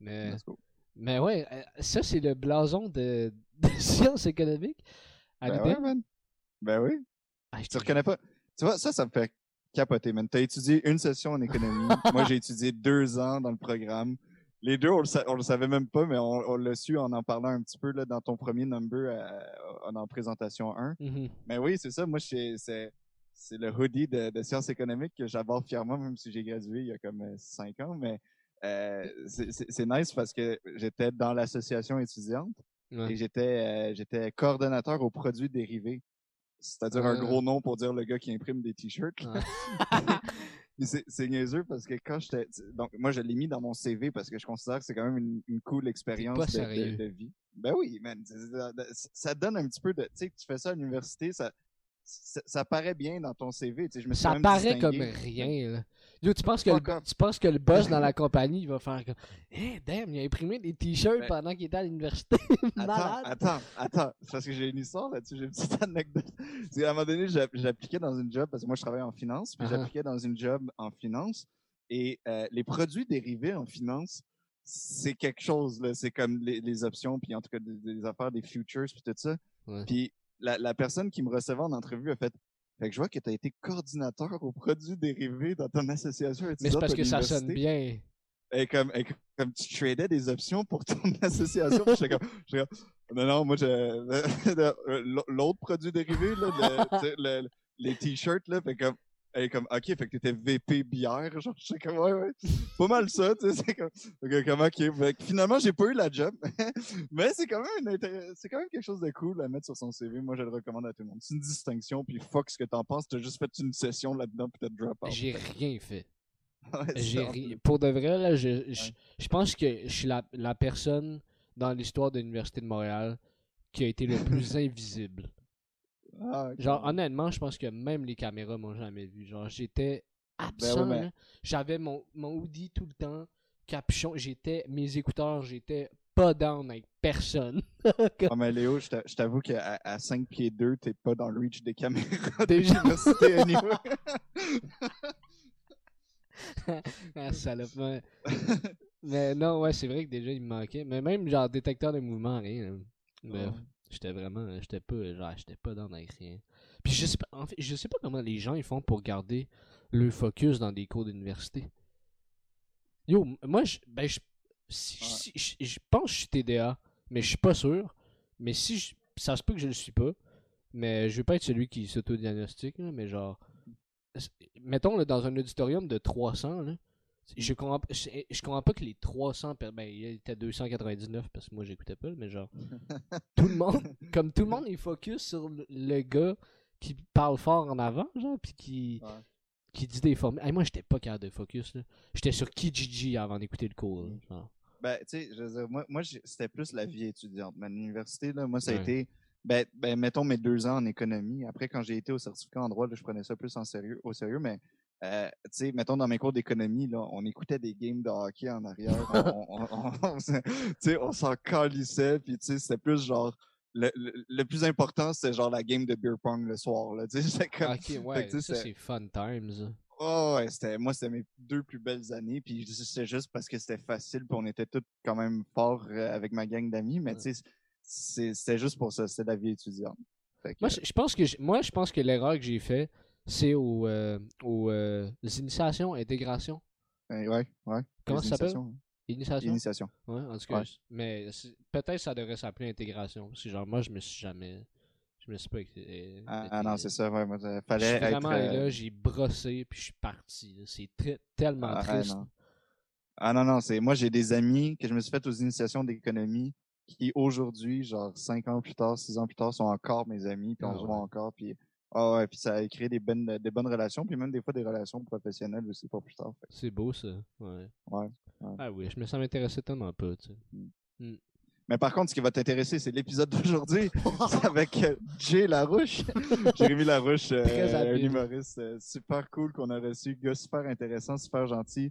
Mais, mais ouais, euh, ça, c'est le blason de, de sciences économiques. à Ben ouais, man. Ben oui. Ah, Tu reconnais pas. Tu vois, ça, ça me fait capoter, man. T'as étudié une session en économie. Moi, j'ai étudié deux ans dans le programme. Les deux, on le, sa- on le savait même pas, mais on, on l'a su en en parlant un petit peu là, dans ton premier number euh, en présentation 1. Mhm. Mais oui, c'est ça. Moi, c'est le hoodie de, de sciences économiques que j'aborde fièrement, même si j'ai gradué il y a comme euh, cinq ans. Mais euh, c'est- nice parce que j'étais dans l'association étudiante Ouais. et j'étais euh, j'étais coordonnateur aux produits dérivés. C'est-à-dire un gros nom pour dire le gars qui imprime des t-shirts. là. Mais c'est niaiseux parce que quand j'étais. Donc, moi, je l'ai mis dans mon CV parce que je considère que c'est quand même une, une cool expérience de, de- de vie. Ben oui, man. Ça donne un petit peu de. Tu sais, tu fais ça à l'université, ça, ça, ça paraît bien dans ton CV. tu sais, Je me suis Ça paraît comme rien. Là. Yo, tu, penses que le, tu penses que le boss dans la compagnie il va faire comme Eh, damn, il a imprimé des t-shirts Ben- pendant qu'il était à l'université. Attends, Malade. attends, attends. C'est parce que j'ai une histoire là-dessus, j'ai une petite anecdote. C'est qu'à un moment donné, j'a- j'appliquais dans une job, parce que moi je travaille en finance, puis Uh-huh. j'appliquais dans une job en finance. Et euh, les produits dérivés en finance, c'est quelque chose, là. C'est comme les, les options, puis en tout cas des, des affaires, des futures, puis tout ça. Ouais. Puis la, la personne qui me recevait en entrevue a fait fait que je vois que tu as été coordinateur aux produits dérivés dans ton association Mais c'est parce que ça sonne bien. Et comme, et comme tu tradais des options pour ton association. J'étais comme, comme, non, non, moi, je, l'autre produit dérivé, là, le- le- les t-shirts, là, fait comme, et comme, ok, fait que t'étais VP bière, genre, j'étais comme, ouais, ouais, pas mal ça, tu sais, c'est comme, ok, fait que finalement, j'ai pas eu la job, mais c'est quand même c'est quand même quelque chose de cool à mettre sur son CV, moi, je le recommande à tout le monde. C'est une distinction, puis fuck ce que t'en penses, t'as juste fait une session là-dedans, puis t'as drop out. J'ai rien fait. Ouais, ri- Pour de vrai, là, je, je, je pense que je suis la, la personne dans l'histoire de l'Université de Montréal qui a été le plus invisible. Ah. Genre, honnêtement, je pense que même les caméras m'ont jamais vu. Genre, j'étais absent. Ben là. J'avais mon, mon hoodie tout le temps, capuchon. J'étais, mes écouteurs, j'étais pas down avec personne. Ah, mais Léo, je t'a- je t'avoue qu'à à 5 pieds 2, t'es pas dans le reach des caméras Déjà. ah, salope. Mais non, ouais, c'est vrai que déjà, il me manquait. Mais même, genre, détecteur de mouvement, rien. Ouais. J'étais vraiment, j'étais pas, genre, j'étais pas dans avec rien. Puis je sais pas, en fait, je sais pas comment les gens, ils font pour garder le focus dans des cours d'université. Yo, moi, je, ben, je, si- si- je, je pense que je suis TDA, mais je suis pas sûr. Mais si je, ça se peut que je le suis pas. Mais je vais pas être celui qui s'auto-diagnostique, là, mais genre, mettons, là, dans un auditorium de 300, là, je comprends, je, je comprends pas que les 300, per- ben, il était 299 parce que moi j'écoutais pas, mais genre, tout le monde, comme tout le monde est focus sur le, gars qui parle fort en avant, genre, puis qui, Ouais. qui dit des formules. Hey, moi j'étais pas capable de focus, là. J'étais sur Kijiji avant d'écouter le cours, là, genre. Ben, tu sais, je veux dire, moi, moi c'était plus la vie étudiante. Mais à l'université, là, moi, ça a Ouais. été, ben, ben, mettons mes deux ans en économie. Après, quand j'ai été au certificat en droit, là, je prenais ça plus en sérieux, au sérieux, mais, euh, tu sais, mettons dans mes cours d'économie, là, on écoutait des games de hockey en arrière. on, on, on- on s'en- calissait, puis tu sais, c'était plus genre, le, le, le plus important, c'est genre la game de beer pong le soir, là, tu sais, c'est comme, Ok, ouais, ça c'est- c'est fun times. Oh, ouais, c'était, moi, c'était mes deux plus belles années. Puis c'était juste parce que c'était facile. Puis on était tous quand même forts euh, avec ma gang d'amis. Mais Ouais. tu sais, c'est- c'était juste pour ça. C'était la vie étudiante. Que, Moi, je, pense que moi, je pense que l'erreur que j'ai fait, c'est aux, euh, aux euh, initiations, intégration. euh, ouais, ouais. Comment Les ça s'appelle? Initiation? Initiation. Ouais, en tout cas. Ouais. Mais peut-être ça devrait s'appeler intégration. Parce que genre, moi, je me suis jamais. Je me suis pas. Ah, ah non, c'est ça. Ouais, moi, Je fallait être. allé euh, là, j'ai brossé, puis je suis parti. là. C'est tellement ah, ah, triste. non. Ah non, non, c'est moi j'ai des amis que je me suis fait aux initiations d'économie qui aujourd'hui, genre cinq ans plus tard, six ans plus tard, sont encore mes amis, puis on Ah se voit ouais. encore, puis ah ouais, puis ça a créé des bonnes, des bonnes relations, puis même des fois des relations professionnelles aussi pour plus tard. C'est beau, ça. Ouais. ouais. ouais. Ah oui, je me sens m'intéresser tellement pas, tu sais. Mais par contre, ce qui va t'intéresser, c'est l'épisode d'aujourd'hui. c'est avec euh, Jay Larouche. Jérémy Larouche, euh, un humoriste euh, super cool qu'on a reçu, gars super intéressant, super gentil,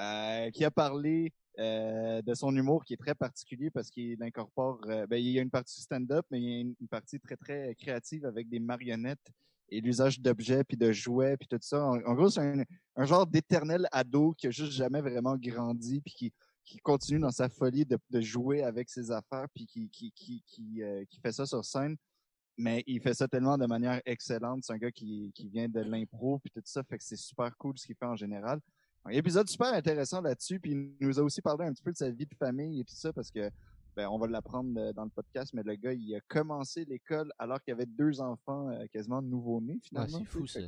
euh, qui a parlé euh, de son humour qui est très particulier parce qu'il incorpore, euh, ben, il y a une partie stand-up, mais il y a une, partie très très créative avec des marionnettes et l'usage d'objets puis de jouets puis tout ça. En, gros, c'est un, genre d'éternel ado qui a juste jamais vraiment grandi puis qui continue dans sa folie de, jouer avec ses affaires, puis qui, qui, qui, qui, euh, qui fait ça sur scène. Mais il fait ça tellement de manière excellente. C'est un gars qui, qui vient de l'impro, puis tout ça, fait que c'est super cool ce qu'il fait en général. Un épisode super intéressant là-dessus, puis il nous a aussi parlé un petit peu de sa vie de famille et tout ça, parce que ben, on va l'apprendre euh, dans le podcast, mais le gars, il a commencé l'école alors qu'il avait deux enfants euh, quasiment nouveau-nés, finalement. c'est fou, ça. Que,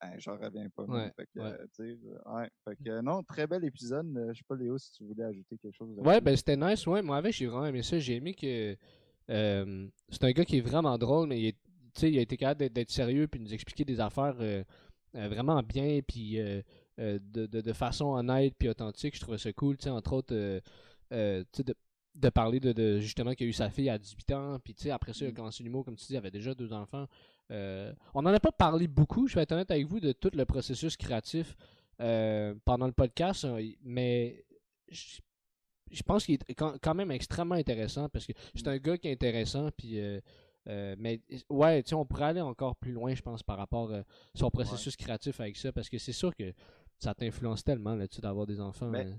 ben, J'en reviens pas. Ouais, fait que, ouais. euh, ouais. Fait que, euh, non, très bel épisode. Je sais pas, Léo, si tu voulais ajouter quelque chose. Ouais, ben c'était nice, ouais. Moi, avec, j'ai vraiment aimé ça. J'ai aimé que. euh, c'est un gars qui est vraiment drôle, mais il, est- tu sais, il a été capable d'être- sérieux puis nous expliquer des affaires vraiment bien, puis euh, de, de, de façon honnête puis authentique. Je trouvais ça cool, tu sais, entre autres, euh, euh, tu sais, de, de parler de, de justement qu'il a eu sa fille à 18 ans, puis tu sais, après ça, il a commencé l'humour, comme tu dis, il avait déjà deux enfants. On n'en a pas parlé beaucoup, je vais être honnête avec vous, de tout le processus créatif pendant le podcast, hein, mais je, je pense qu'il est quand, quand même extrêmement intéressant parce que c'est un gars qui est intéressant, puis euh, mais ouais, tu sais, on pourrait aller encore plus loin, je pense, par rapport à son processus créatif avec ça, parce que c'est sûr que ça t'influence tellement là-dessus d'avoir des enfants. Ben, euh.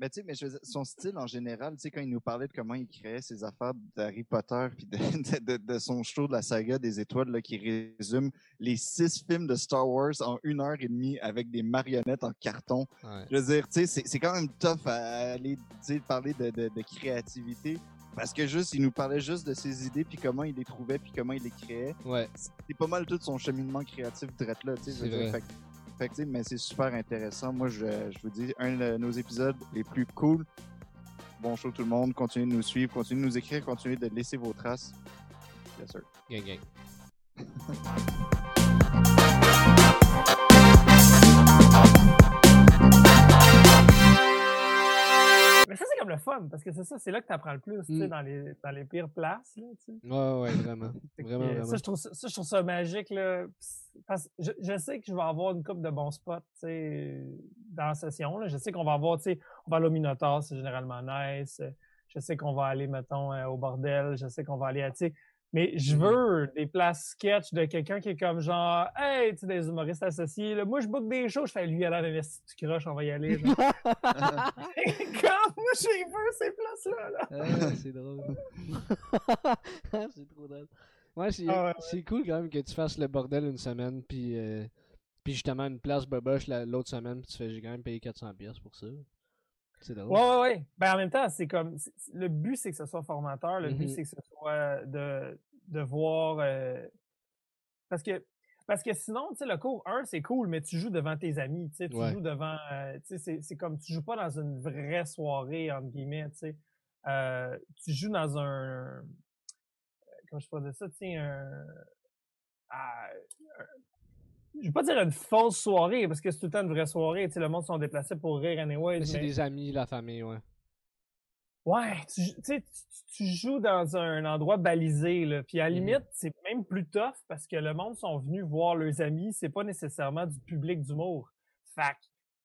Mais tu sais, mais je veux dire, son style en général, tu sais, quand il nous parlait de comment il créait ses affaires d'Harry Potter, puis de, de, de, de son show de la saga des étoiles, là, qui résume les six films de Star Wars en une heure et demie avec des marionnettes en carton. Ouais. Je veux dire, tu sais, c'est- quand même tough à aller parler de, créativité. Parce que juste, il nous parlait juste de ses idées, puis comment il les trouvait, puis comment il les créait. Ouais, C'est pas mal tout son cheminement créatif drette là, tu sais. Sais, mais c'est super intéressant. Moi, je, je vous dis, un de nos épisodes les plus cool. Bon show tout le monde. Continuez de nous suivre, continuez de nous écrire, continuez de laisser vos traces. Yes, sir. gang gang. Mais ça, c'est comme le fun, parce que c'est ça, c'est là que tu apprends le plus, tu sais, Mm. dans les, dans les pires places, là. Ouais, ouais, vraiment. Vraiment, vraiment. Ça, je trouve ça, ça, je trouve ça magique, là. Parce que je, je sais que je vais avoir une coupe de bons spots, tu sais, dans la session, là. Je sais qu'on va avoir, tu sais, on va aller au Minotaur, c'est généralement nice. Je sais qu'on va aller, mettons, euh, au bordel. Je sais qu'on va aller à, tu sais, mais je Mhm. veux des places sketch de quelqu'un qui est comme genre, hey, tu sais, des humoristes associés, là. Moi, je book des shows, je fais lui, aller à l'investi, tu croches, on va y aller, comme, moi, j'ai vu ces places-là, là. Ah, c'est drôle. c'est trop drôle. Ouais, c'est Ah ouais, cool quand même que tu fasses le bordel une semaine, puis, euh, puis justement une place boboche la- l'autre semaine, puis tu fais j'ai quand même payé 400$ pièces pour ça. C'est drôle. Ouais, ouais, ouais. Ben, en même temps, c'est comme, le but, c'est que ce soit formateur. Le but, Mhm. c'est que ce soit de, de voir, euh, parce que, parce que sinon, tu sais, le cours 1, c'est cool, mais tu joues devant tes amis, tu sais, tu Ouais. joues devant, euh, tu sais, c'est- comme, tu joues pas dans une vraie soirée, entre guillemets, tu sais. Euh, tu joues dans un, comment je pourrais dire ça, tu sais, un, ah, un- je vais pas dire une fausse soirée, parce que c'est tout le temps une vraie soirée, tu sais, le monde sont déplacés pour rire anyway. C'est mais- des amis, la famille, ouais. Ouais, tu, tu sais, tu, joues dans un endroit balisé, là. Puis à la Mhm. limite, c'est même plus tough parce que le monde sont venus voir leurs amis, c'est pas nécessairement du public d'humour. Fac.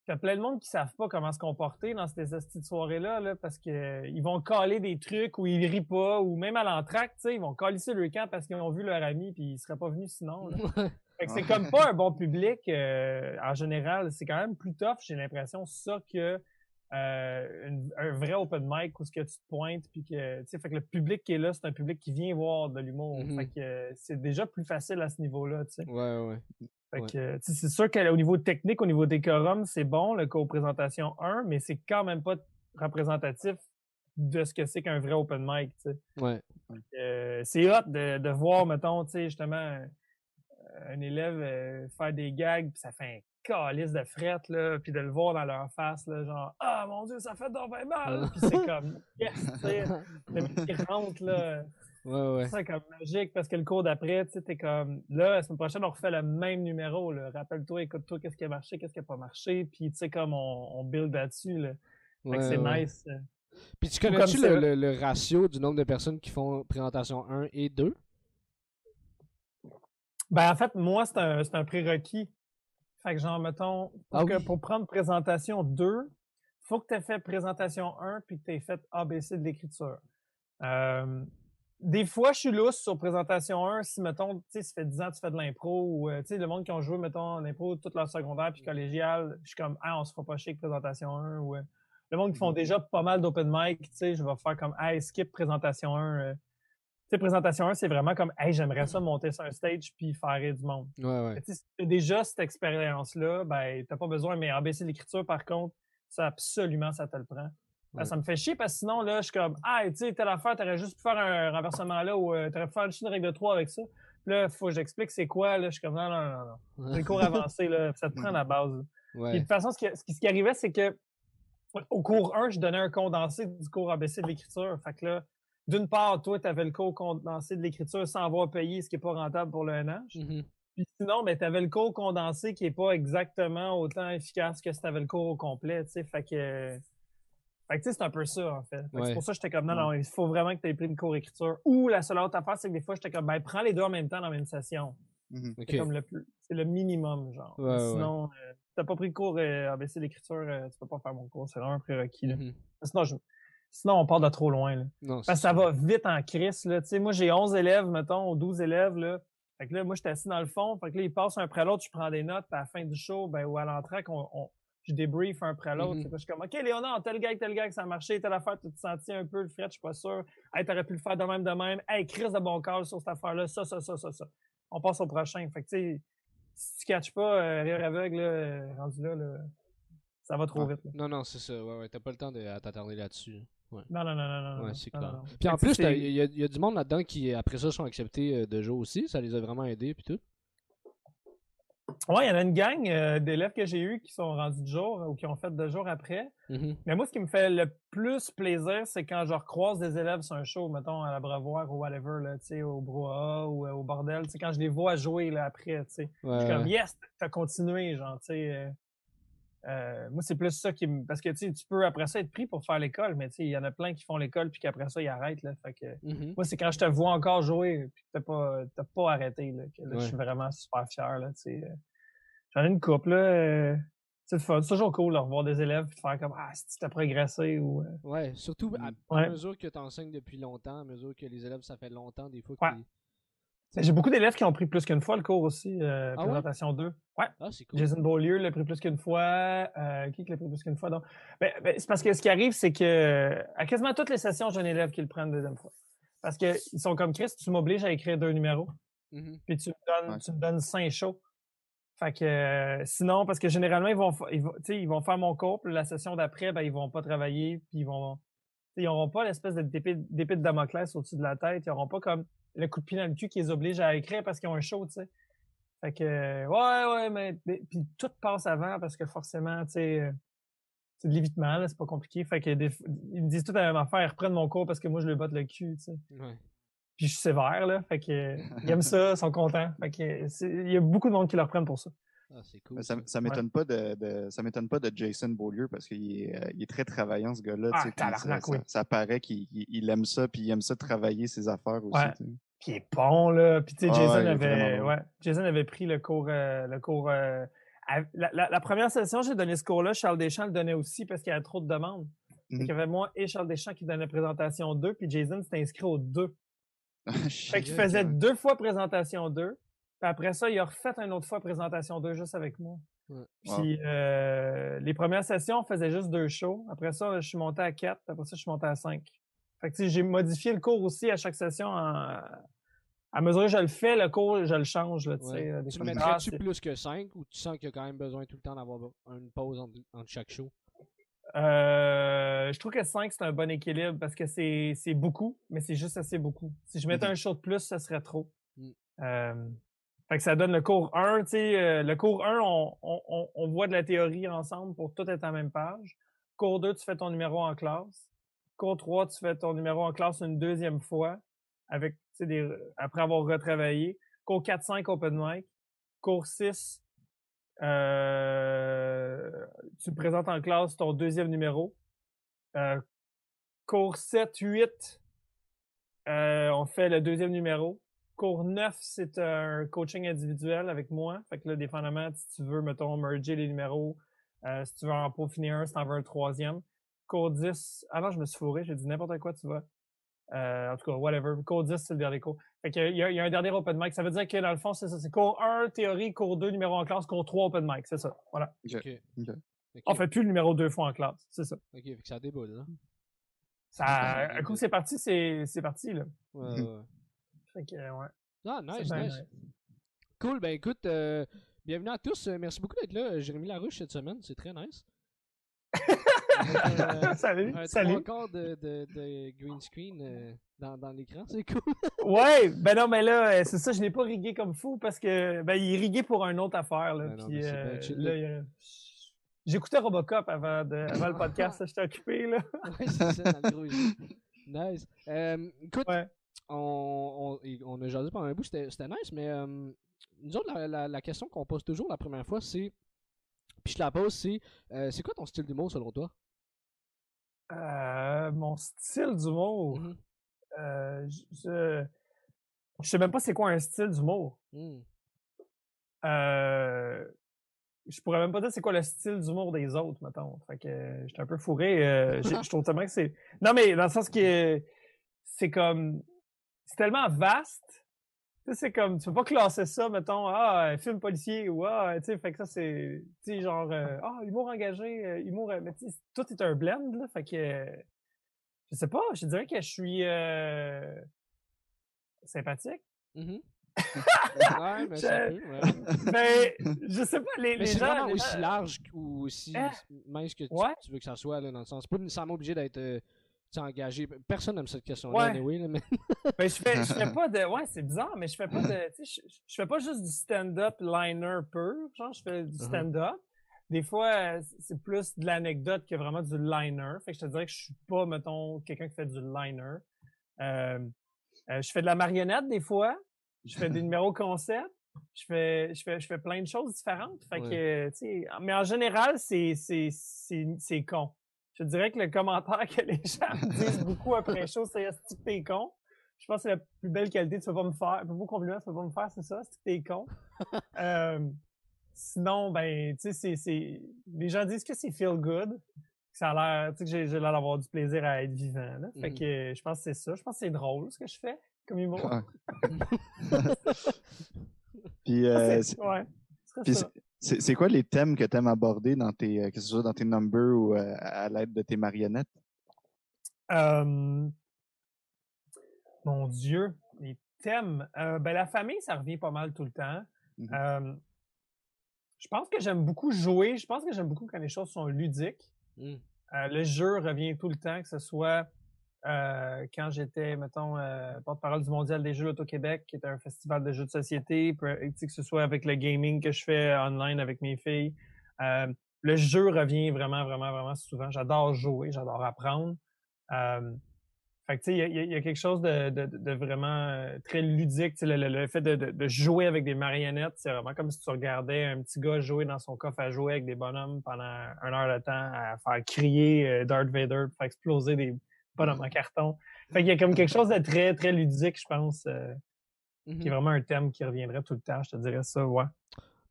T'as plein de monde qui savent pas comment se comporter dans ces de soirées-là, là, parce que euh, ils vont caler des trucs ou ils rient pas, ou même à l'entracte, tu sais, ils vont calisser le camp parce qu'ils ont vu leur ami puis ils seraient pas venus sinon. là. C'est comme pas un bon public euh, en général. C'est quand même plus tough, j'ai l'impression, ça que euh, une- un vrai open mic où ce que tu te pointes puis que tu sais, fait que le public qui est là, c'est un public qui vient voir de l'humour. Mhm. Fait que euh, c'est déjà plus facile à ce niveau-là, tu sais. Ouais, ouais. Fait Ouais. que tu sais, c'est sûr qu'au niveau technique, au niveau décorum, c'est bon le co-présentation 1, mais c'est quand même pas représentatif de ce que c'est qu'un vrai open mic, tu sais. Ouais. Euh, c'est hot de, de voir, mettons, tu sais, justement, un élève euh, faire des gags, puis ça fait un calice de fret, là, puis de le voir dans leur face, là, genre « Ah, mon Dieu, ça fait donc bien mal! » Puis c'est comme « Yes! » Le rentre, là, Ouais, ouais. c'est comme magique, parce que le cours d'après, tu sais, t'es comme « Là, la semaine prochaine, on refait le même numéro, là. Rappelle-toi, écoute-toi, qu'est-ce qui a marché, qu'est-ce qui a pas marché, puis tu sais, comme on, on build là-dessus, là. Fait que Ouais, c'est nice. euh. Puis tu connais-tu le, le- le ratio du nombre de personnes qui font présentation 1 et 2? Ben, en fait, moi, c'est un, c'est un prérequis. Fait que, genre, mettons, pour, Ah que- oui. pour prendre présentation 2, faut que tu aies fait présentation 1 puis que tu aies fait ABC de l'écriture. Euh, des fois, je suis lousse sur présentation 1 si, mettons, tu sais, ça fait 10 ans que tu fais de l'impro ou, euh, tu sais, le monde qui ont joué, mettons, l'impro toute leur secondaire puis collégial, je suis comme, ah, on se fera pas chier avec présentation 1 ou, euh, le monde qui font Mhm. déjà pas mal d'open mic, tu sais, je vais faire comme, hey, skip présentation 1. Sais, présentation 1, c'est vraiment comme, hey, j'aimerais ça monter sur un stage puis faire rire du monde. Ouais, ouais. Si t'as déjà cette expérience-là, ben, t'as pas besoin, mais ABC l'écriture, par contre, ça absolument, ça te le prend. Ben, Ouais. ça me fait chier parce que sinon, là, je suis comme, ah, tu sais, telle affaire, t'aurais juste pu faire un renversement là ou euh, t'aurais pu faire une règle de 3 avec ça. Puis là, faut que j'explique c'est quoi, là. Je suis comme, non, non, non, non. C'est le cours avancé, là. Ça te prend la base. Puis de toute façon, ce qui, ce qui- ce qui arrivait, c'est que au cours 1, je donnais un condensé du cours ABC de l'écriture. Fait que là, d'une part, toi, tu avais le cours condensé de l'écriture sans avoir payé, ce qui n'est pas rentable pour le NH. Mhm. Puis sinon, ben, tu avais le cours condensé qui n'est pas exactement autant efficace que si tu avais le cours au complet. tu sais. Fait que, fait que tu sais, c'est un peu ça, en fait. Fait que Ouais. C'est pour ça que j'étais comme, non, non, il faut vraiment que tu aies pris le cours écriture. Ou la seule autre affaire, c'est que des fois, j'étais comme, ben, prends les deux en même temps dans la même session. Mhm. Ok. C'est comme le plus, c'est le minimum, genre. Ouais, ouais. Sinon, euh, si t'as pas pris le cours euh, ABC d'écriture, euh, tu peux pas faire mon cours. C'est vraiment un prérequis, là. Mhm. Sinon, je- sinon, on part de trop loin, là. Non, Parce que ça va vite en crise, là. Moi, j'ai 11 élèves, mettons, ou 12 élèves, là. Fait que là, moi, j'étais assis dans le fond. Fait que là, ils passent un après l'autre, je prends des notes, puis à la fin du show, ben, ou à l'entrée, on, on- je débrief un après l'autre. Mhm. Là, je suis comme, OK, Léonard, tel gag, tel gag, ça a marché, telle affaire, tu te sentis un peu le fret, je suis pas sûr. Hey, t'aurais pu le faire de même, de même. Hey, crise de bon cœur sur cette affaire-là, ça, ça, ça, ça, ça. On passe au prochain. Fait que, tu sais, si tu catches pas, euh, rire aveugle, là, euh, rendu là, là, ça va trop Ah. vite, là. Non, non, c'est ça. Ouais, ouais. T'as pas le temps de t'attarder là-dessus. Ouais. Non, non, non, non, non. Ouais, c'est non, clair. non, non. Puis en plus, il y, a- il y a du monde là-dedans qui, après ça, sont acceptés euh, de jeu aussi. Ça les a vraiment aidés, puis tout. Ouais, il y en a une gang euh, d'élèves que j'ai eus qui sont rendus de jour ou qui ont fait de jour après. Mhm. Mais moi, ce qui me fait le plus plaisir, c'est quand je recroise des élèves sur un show, mettons à la Brevoire ou whatever, là, tu sais, au Brouhaha ou euh, au bordel, tu sais, quand je les vois jouer là, après, tu sais. Ouais, Je suis comme, yes, t'as continué, genre, tu sais. Euh, moi, c'est plus ça qui me. Parce que, tu tu peux après ça être pris pour faire l'école, mais tu sais, il y en a plein qui font l'école puis qu'après ça, ils arrêtent, là. Fait que. Mhm. Moi, c'est quand je te vois encore jouer puis que t'as pas, t'as pas arrêté, là, que là, Ouais. je suis vraiment super fier, tu euh. J'en ai une couple, là. euh, c'est toujours cool de revoir des élèves et de faire comme Ah, si tu as progressé ou. euh, Ouais, surtout à, à Ouais. mesure que tu enseignes depuis longtemps, à mesure que les élèves, ça fait longtemps, des fois. Qu'ils- J'ai beaucoup d'élèves qui ont pris plus qu'une fois le cours aussi, euh, Ah ouais? présentation 2. Ouais. Ah, c'est cool. Jason Beaulieu l'a pris plus qu'une fois. Euh, qui l'a pris plus qu'une fois? Donc, ben, ben, c'est parce que ce qui arrive, c'est que à quasiment toutes les sessions, j'ai un élève qui le prend une deuxième fois. Parce qu'ils sont comme Chris, tu m'obliges à écrire deux numéros, Mhm. puis tu me donnes, Ouais. tu me donnes cinq shows. Fait que euh, sinon, parce que généralement, ils vont, ils vont, ils vont faire mon cours, puis la session d'après, ben, ils vont pas travailler, puis ils vont. Ils n'auront pas l'espèce d'épée de Damoclès au-dessus de la tête. Ils n'auront pas comme le coup de pied dans le cul qui les oblige à écrire parce qu'ils ont un show, tu sais. Fait que, ouais, ouais, mais, mais- puis tout passe avant parce que forcément, tu sais, euh, c'est de l'évitement, là, c'est pas compliqué. Fait que des ils me disent tout la même affaire, ils reprennent mon cours parce que moi, je lui botte le cul, tu sais. Ouais. Puis je suis sévère, là. Fait que, ils aiment ça, ils sont contents. Fait que, il y a beaucoup de monde qui le reprennent pour ça. Ah, c'est cool. Ça, m'étonne pas de, de- ça m'étonne pas de Jason Beaulieu parce qu'il est, euh, il est très travaillant ce gars-là. Ah, tu sais, puis ça, ça, ça paraît qu'il il- il aime ça puis il aime ça travailler ses affaires aussi. Ouais. Il est bon, là. Puis, tu sais, Ah Jason, ouais, il avait, bon. ouais, Jason avait pris le cours. euh, le cours euh, à- la, la- la première session, j'ai donné ce cours-là. Charles Deschamps le donnait aussi parce qu'il y avait trop de demandes. Fait Mhm. qu'il y avait moi et Charles Deschamps qui donnaient présentation 2, puis Jason s'était inscrit aux deux. Fait qu'il faisait ouais. deux fois présentation 2. Puis après ça, il a refait une autre fois présentation 2 juste avec moi. Ouais. Puis euh, les premières sessions, on faisait juste deux shows. Après ça, je suis monté à 4. Après ça, je suis monté à 5. Fait que tu sais, j'ai modifié le cours aussi à chaque session. En... À mesure que je le fais, le cours, je le change. Là, tu Ouais. euh, des Tu le mettrais-tu plus que 5 ou tu sens qu'il y a quand même besoin tout le temps d'avoir une pause entre, entre chaque show? Euh, je trouve que 5, c'est un bon équilibre parce que c'est beaucoup, mais c'est juste assez beaucoup. Si je mettais un show de plus, ça serait trop. Mm. Euh, fait que ça donne le cours 1. Tu sais, euh, le cours 1, on, on, on- on voit de la théorie ensemble pour tout être en même page. Cours 2, tu fais ton numéro en classe. Cours 3, tu fais ton numéro en classe une deuxième fois après avoir retravaillé. Cours 4-5, open mic. Cours 6, euh, tu présentes en classe ton deuxième numéro. Euh, cours 7, 8, euh, on fait le deuxième numéro. Cours 9, c'est un coaching individuel avec moi. Fait que là, dépendamment, si tu veux, mettons, merger les numéros, si tu veux en peaufiner un, si t'en veux un troisième. Cours 10, ah je me suis fourré, j'ai dit n'importe quoi, tu vois. Euh, en tout cas, whatever. Cours 10, c'est le dernier cours. Fait que, il, y a, il y a un dernier open mic. Ça veut dire que dans le fond, c'est ça. C'est cours 1, théorie, cours 2, numéro en classe, cours 3, open mic. C'est ça. Voilà. Ok. Ok. Ok, On fait plus le numéro deux fois en classe, c'est ça. ok, fait que ça déboule, là. Ça, un coup c'est parti, c'est c'est parti, là. Ouais, ouais. Fait que, ouais. Ah, nice, nice. nice. Cool, ben écoute, euh, bienvenue à tous. Euh, merci beaucoup d'être là, Jérémy Larouche, cette semaine. C'est très nice. Euh, salut, un salut. quarts de, de, de green screen euh, dans, dans l'écran, c'est cool. Ouais, ben non, mais là, euh, c'est ça, je l'ai pas rigué comme fou parce que ben il est rigué pour une autre affaire. Là, Ben puis, euh, là, J'écoutais Robocop avant, de, avant le podcast, j'étais occupé. Là. ouais, c'est ça, dans le gros. Nice. Euh, écoute, Ouais. on, on, on a jasé pendant un bout, c'était c'était nice, mais euh, nous autres, la, la, la question qu'on pose toujours la première fois, c'est. Puis je te la pose, c'est euh, c'est quoi ton style d'humour selon toi? Euh, mon style d'humour. Mhm. Euh, je, je, sais même pas c'est quoi un style d'humour. Mhm. Euh, je pourrais même pas dire c'est quoi le style d'humour des autres, mettons. Fait que j'étais un peu fourré. je trouve tellement que c'est. Non, mais dans le sens que c'est comme. C'est tellement vaste. Tu sais, c'est comme. Tu peux pas classer ça, mettons, ah, film policier ou ah, tu sais, fait que ça, c'est. Tu sais, genre, euh, ah, humour engagé, euh, humour. euh, Mais tu sais, tout est un blend, là. Fait que. euh, je sais pas, je dirais que je suis. euh, sympathique. Mhm. ouais, mais ça Je- peut, ouais. mais je sais pas, les, Mais les gens. vraiment les aussi gens- large ou aussi Ah. mince que tu, Ouais. tu veux que ça soit, là, dans le sens. C'est pas nécessairement obligé d'être tu engagé? Personne n'aime cette question-là, Ouais. anyway, là, mais. Ben, je fais, je fais pas de. Ouais, c'est bizarre, mais je fais pas de. Tu sais, je, je fais pas juste du stand-up liner pur. Genre, je fais du Mhm. stand-up. Des fois, c'est plus de l'anecdote que vraiment du liner. Fait que je te dirais que je suis pas, mettons, quelqu'un qui fait du liner. Euh, euh, je fais de la marionnette des fois. Je fais des numéros concept. Je fais, je fais, je fais plein de choses différentes. Fait que, tu sais, mais en général, c'est, c'est, c'est, c'est con. Je dirais que le commentaire que les gens disent beaucoup après un show, c'est est-ce que t'es con? Je pense que c'est la plus belle qualité. Tu peux pas me faire. Le plus beau compliment, tu peux pas me faire, c'est ça, c'est que t'es con? Euh, sinon, ben, tu sais, c'est. Les gens disent que c'est feel good. que Ça a l'air, tu sais, que j'ai, l'air d'avoir du plaisir à être vivant. Là. Fait Mhm. que je pense que c'est ça. Je pense que c'est drôle ce que je fais comme humour. Ouais. Puis, Ah, euh, c'est- ouais. Puis ça. C'est quoi les thèmes que tu aimes aborder dans tes, euh, que ce soit dans tes numbers ou euh, à l'aide de tes marionnettes? Euh, Mon Dieu, les thèmes. Euh, ben, la famille, ça revient pas mal tout le temps. Mhm. Euh, je pense que j'aime beaucoup jouer. Je pense que j'aime beaucoup quand les choses sont ludiques. Euh, le jeu revient tout le temps, que ce soit euh, quand j'étais, mettons, euh, porte-parole du Mondial des Jeux Auto-Québec, qui est un festival de jeux de société, que ce soit avec le gaming que je fais online avec mes filles. Euh, le jeu revient vraiment, vraiment, vraiment souvent. J'adore jouer, j'adore apprendre. Euh, fait que, tu sais, il y a- quelque chose de, vraiment très ludique. Le, le- fait de, jouer avec des marionnettes, c'est vraiment comme si tu regardais un petit gars jouer dans son coffre à jouer avec des bonhommes pendant une heure de temps, à faire crier Darth Vader, faire exploser des bonhommes en carton. Fait qu'il y a comme quelque chose de très, très ludique, je pense, euh, qui est vraiment un thème qui reviendrait tout le temps. Je te dirais ça, ouais.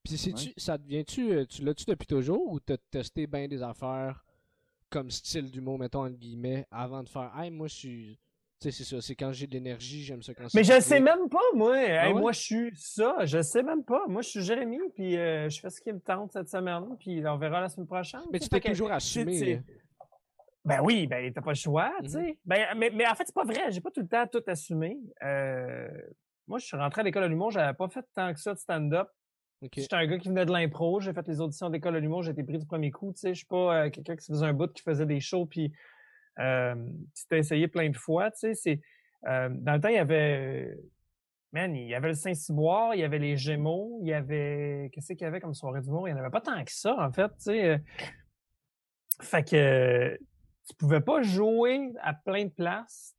Puis c'est-tu, ça devient-tu, euh, tu l'as-tu depuis toujours ou t'as testé bien des affaires comme style d'humour, mettons, entre guillemets, avant de faire, hey, moi, je suis. Tu sais, c'est ça, c'est quand j'ai de l'énergie, j'aime ça quand c'est. Mais je sais même pas, moi. Hey, Ah ouais? Moi, je suis ça. Je sais même pas. Moi, je suis Jérémy, puis euh, je fais ce qui me tente cette semaine, puis on verra la semaine prochaine. Mais tu tu t'es toujours assumé. Ben oui, ben t'as pas le choix, tu Mhm. sais. Ben, mais, mais en fait, c'est pas vrai. J'ai pas tout le temps tout assumé. Euh, moi, je suis rentré à l'école de l'humour, j'avais pas fait tant que ça de stand-up. J'étais un gars qui venait de l'impro, j'ai fait les auditions d'école de l'humour, j'ai été pris du premier coup, tu sais. Je suis pas euh, quelqu'un qui se faisait un bout, qui faisait des shows, puis euh, qui s'était essayé plein de fois, tu sais. C'est, euh, dans le temps, il y avait... Man, il y avait le Saint-Cyboire, il y avait les Gémeaux, il y avait... Qu'est-ce qu'il y avait comme soirée d'humour? Il y en avait pas tant que ça, en fait, tu sais. Fait que tu pouvais pas jouer à plein de places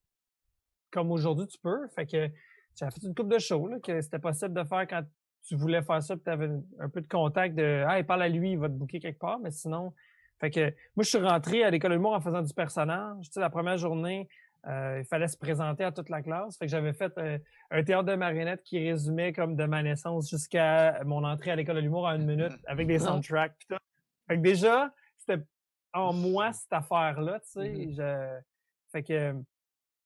comme aujourd'hui tu peux. Fait que j'avais fait une coupe de shows là, que c'était possible de faire quand tu voulais faire ça, tu avais un peu de contact de Ah, parle à lui, il va te booker quelque part, mais sinon. Fait que moi, je suis rentré à l'école de l'humour en faisant du personnage. Tu sais, la première journée, euh, il fallait se présenter à toute la classe. Fait que j'avais fait euh, un théâtre de marionnettes qui résumait comme de ma naissance jusqu'à mon entrée à l'école de l'humour en une minute avec des soundtracks pis tout. Fait que déjà, c'était en moi cette affaire-là, tu sais. Mhm. je- Fait que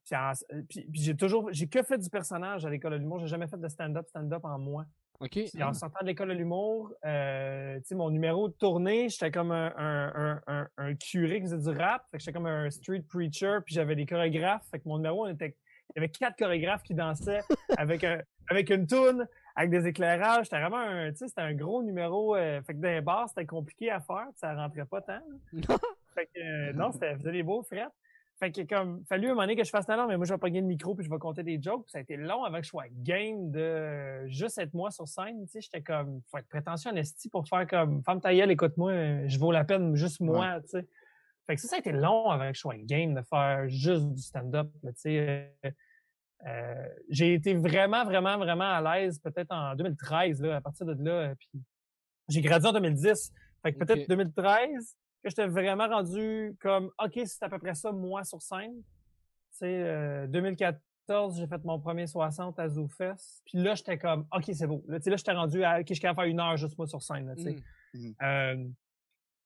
puis, en- puis- puis j'ai toujours j'ai que fait du personnage à l'école de l'humour, j'ai jamais fait de stand-up, stand-up en moi. OK. Puis en sortant de l'école de l'humour, euh, tu sais, mon numéro de tournée, j'étais comme un, un, un, un, un curé qui faisait du rap. Fait que j'étais comme un street preacher, puis j'avais des chorégraphes. Fait que mon numéro, on était, il y avait quatre chorégraphes qui dansaient avec, un, avec une toune, avec des éclairages. C'était vraiment un, tu sais, c'était un gros numéro. euh, fait que d'un bar, c'était compliqué à faire, ça rentrait pas tant. Fait que, euh, non, c'était, faisait des beaux frettes. Fait que comme, fallu un moment donné que je fasse, non, mais moi, je vais pogner le micro puis je vais compter des jokes. Puis ça a été long avant que je sois game de euh, juste être moi sur scène. Tu sais, j'étais comme, faut être prétentieux en esti pour faire comme, femme ta gueule, écoute-moi, je vaux la peine juste moi, tu sais. Fait que ça, ça a été long avant que je sois game de faire juste du stand-up, tu sais. Euh, j'ai été vraiment, vraiment, vraiment à l'aise peut-être en 2013, là, à partir de là. euh, Puis j'ai gradué en 2010. Fait que peut-être Ok. 2013, que j'étais vraiment rendu comme, OK, c'est à peu près ça, moi, sur scène. Tu sais, euh, 2014, j'ai fait mon premier 60 à ZooFest. Puis là, j'étais comme, OK, c'est beau. Là, là, j'étais rendu à, OK, je suis capable de faire une heure juste moi sur scène, là, tu sais. Mm. Euh,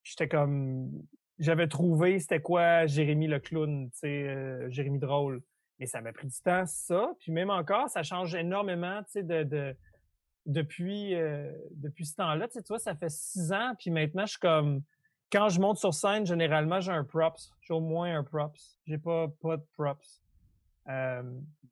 j'étais comme, j'avais trouvé c'était quoi Jérémy le clown, tu sais, Jérémy drôle. Mais ça m'a pris du temps, ça. Puis même encore, ça change énormément, tu sais, de, de, depuis, euh, depuis ce temps-là. Tu sais, tu vois, ça fait six ans, puis maintenant, je suis comme, quand je monte sur scène, généralement, j'ai un props. J'ai au moins un props. J'ai pas, pas de props. Euh,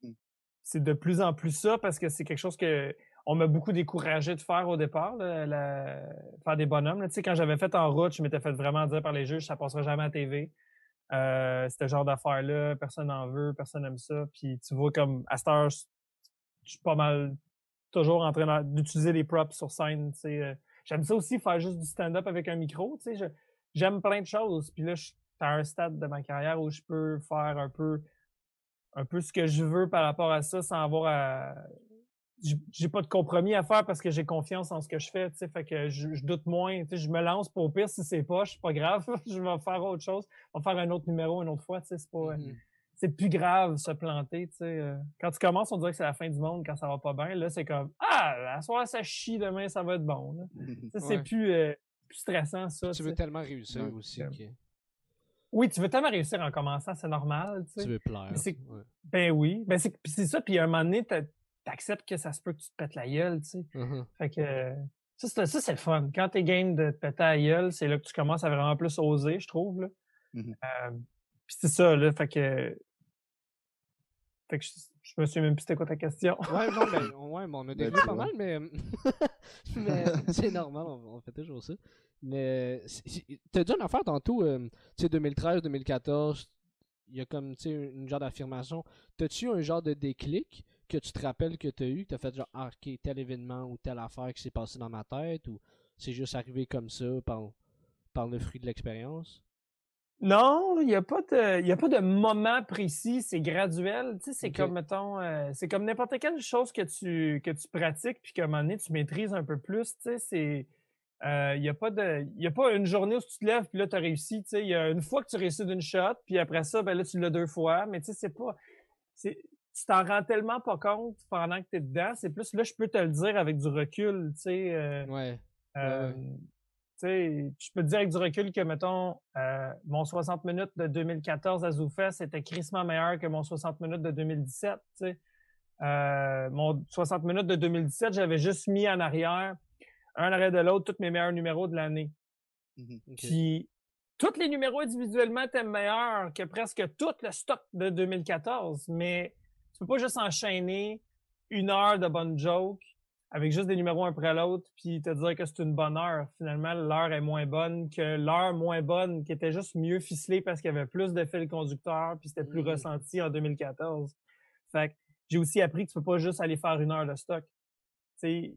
Mhm. c'est de plus en plus ça parce que c'est quelque chose que on m'a beaucoup découragé de faire au départ, là, la- faire des bonhommes. là. Tu sais, quand j'avais fait en route, je m'étais fait vraiment dire par les juges, ça passera jamais à TV. Euh, ce genre d'affaires-là, personne n'en veut, personne n'aime ça. Puis tu vois comme à cette heure, je suis pas mal toujours en train d'utiliser des props sur scène. Euh, J'aime ça aussi faire juste du stand-up avec un micro. J'aime plein de choses. Puis là, je suis à un stade de ma carrière où je peux faire un peu un peu ce que je veux par rapport à ça sans avoir à j'ai- pas de compromis à faire parce que j'ai confiance en ce que je fais, tu sais, fait que je, je doute moins, tu sais, je me lance pour au pire si c'est pas, c'est pas grave, je vais faire autre chose, on va faire un autre numéro une autre fois, tu sais, c'est pas Mhm. c'est plus grave se planter, tu sais. euh. Quand tu commences, on dirait que c'est la fin du monde quand ça va pas bien, là c'est comme ah, à soir ça chie, demain ça va être bon. Tu sais, c'est Ouais. plus euh, plus stressant ça. Tu veux tellement réussir Ouais. aussi Oui, tu veux tellement réussir en commençant, c'est normal, tu sais. tu veux plaire. Ouais. Ben oui, ben c'est ça puis à un moment donné t'acceptes que ça se peut que tu te pètes la gueule, tu sais. Mhm. Fait que euh, ça, c'est, ça, c'est le fun. Quand t'es game de te péter la gueule, c'est là que tu commences à vraiment plus oser, je trouve. Là. Mhm. Euh, puis c'est ça, là. Fait que. Fait que je, je me souviens même plus c'était quoi ta question. Ouais, non, mais, ouais, mais on a Ben, dévié pas mal, mais, mais c'est normal, on, on fait toujours ça. Mais t'as dit une affaire tantôt, euh, tu sais, 2013, 2014, il y a comme, tu sais, une genre d'affirmation. T'as-tu un genre de déclic que tu te rappelles que t'as eu, que t'as fait genre, ah, ok, tel événement ou telle affaire qui s'est passé dans ma tête, ou c'est juste arrivé comme ça par, par le fruit de l'expérience? Non, il n'y a pas de, y a pas de moment précis, c'est graduel. Tu sais, c'est comme, mettons, euh, c'est comme n'importe quelle chose que tu, que tu pratiques puis qu'à un moment donné, tu maîtrises un peu plus. Tu sais, c'est, euh, il y a pas de, il y a pas une journée où tu te lèves puis là, tu as réussi. Tu sais, il y a une fois que tu réussis d'une shot puis après ça, ben là, tu l'as deux fois. Mais tu sais, c'est pas, c'est, tu t'en rends tellement pas compte pendant que tu es dedans. C'est plus, là, je peux te le dire avec du recul, tu sais. euh, Ouais. euh, tu sais, je peux te dire avec du recul que, mettons, euh, mon 60 minutes de 2014 à ZooFest était crissement meilleur que mon 60 minutes de 2017. tu sais. Euh, mon 60 minutes de 2017, j'avais juste mis en arrière, un en arrière de l'autre, tous mes meilleurs numéros de l'année. Mhm. ok. Puis, tous les numéros individuellement étaient meilleurs que presque tout le stock de 2014. Mais peux pas juste enchaîner une heure de bonnes jokes avec juste des numéros un après l'autre, puis te dire que c'est une bonne heure. Finalement, l'heure est moins bonne que l'heure moins bonne, qui était juste mieux ficelée parce qu'il y avait plus de fil conducteur, puis c'était plus Mm. ressenti en 2014. Fait que j'ai aussi appris que tu peux pas juste aller faire une heure de stock. Il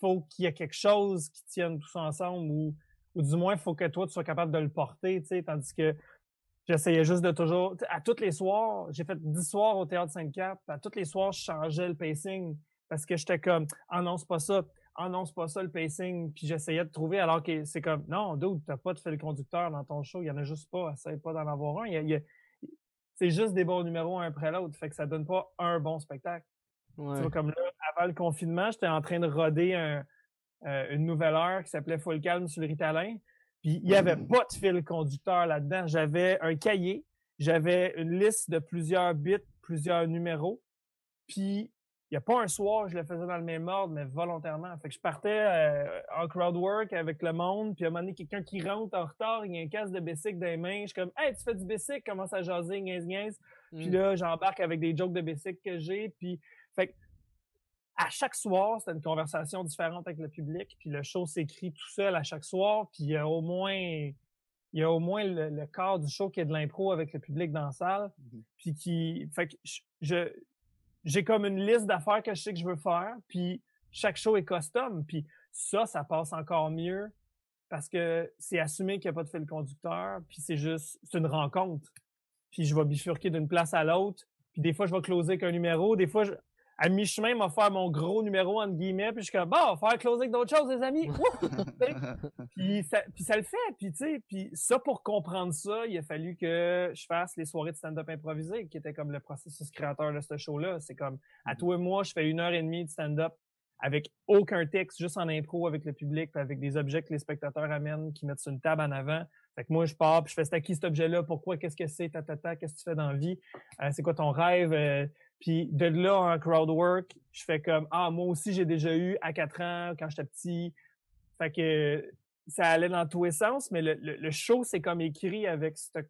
faut qu'il y ait quelque chose qui tienne tout ça ensemble, ou, ou du moins, il faut que toi, tu sois capable de le porter, tandis que j'essayais juste de toujours... À tous les soirs, j'ai fait 10 soirs au Théâtre Sainte-Cap, à tous les soirs, je changeais le pacing parce que j'étais comme « Ah non, c'est pas ça. Ah non, c'est pas ça le pacing. » Puis j'essayais de trouver alors que c'est comme « Non, dude, t'as pas de fil conducteur dans ton show. Il y en a juste pas. Essaye pas d'en avoir un. Il c'est juste des bons numéros un après l'autre. Fait que ça donne pas un bon spectacle. Ouais. Tu vois, comme là, avant le confinement, j'étais en train de roder un- euh, une nouvelle heure qui s'appelait Full Calme sur le Ritalin. Puis il n'y avait pas de fil conducteur là-dedans. J'avais un cahier, j'avais une liste de plusieurs bits, plusieurs numéros. Puis il n'y a pas un soir, je le faisais dans le même ordre, mais volontairement. Fait que je partais euh, en crowd work avec le monde, puis à un moment donné, quelqu'un qui rentre en retard, il y a un casque de bicycle dans les mains. Je suis comme, hey, tu fais du bicycle, commence à jaser, niaise, niaise. Puis Mm. là, j'embarque avec des jokes de bicycle que j'ai. Puis, fait que, à chaque soir, c'était une conversation différente avec le public. Puis le show s'écrit tout seul à chaque soir. Puis il y a au moins, il y a au moins le, le quart du show qui est de l'impro avec le public dans la salle. Mhm. Puis qui, fait que je- j'ai comme une liste d'affaires que je sais que je veux faire. Puis chaque show est custom. Puis ça, ça passe encore mieux parce que c'est assumé qu'il n'y a pas de fil conducteur. Puis c'est juste, c'est une rencontre. Puis je vais bifurquer d'une place à l'autre. Puis des fois, je vais closer avec un numéro. Des fois, je- à mi-chemin, vais faire mon gros numéro, entre guillemets. Puis je suis comme, bon, on va faire closer avec d'autres choses, les amis. Puis, ça, puis ça le fait. Puis, tu sais, puis ça, pour comprendre ça, il a fallu que je fasse les soirées de stand-up improvisé, qui était comme le processus créateur de ce show-là. C'est comme, à tous les mois, je fais une heure et demie de stand-up avec aucun texte, juste en impro avec le public, puis avec des objets que les spectateurs amènent, qui mettent sur une table en avant. Fait que moi, je pars, puis je fais, c'est à qui cet objet-là? Pourquoi? Qu'est-ce que c'est? Ta, ta, ta, qu'est-ce que tu fais dans la vie? Euh, c'est quoi ton rêve? Euh, puis de là, en crowd work, je fais comme, ah, moi aussi, j'ai déjà eu à 4 ans, quand j'étais petit. Fait que ça allait dans tous les sens, mais le, le, le show, c'est comme écrit avec cette,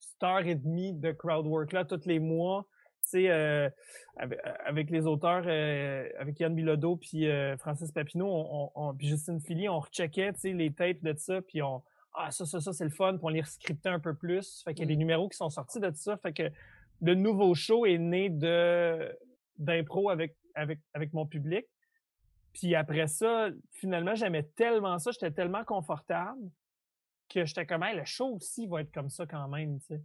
cette heure et demie de crowd work-là, tous les mois. Tu sais, euh, avec, avec les auteurs, euh, avec Yann Bilodeau puis euh, Francis Papineau, on, on, puis Justine Philly, on recheckait, tu sais, les tapes de ça, puis on, ah, ça, ça, ça, c'est le fun, puis on les rescriptait un peu plus. Fait qu'il y a des numéros qui sont sortis de ça. Fait que le nouveau show est né de d'impro avec, avec, avec mon public. Puis après ça, finalement, j'aimais tellement ça, j'étais tellement confortable que j'étais comme, hey, le show aussi va être comme ça quand même, tu sais.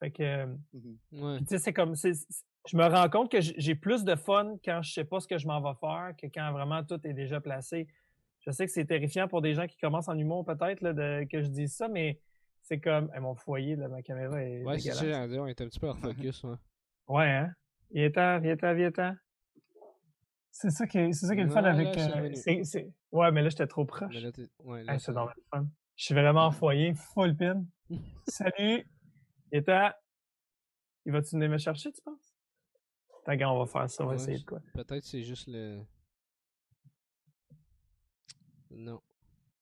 Fait que, Mhm. Ouais. puis tu sais, c'est comme, je me rends compte que j'ai plus de fun quand je sais pas ce que je m'en vais faire que quand vraiment tout est déjà placé. Je sais que c'est terrifiant pour des gens qui commencent en humour peut-être que je dise ça, mais c'est comme, hey, mon foyer, là, ma caméra est Ouais, c'est ça, on est un petit peu hors focus, ouais. Ouais, hein? Viens-t'en, viens-t'en, viens-t'en. C'est ça qui est, c'est ça qui est le fun Ouais, avec. euh, revenu. c'est- c'est- Ouais, mais là, j'étais trop proche. Là, ouais, là, Hey, c'est le fun. Je suis vraiment en foyer, full pin. Salut! Viens-t'en. Il va-tu venir me chercher, tu penses? Gars, on va faire ça, on va Ouais, essayer de quoi. Peut-être c'est juste le. Non.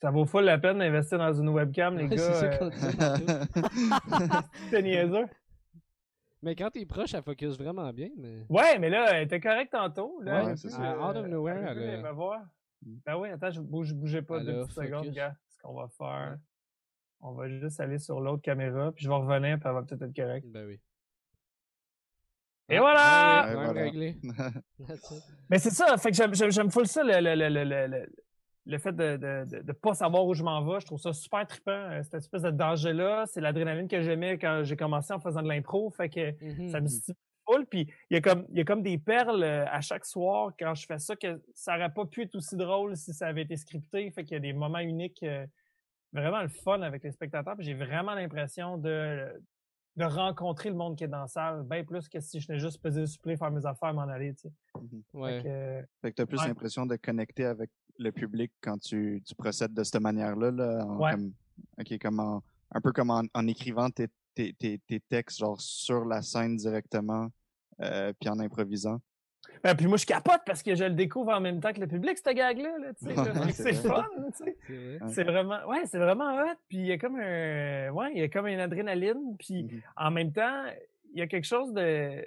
Ça vaut full la peine d'investir dans une webcam, les Ouais, gars. C'est niaiseux. Mais quand t'es proche, elle focus vraiment bien, mais. Ouais, mais là, elle était correcte tantôt. Là, Ouais, c'est ça. Ah, out of nowhere, elle elle me voir. Mm. Ben oui, attends, je bouge, bougez pas deux petites secondes, gars. Ce qu'on va faire, on va juste aller sur l'autre caméra, puis je vais revenir, puis elle va peut-être être correcte. Ben oui. Et Ah, voilà! ben voilà. Mais c'est ça, fait que j'aime, j'aime, j'aime full ça, le, le, le, le, fait de, de, de, de pas savoir où je m'en vais. Je trouve ça super trippant, euh, cette espèce de danger-là. C'est l'adrénaline que j'aimais quand j'ai commencé en faisant de l'impro, fait que Mhm. ça me stimule. Puis il y, a comme, il y a comme des perles euh, à chaque soir quand je fais ça que ça aurait pas pu être aussi drôle si ça avait été scripté. Fait qu'il y a des moments uniques, euh, vraiment le fun avec les spectateurs. Puis j'ai vraiment l'impression de, de rencontrer le monde qui est dans la salle, bien plus que si je venais juste peser le supplé, faire mes affaires, m'en aller. Tu sais. Ouais. Fait que, euh, Fait que t'as plus Ouais. l'impression de connecter avec le public quand tu, tu procèdes de cette manière-là, là, en- Ouais. comme, ok, comme en- un peu comme en, en écrivant tes, tes, tes, tes textes genre sur la scène directement, euh, puis en improvisant. Ben, puis moi, je capote parce que je le découvre en même temps que le public, cette gag-là. Là, tu sais, là. Ouais, c'est fun. tu sais. C'est vrai. Ouais. C'est vraiment, ouais, c'est vraiment hot. Puis il y a comme un, ouais, il y a comme une adrénaline. Puis Mhm. en même temps, il y a quelque chose de,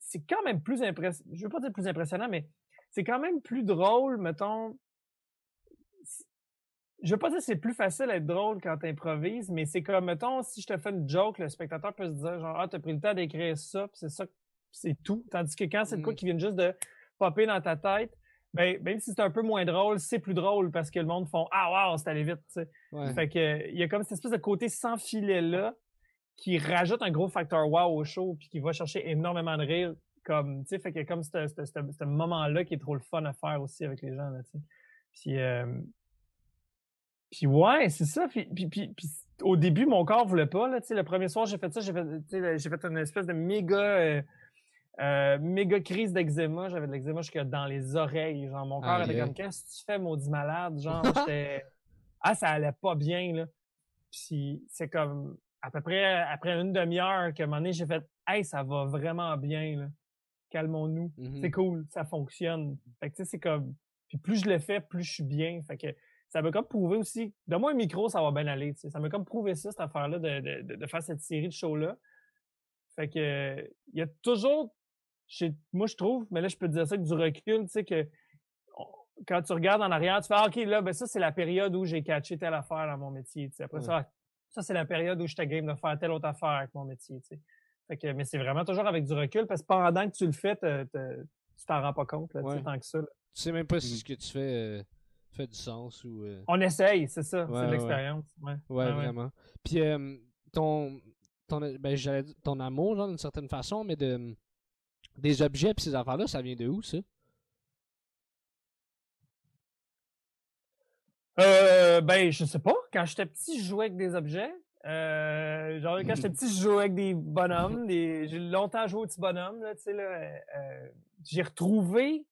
c'est quand même plus impressionnant. Je veux pas dire plus impressionnant, mais c'est quand même plus drôle, mettons. Je veux pas dire que c'est plus facile d'être drôle quand t'improvises, mais c'est comme, mettons, si je te fais une joke, le spectateur peut se dire, genre, ah, t'as pris le temps d'écrire ça, puis c'est ça, c'est tout. Tandis que quand c'est de quoi Mm. qui vient juste de popper dans ta tête, ben, même si c'est un peu moins drôle, c'est plus drôle parce que le monde font, ah, wow, c'est allé vite, tu sais. Ouais. Fait que, il y a comme cette espèce de côté sans filet là qui rajoute un gros facteur wow au show puis qui va chercher énormément de rire. Comme, tu sais, fait a comme ce, moment-là qui est trop le fun à faire aussi avec les gens, là, tu sais. Puis, euh, puis ouais, c'est ça. Puis, puis, puis, puis au début, mon corps voulait pas, là. Le premier soir, j'ai fait ça, j'ai fait, j'ai fait une espèce de méga, euh, euh, méga crise d'eczéma. J'avais de l'eczéma jusque dans les oreilles. Genre, mon corps Aïe, était comme, qu'est-ce que tu fais, maudit malade? Genre, j'étais, ah, ça allait pas bien, là. Puis c'est comme, à peu près, après une demi-heure, qu'à un moment donné, j'ai fait, hey, ça va vraiment bien, là. calmons-nous. Mhm. C'est cool, ça fonctionne. Fait que tu sais, c'est comme. Puis plus je le fais, plus je suis bien. Fait que ça m'a comme prouvé aussi. Donne-moi un micro, ça va bien aller. tu sais. Ça m'a comme prouvé ça, cette affaire-là, de, de, de- de faire cette série de shows-là. Fait que il y a toujours. Moi, je trouve, mais là, je peux te dire ça avec du recul, tu sais, que quand tu regardes en arrière, tu fais ah, OK, là, ben ça, c'est la période où j'ai catché telle affaire dans mon métier. Après ça, ah, ça, c'est la période où j'étais game de faire telle autre affaire avec mon métier. Fait que, mais c'est vraiment toujours avec du recul parce que pendant que tu le fais, te- te- tu t'en rends pas compte là, tu sais, Ouais. tant que ça. là. Tu sais même pas si Mhm. ce que tu fais euh, fait du sens ou. euh, On essaye, c'est ça. Ouais, c'est de l'expérience. Ouais. Ouais, ouais. vraiment. Puis euh, ton, ton, ben, ton amour, genre, d'une certaine façon, mais de des objets pis ces affaires-là, ça vient de où, ça? Euh, ben, je sais pas. Quand j'étais petit, je jouais avec des objets. Euh, genre, quand j'étais petit, je jouais avec des bonhommes. Des... J'ai longtemps joué aux petits bonhommes, là, tu sais, là. euh, j'ai retrouvé,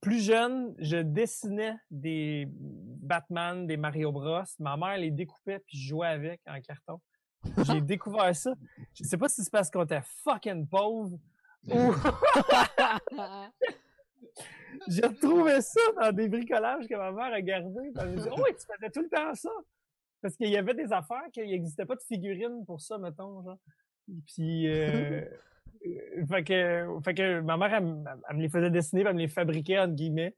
plus jeune, je dessinais des Batman, des Mario Bros. Ma mère les découpait puis je jouais avec en carton. J'ai découvert ça. Je sais pas si c'est parce qu'on était fucking pauvre ou j'ai retrouvé ça dans des bricolages que ma mère a gardés. Elle me dit Oh, tu faisais tout le temps ça. Parce qu'il y avait des affaires qu'il n'existait pas de figurines pour ça, mettons. Genre. Puis, euh, fait, que, fait que ma mère, elle, me- elle me les faisait dessiner, elle me les fabriquait, entre guillemets.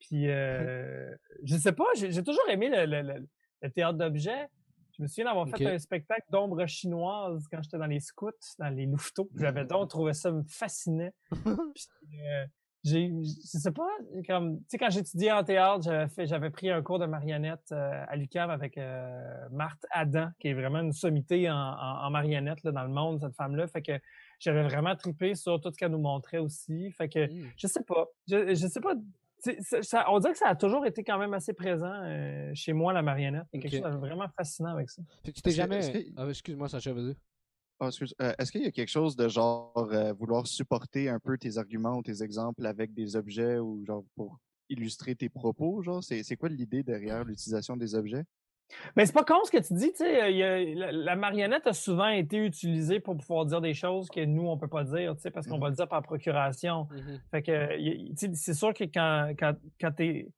Puis, euh, je sais pas, j'ai toujours aimé le, le- le- le théâtre d'objets. Je me souviens d'avoir fait un spectacle d'ombre chinoise quand j'étais dans les scouts, dans les louveteaux. J'avais donc trouvé ça me fascinait. Puis, euh, j'ai, je sais pas, comme, tu sais, quand j'étudiais en théâtre, j'avais fait, j'avais pris un cours de marionnette euh, à l'UQAM avec euh, Marthe Adam, qui est vraiment une sommité en, en, en marionnette là, dans le monde, cette femme-là. Fait que j'avais vraiment trippé sur tout ce qu'elle nous montrait aussi. Fait que, Hmm. je sais pas, je, je sais pas. ça- on dirait que ça a toujours été quand même assez présent euh, chez moi, la marionnette. Il y a quelque chose de vraiment fascinant avec ça. Fait que tu t'es jamais. Ah, excuse-moi, Sacha, vas-y. Excuse. Euh, Est-ce qu'il y a quelque chose de genre euh, vouloir supporter un peu tes arguments ou tes exemples avec des objets ou genre pour illustrer tes propos, genre? C'est c'est quoi l'idée derrière l'utilisation des objets? Mais c'est pas con ce que tu dis, tu sais, la, la marionnette a souvent été utilisée pour pouvoir dire des choses que nous, on peut pas dire, tu sais, parce qu'on va le dire par procuration. Mhm. Fait que, c'est sûr que quand, quand, quand t'es,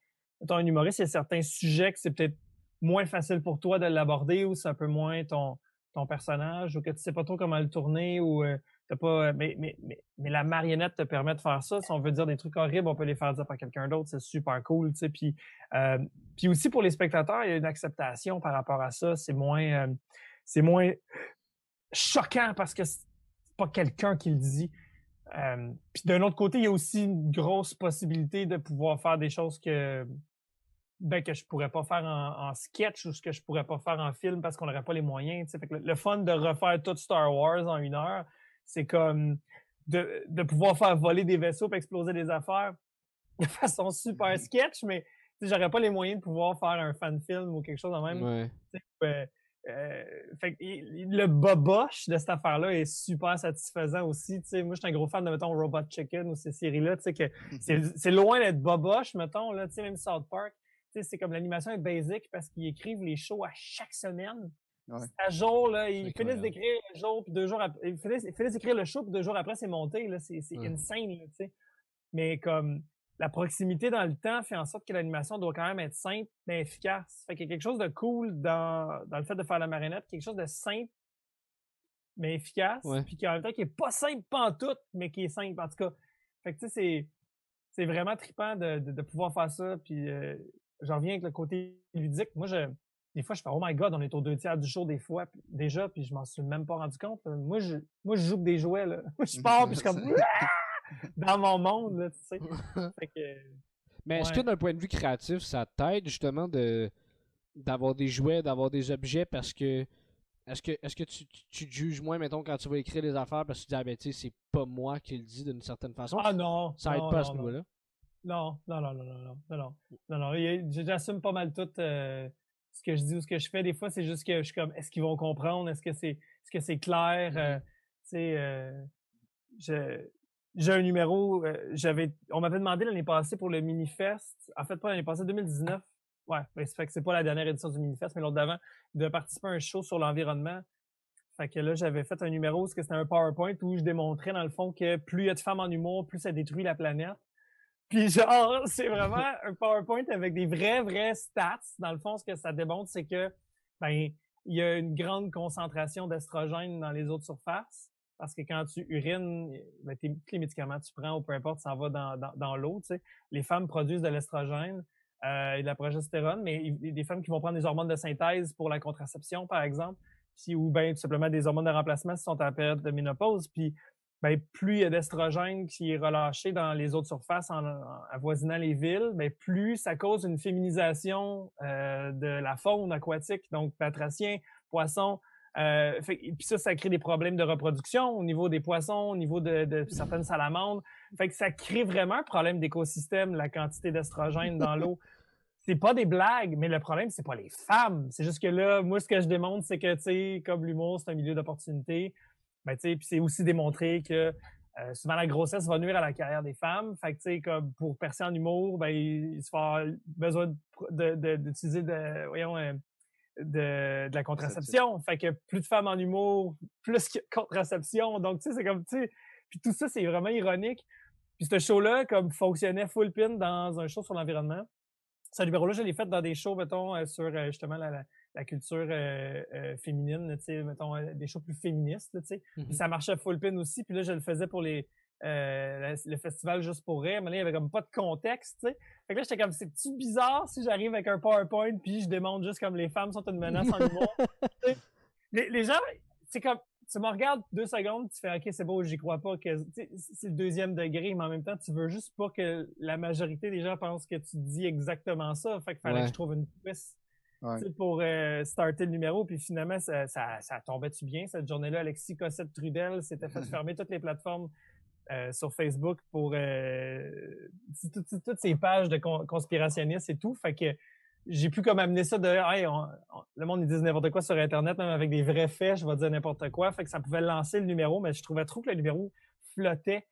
un humoriste, il y a certains sujets que c'est peut-être moins facile pour toi de l'aborder ou c'est un peu moins ton, ton personnage ou que tu sais pas trop comment le tourner ou euh, t'as pas, mais, mais, mais, mais la marionnette te permet de faire ça. Si on veut dire des trucs horribles, on peut les faire dire par quelqu'un d'autre. C'est super cool. Puis, euh, puis aussi pour les spectateurs, il y a une acceptation par rapport à ça. C'est moins, euh, c'est moins choquant parce que c'est pas quelqu'un qui le dit. Euh, puis d'un autre côté, il y a aussi une grosse possibilité de pouvoir faire des choses que ben, que je pourrais pas faire en, sketch ou ce que je pourrais pas faire en film parce qu'on n'aurait pas les moyens. le fun de refaire tout Star Wars en une heure, c'est comme de, de pouvoir faire voler des vaisseaux et exploser des affaires de façon super sketch, mais tu sais, j'aurais pas les moyens de pouvoir faire un fan film ou quelque chose de même. Ouais. Euh, euh, fait il- le boboche de cette affaire-là est super satisfaisant aussi. Tu sais, moi, je suis un gros fan de, mettons, Robot Chicken ou ces séries-là. Tu sais, que c'est loin d'être boboche, mettons, là, tu sais, même South Park. Tu sais, c'est comme l'animation est basic parce qu'ils écrivent les shows à chaque semaine. Ouais. À jour, là, ils finissent d'écrire le jour, puis deux jours après, ils finissent, ils finissent d'écrire le show, puis deux jours après, c'est monté, là. C'est c'est Ouais. insane, là, tu sais. Mais comme, la proximité dans le temps fait en sorte que l'animation doit quand même être simple mais efficace. Fait qu'il y a quelque chose de cool dans, dans le fait de faire la marionnette, quelque chose de simple mais efficace, Ouais. puis qui en même temps qui est pas simple pantoute, mais qui est simple en tout cas. Fait que tu sais, c'est c'est vraiment trippant de, de, de pouvoir faire ça. Puis euh, j'en reviens avec le côté ludique. Moi, je des fois, je fais Oh my god, on est aux deux tiers du show des fois puis- déjà, puis je m'en suis même pas rendu compte. là. Moi, je moi je joue que des jouets là. Moi, je pars puis je suis comme dans mon monde là, tu sais. Fait que Mais est-ce Ouais. que d'un point de vue créatif, ça t'aide justement de d'avoir des jouets, d'avoir des objets? Parce que est-ce que est-ce que tu, tu, tu te juges moins, mettons, quand tu vas écrire les affaires parce que tu dis ah ben tu sais, c'est pas moi qui le dis d'une certaine façon? ah non, ça aide non, pas à non, ce non. niveau-là? Non, non, non, non, non, non, non, non, non, non. J'assume pas mal tout euh, ce que je dis ou ce que je fais. Des fois, c'est juste que je suis comme, est-ce qu'ils vont comprendre? Est-ce que c'est, est-ce que c'est clair? Euh, tu sais, euh, j'ai un numéro, euh, j'avais, on m'avait demandé l'année passée pour le Minifest. En fait, pas l'année passée, 2019. Ouais, ben, fait que c'est pas la dernière édition du Minifest, mais l'autre d'avant, de participer à un show sur l'environnement. Fait que là, j'avais fait un numéro où c'était un PowerPoint où je démontrais, dans le fond, que plus il y a de femmes en humour, plus ça détruit la planète. Puis genre, c'est vraiment un PowerPoint avec des vrais, vrais stats. Dans le fond, ce que ça démontre, c'est que ben il y a une grande concentration d'estrogène dans les autres surfaces. Parce que quand tu urines, ben, tous les médicaments que tu prends ou peu importe, ça va dans, dans, dans l'eau. Les femmes produisent de l'estrogène euh, et de la progestérone, mais il des femmes qui vont prendre des hormones de synthèse pour la contraception, par exemple, puis, ou bien tout simplement des hormones de remplacement si sont en période de ménopause. Puis ben, plus il y a d'estrogène qui est relâché dans les autres surfaces en, avoisinant les villes, ben, plus ça cause une féminisation euh, de la faune aquatique, donc batraciens, poissons. Euh, fait, et puis ça, ça crée des problèmes de reproduction au niveau des poissons, au niveau de, de certaines salamandres. Fait que ça crée vraiment un problème d'écosystème, la quantité d'estrogène dans l'eau. C'est pas des blagues, mais le problème, c'est pas les femmes. C'est juste que là, moi, ce que je démontre, c'est que, tu sais, comme l'humour, c'est un milieu d'opportunité. Ben, puis c'est aussi démontré que euh, souvent la grossesse va nuire à la carrière des femmes. Fait que, tu sais, comme pour percer en humour, ben, il, se va besoin d'utiliser de, voyons, euh, de, de, la contraception. Fait que plus de femmes en humour, plus que contraception. Donc, tu sais, c'est comme, tu sais, puis tout ça, c'est vraiment ironique. Puis ce show-là, comme fonctionnait full pin dans un show sur l'environnement. Ce numéro-là, je l'ai fait dans des shows, mettons, euh, sur justement la, la culture euh, euh, féminine, tu sais, mettons, euh, des choses plus féministes, tu sais. Puis mm-hmm. ça marchait full pin aussi. Puis là, je le faisais pour les le festival juste pour rire, mais là, il y avait comme pas de contexte, tu sais. Fait que là, j'étais comme, c'est-tu bizarre si j'arrive avec un PowerPoint puis je démontre juste comme les femmes sont une menace en humour? les, les gens, c'est comme, tu me regardes deux secondes, tu fais OK, c'est beau, j'y crois pas que c'est le deuxième degré, mais en même temps, tu veux juste pas que la majorité des gens pensent que tu dis exactement ça. Fait qu'il fallait que je trouve une twist pour euh, starter le numéro. Puis finalement, ça, ça, ça tombait-tu bien cette journée-là? Alexis Cossette-Trudel s'était fait fermer toutes les plateformes euh, sur Facebook pour euh, toutes ces pages de conspirationnistes et tout. Fait que j'ai pu comme amener ça de hey, le monde ils disent n'importe quoi sur Internet, même avec des vrais faits, je vais dire n'importe quoi. Fait que ça pouvait lancer le numéro, mais je trouvais trop que le numéro flottait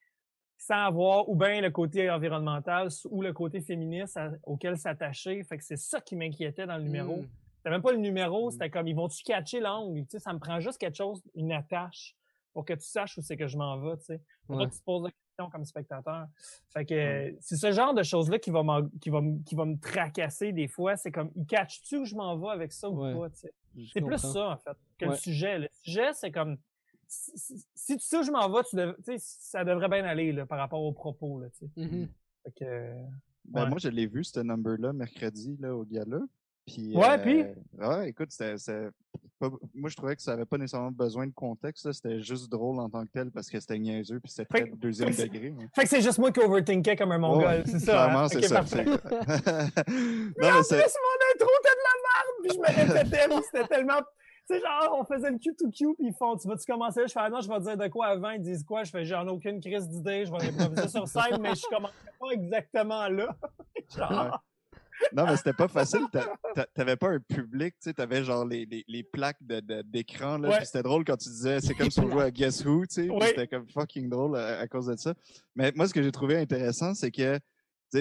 sans avoir ou bien le côté environnemental ou le côté féministe auquel s'attacher. Fait que c'est ça qui m'inquiétait dans le numéro. Hmm. C'était même pas le numéro, hmm. c'était comme ils vont-tu catcher l'angle? Tu sais, ça me prend juste quelque chose, une attache, pour que tu saches où c'est que je m'en vais, tu sais. Pour que tu te poses la question comme spectateur. Fait que c'est ce genre de choses-là qui va, qui va, qui va me tracasser des fois. C'est comme, ils catchent-tu où je m'en vais avec ça ou pas, tu sais? C'est plus ça, en fait, que le sujet. Le sujet, c'est comme, si, tu sais où je m'en vais, tu ça devrait bien aller là, par rapport aux propos. Là, mm-hmm. ben, Moi, je l'ai vu, ce number-là, mercredi, là, au gala. Puis, ouais, puis? Euh, ouais, écoute, moi, je trouvais que ça avait pas nécessairement besoin de contexte. C'était juste drôle en tant que tel parce que c'était niaiseux puis c'était très deuxième degré. Fait que c'est juste moi qui overthinkais comme un mongol, c'est ça? Clairement, hein? c'est ça. mais, non, mais en plus, mon intro, t'es de la merde! Puis je me répétais, c'était tellement c'est genre, on faisait le Q2Q, puis ils font, tu vas-tu commencer? Là? Je fais, ah non, je vais dire de quoi avant. Ils disent quoi? Je fais, j'en ai aucune crise d'idée, je vais improviser sur scène, mais je commence pas exactement là. Non, mais c'était pas facile. T'avais pas un public, tu sais, t'avais genre les, les, les plaques d'écran, de, là. C'était drôle quand tu disais, c'est comme si on jouait à Guess Who, tu sais. C'était comme fucking drôle à, cause de ça. Mais moi, ce que j'ai trouvé intéressant, c'est que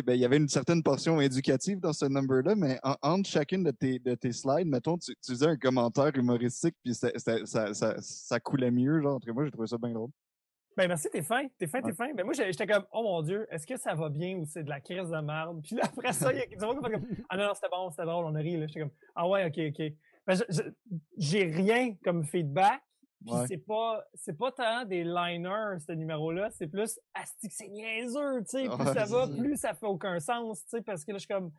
ben, il y avait une certaine portion éducative dans ce number-là, mais entre chacune de tes, de tes slides, mettons, tu, tu faisais un commentaire humoristique, puis ça, ça, ça, ça, coulait mieux, genre, entre moi, j'ai trouvé ça bien drôle. Ben merci, t'es fin, t'es fin, t'es fin. Ben moi j'étais comme oh mon dieu, est-ce que ça va bien ou c'est de la crise de merde? Puis là après ça, il y a comme ah non, non c'était bon, c'était drôle, on a ri là. J'étais comme ah ouais, ok, ok. Ben, j'ai rien comme feedback, puis c'est pas c'est pas tant des liners ce numéro-là, c'est plus asti c'est niaiseux, tu sais, plus ça va, plus ça fait aucun sens, tu sais, parce que là je suis comme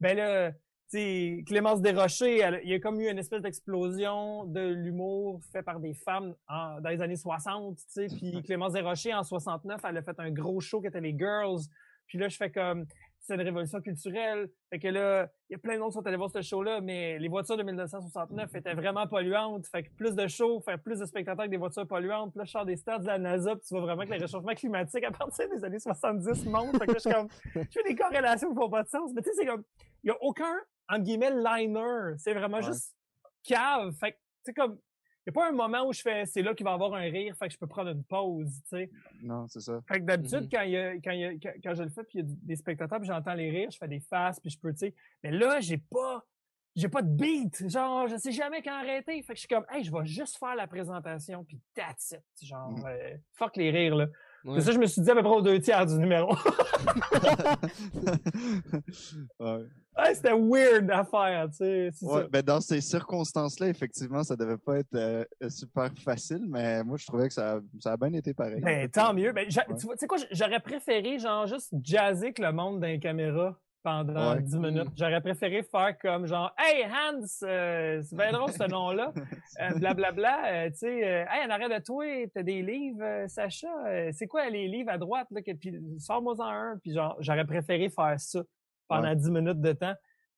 ben là tu sais Clémence Desrochers, il y a comme eu une espèce d'explosion de l'humour fait par des femmes dans les années 60, tu sais, puis Clémence Desrochers en 69, elle a fait un gros show qui était les Girls. Puis là je fais comme c'est une révolution culturelle. Fait que là, il y a plein de monde qui sont allés voir ce show-là, mais les voitures de 1969 étaient vraiment polluantes. Fait que plus de shows, faire plus de spectacles avec des voitures polluantes. Puis là, je sors des stats de la NASA, puis tu vois vraiment que le réchauffement climatique à partir des années 70 monte. Fait que là, je comme, je fais des corrélations qui font pas de sens. Mais tu sais, c'est comme, il y a aucun, entre guillemets, liner. C'est vraiment juste cave. Fait que, tu sais, comme, n'y a pas un moment où je fais c'est là qu'il va y avoir un rire, fait que je peux prendre une pause, tu sais. Non, c'est ça. Fait que d'habitude, mm-hmm. quand, il y a, quand, il y a, quand, je le fais, puis il y a des spectateurs, puis j'entends les rires, je fais des faces, puis je peux, tu sais. Mais là, j'ai pas. j'ai pas de beat. Genre, je sais jamais quand arrêter. Fait que je suis comme, hey, je vais juste faire la présentation, puis that's it. Genre, Mhm. euh, fuck les rires, là. Ouais. C'est ça, je me suis dit à peu près aux deux tiers du numéro. ouais. Ouais, c'était weird à faire, tu sais. Ouais, ça. ben dans ces circonstances-là, effectivement, ça devait pas être euh, super facile, mais moi, je trouvais que ça, a- ça a bien été pareil. Ben, tant mieux. Ben, Ouais. tu sais quoi, j'aurais préféré, genre, juste jazzer avec le monde dans les caméras pendant Ouais. 10 minutes. Mm. J'aurais préféré faire comme, genre, Hey, Hans, euh, c'est bien drôle ce nom-là. Euh, Blablabla, euh, tu sais, Hey, en arrière de toi, t'as des livres, Sacha. c'est quoi les livres à droite, là? Que, puis, sors-moi-en un. Puis, genre, j'aurais préféré faire ça pendant 10 minutes de temps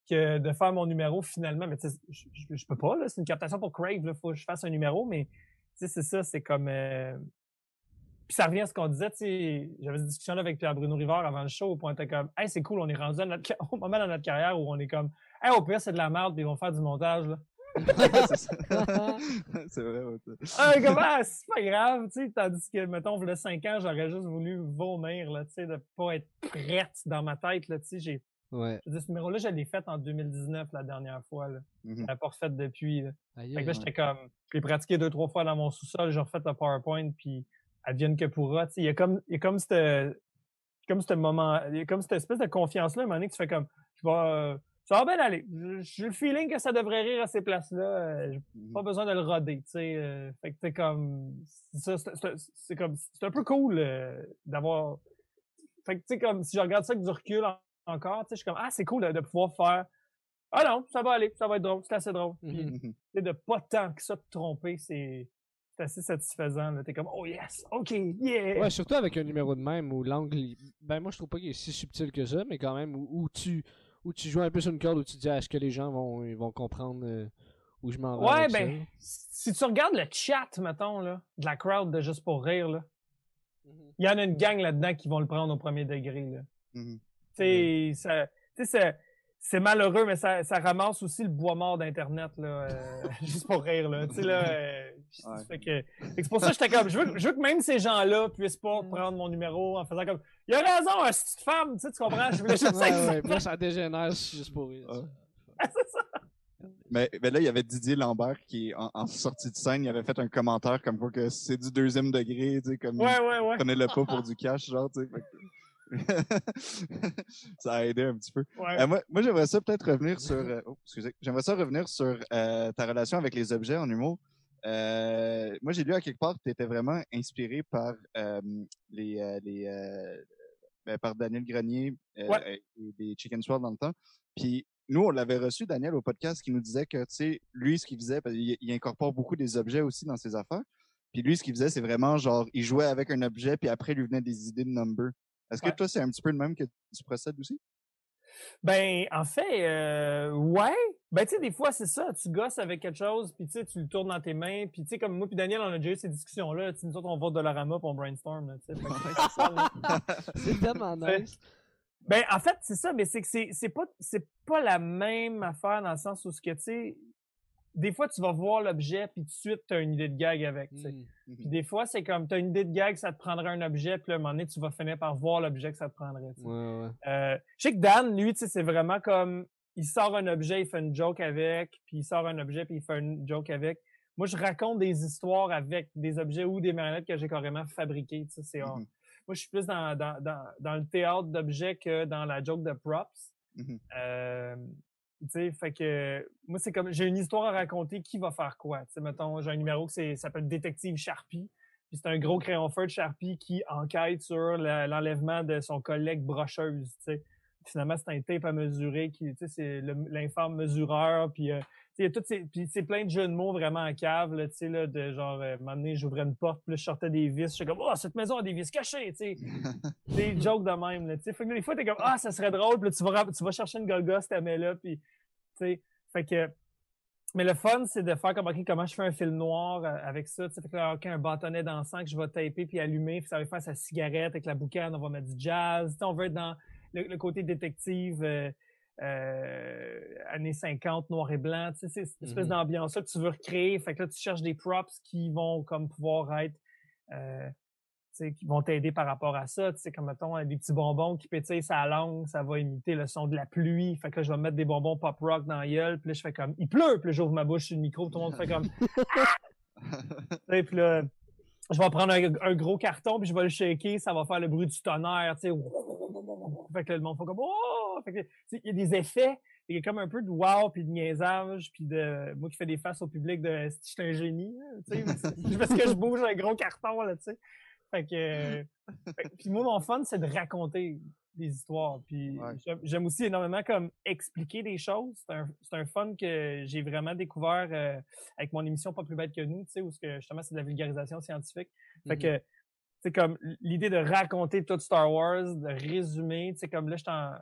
que de faire mon numéro finalement. Mais tu sais, je, je- peux pas, là. C'est une captation pour Crave, là. Faut que je fasse un numéro, mais tu sais, c'est ça, c'est comme. euh, Puis ça revient à ce qu'on disait, tu sais. J'avais cette discussion-là avec Pierre-Bruno Rivard avant le show, où on était comme, hey, c'est cool, on est rendu à notre, au moment dans notre carrière où on est comme, hey, au pire, c'est de la merde, puis ils vont faire du montage, là. c'est vrai. ouais, ça. Ah, comme, ah, c'est pas grave, tu sais. Tandis que, mettons, il y a 5 ans, j'aurais juste voulu vomir, là, tu sais, de pas être prête dans ma tête, là, tu sais. J'ai, Ouais. je dire, ce numéro-là, je l'ai fait en 2019, la dernière fois, là. Je l'ai pas refait depuis, là. Aïe, Fait que là, comme, je l'ai pratiqué deux, trois fois dans mon sous-sol, j'ai refait le PowerPoint, puis advienne que pourra. Il y a comme, il y a comme cette, comme ce moment, il y a comme cette espèce de confiance-là, à un moment donné, que tu fais comme, je vais, euh, ça va bien aller. J'ai le feeling que ça devrait rire à ces places-là. euh, J'ai Mhm. pas besoin de le roder, tu sais. euh, fait que c'est comme, c'est comme, c'est un peu cool euh, d'avoir. Fait que tu sais, comme, si je regarde ça avec du recul en- encore, tu sais, je suis comme, ah, c'est cool de, de pouvoir faire. Ah non, ça va aller, ça va être drôle, c'est assez drôle. Puis, Mhm. Mhm. sais, de pas tant que ça te tromper, c'est c'est assez satisfaisant. T'es comme, oh yes, ok, yeah! Ouais, surtout avec un numéro de même où l'angle. Ben, moi, je trouve pas qu'il est si subtil que ça, mais quand même, où, où tu, où tu joues un peu sur une corde, où tu dis, ah, est-ce que les gens vont, ils vont comprendre euh, où je m'en vais. Ouais, ben, si tu regardes le chat, mettons, là, de la crowd de Juste pour rire, là. Mhm. il y en a une gang là-dedans qui vont le prendre au premier degré. Là. Mhm. Ça- tu sais, c'est- c'est malheureux, mais ça, ça ramasse aussi le bois mort d'Internet, là, euh, juste pour rire, là. Tu sais, là, euh, Ouais. fait que, fait que c'est pour ça que j'étais comme, je veux, je veux que même ces gens-là puissent pas Mm. prendre mon numéro en faisant comme, il a raison, un petite femme, tu sais, tu comprends? Je voulais juste Ouais, être ouais, là, ça dégénère juste pour rire. Ah, c'est ça. Mais, mais là, il y avait Didier Lambert qui, en, en sortie de scène, il avait fait un commentaire comme quoi que c'est du deuxième degré, tu sais, comme Ouais, ouais, ouais. prenez-le pas pour du cash, genre, tu sais. ça a aidé un petit peu. ouais. Euh, moi, moi j'aimerais ça peut-être revenir sur. euh, oh, excusez. J'aimerais ça revenir sur euh, ta relation avec les objets en humour. Moi, j'ai lu à quelque part que tu étais vraiment inspiré par les, les ben, par Daniel Grenier Ouais. et des Chicken Swirl dans le temps. Puis nous, on l'avait reçu, Daniel, au podcast, qui nous disait que, tu sais, lui, ce qu'il faisait, parce qu'il il incorpore beaucoup des objets aussi dans ses affaires. Puis lui, ce qu'il faisait, c'est vraiment genre, il jouait avec un objet, puis après, il lui venait des idées de number. Est-ce que Ouais. toi, c'est un petit peu le même que tu procèdes aussi? Ben, en fait, euh, ouais. Ben, tu sais, des fois, c'est ça. Tu gosses avec quelque chose, puis tu sais, tu le tournes dans tes mains. Puis, tu sais, comme moi puis Daniel, on a déjà eu ces discussions-là. Tu sais, nous autres, on va de l'orama puis on brainstorm. Tu sais. C'est ça, là. C'est tellement nice. Ben, en fait, c'est ça, mais c'est que c'est, c'est pas, c'est pas la même affaire dans le sens où ce que, tu sais, des fois, tu vas voir l'objet, puis tout de suite, tu as une idée de gag avec, sais. Mhm. Puis des fois, c'est comme, tu as une idée de gag, ça te prendrait un objet, puis à un moment donné, tu vas finir par voir l'objet que ça te prendrait. Ouais, ouais. Euh, je sais que Dan, lui, c'est vraiment comme, il sort un objet, il fait une joke avec, puis il sort un objet, puis il fait une joke avec. Moi, je raconte des histoires avec des objets ou des marionnettes que j'ai carrément fabriquées. C'est, Mhm. moi, je suis plus dans, dans, dans, dans le théâtre d'objets que dans la joke de props. Mhm. Euh, fait que moi, c'est comme j'ai une histoire à raconter, qui va faire quoi? Mettons, j'ai un numéro qui s'appelle Détective Sharpie. Puis c'est un gros crayon feu de Sharpie qui enquête sur l'enlèvement de son collègue brocheuse. Finalement, c'est un tape à mesurer qui, c'est l'infâme mesureur. Puis euh, il y a toutes ces, puis c'est plein de jeux de mots vraiment en cave, là, tu sais, là, de genre, euh, donné, j'ouvrais une porte, puis là, je sortais des vis. Je suis comme, oh, cette maison a des vis cachées, tu sais. des jokes de même, là, tu sais. Fait que des fois, t'es comme, ah, ça serait drôle, puis là, tu vas, tu vas chercher une golgosse, mets là, puis, tu sais. Fait que, mais le fun, c'est de faire comme, OK, comment je fais un film noir euh, avec ça, tu sais. Fait que là, OK, un bâtonnet d'encens que je vais taper puis allumer, puis ça va faire sa cigarette avec la boucane, on va mettre du jazz. Tu sais, on veut être dans le, le côté détective, euh, euh, années 50, noir et blanc, tu sais, c'est cette espèce Mhm. d'ambiance-là que tu veux recréer. Fait que là, tu cherches des props qui vont comme pouvoir être, euh, sais, qui vont t'aider par rapport à ça. Tu sais, comme mettons, des petits bonbons qui pétillent sa langue, ça va imiter le son de la pluie. Fait que là, je vais mettre des bonbons pop rock dans la gueule, puis là, je fais comme il pleut, puis j'ouvre ma bouche sur le micro, tout le monde fait comme puis là, je vais prendre un, gros carton, puis je vais le shaker, ça va faire le bruit du tonnerre, tu sais. Fait que là, le monde fait comme Oh! Fait que, il y a des effets il y a comme un peu de wow puis de niaisage puis de moi qui fais des faces au public de si je suis un génie tu sais parce que je bouge un gros carton là tu sais. Fait que, puis moi mon fun c'est de raconter des histoires puis j'aime aussi énormément comme expliquer des choses. C'est un, un, fun que j'ai vraiment découvert euh, avec mon émission pas plus bête que nous tu sais où ce que justement c'est de la vulgarisation scientifique. Fait mm-hmm. que c'est comme l'idée de raconter tout Star Wars de résumer tu sais comme là je en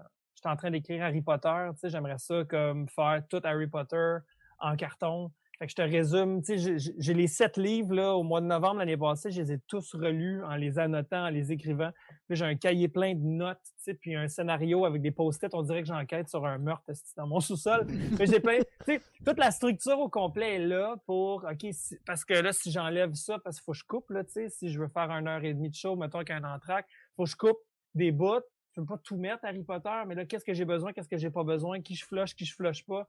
suis en train d'écrire Harry Potter, tu sais, j'aimerais ça comme faire tout Harry Potter en carton. Fait que je te résume, tu sais, j'ai les sept livres là, au mois de novembre l'année passée, je les ai tous relus en les annotant, en les écrivant. J'ai un cahier plein de notes, tu sais, puis un scénario avec des post-it, on dirait que j'enquête sur un meurtre dans mon sous-sol. J'ai plein, tu sais, toute la structure au complet est là pour, OK, parce que là, si j'enlève ça, parce qu'il faut que je coupe, là, tu sais, si je veux faire une heure et demie de show, mettons qu'un entraque, faut que je coupe des bouts, je peux pas tout mettre Harry Potter, mais là, qu'est-ce que j'ai besoin, qu'est-ce que j'ai pas besoin, qui je flush, qui je flush pas.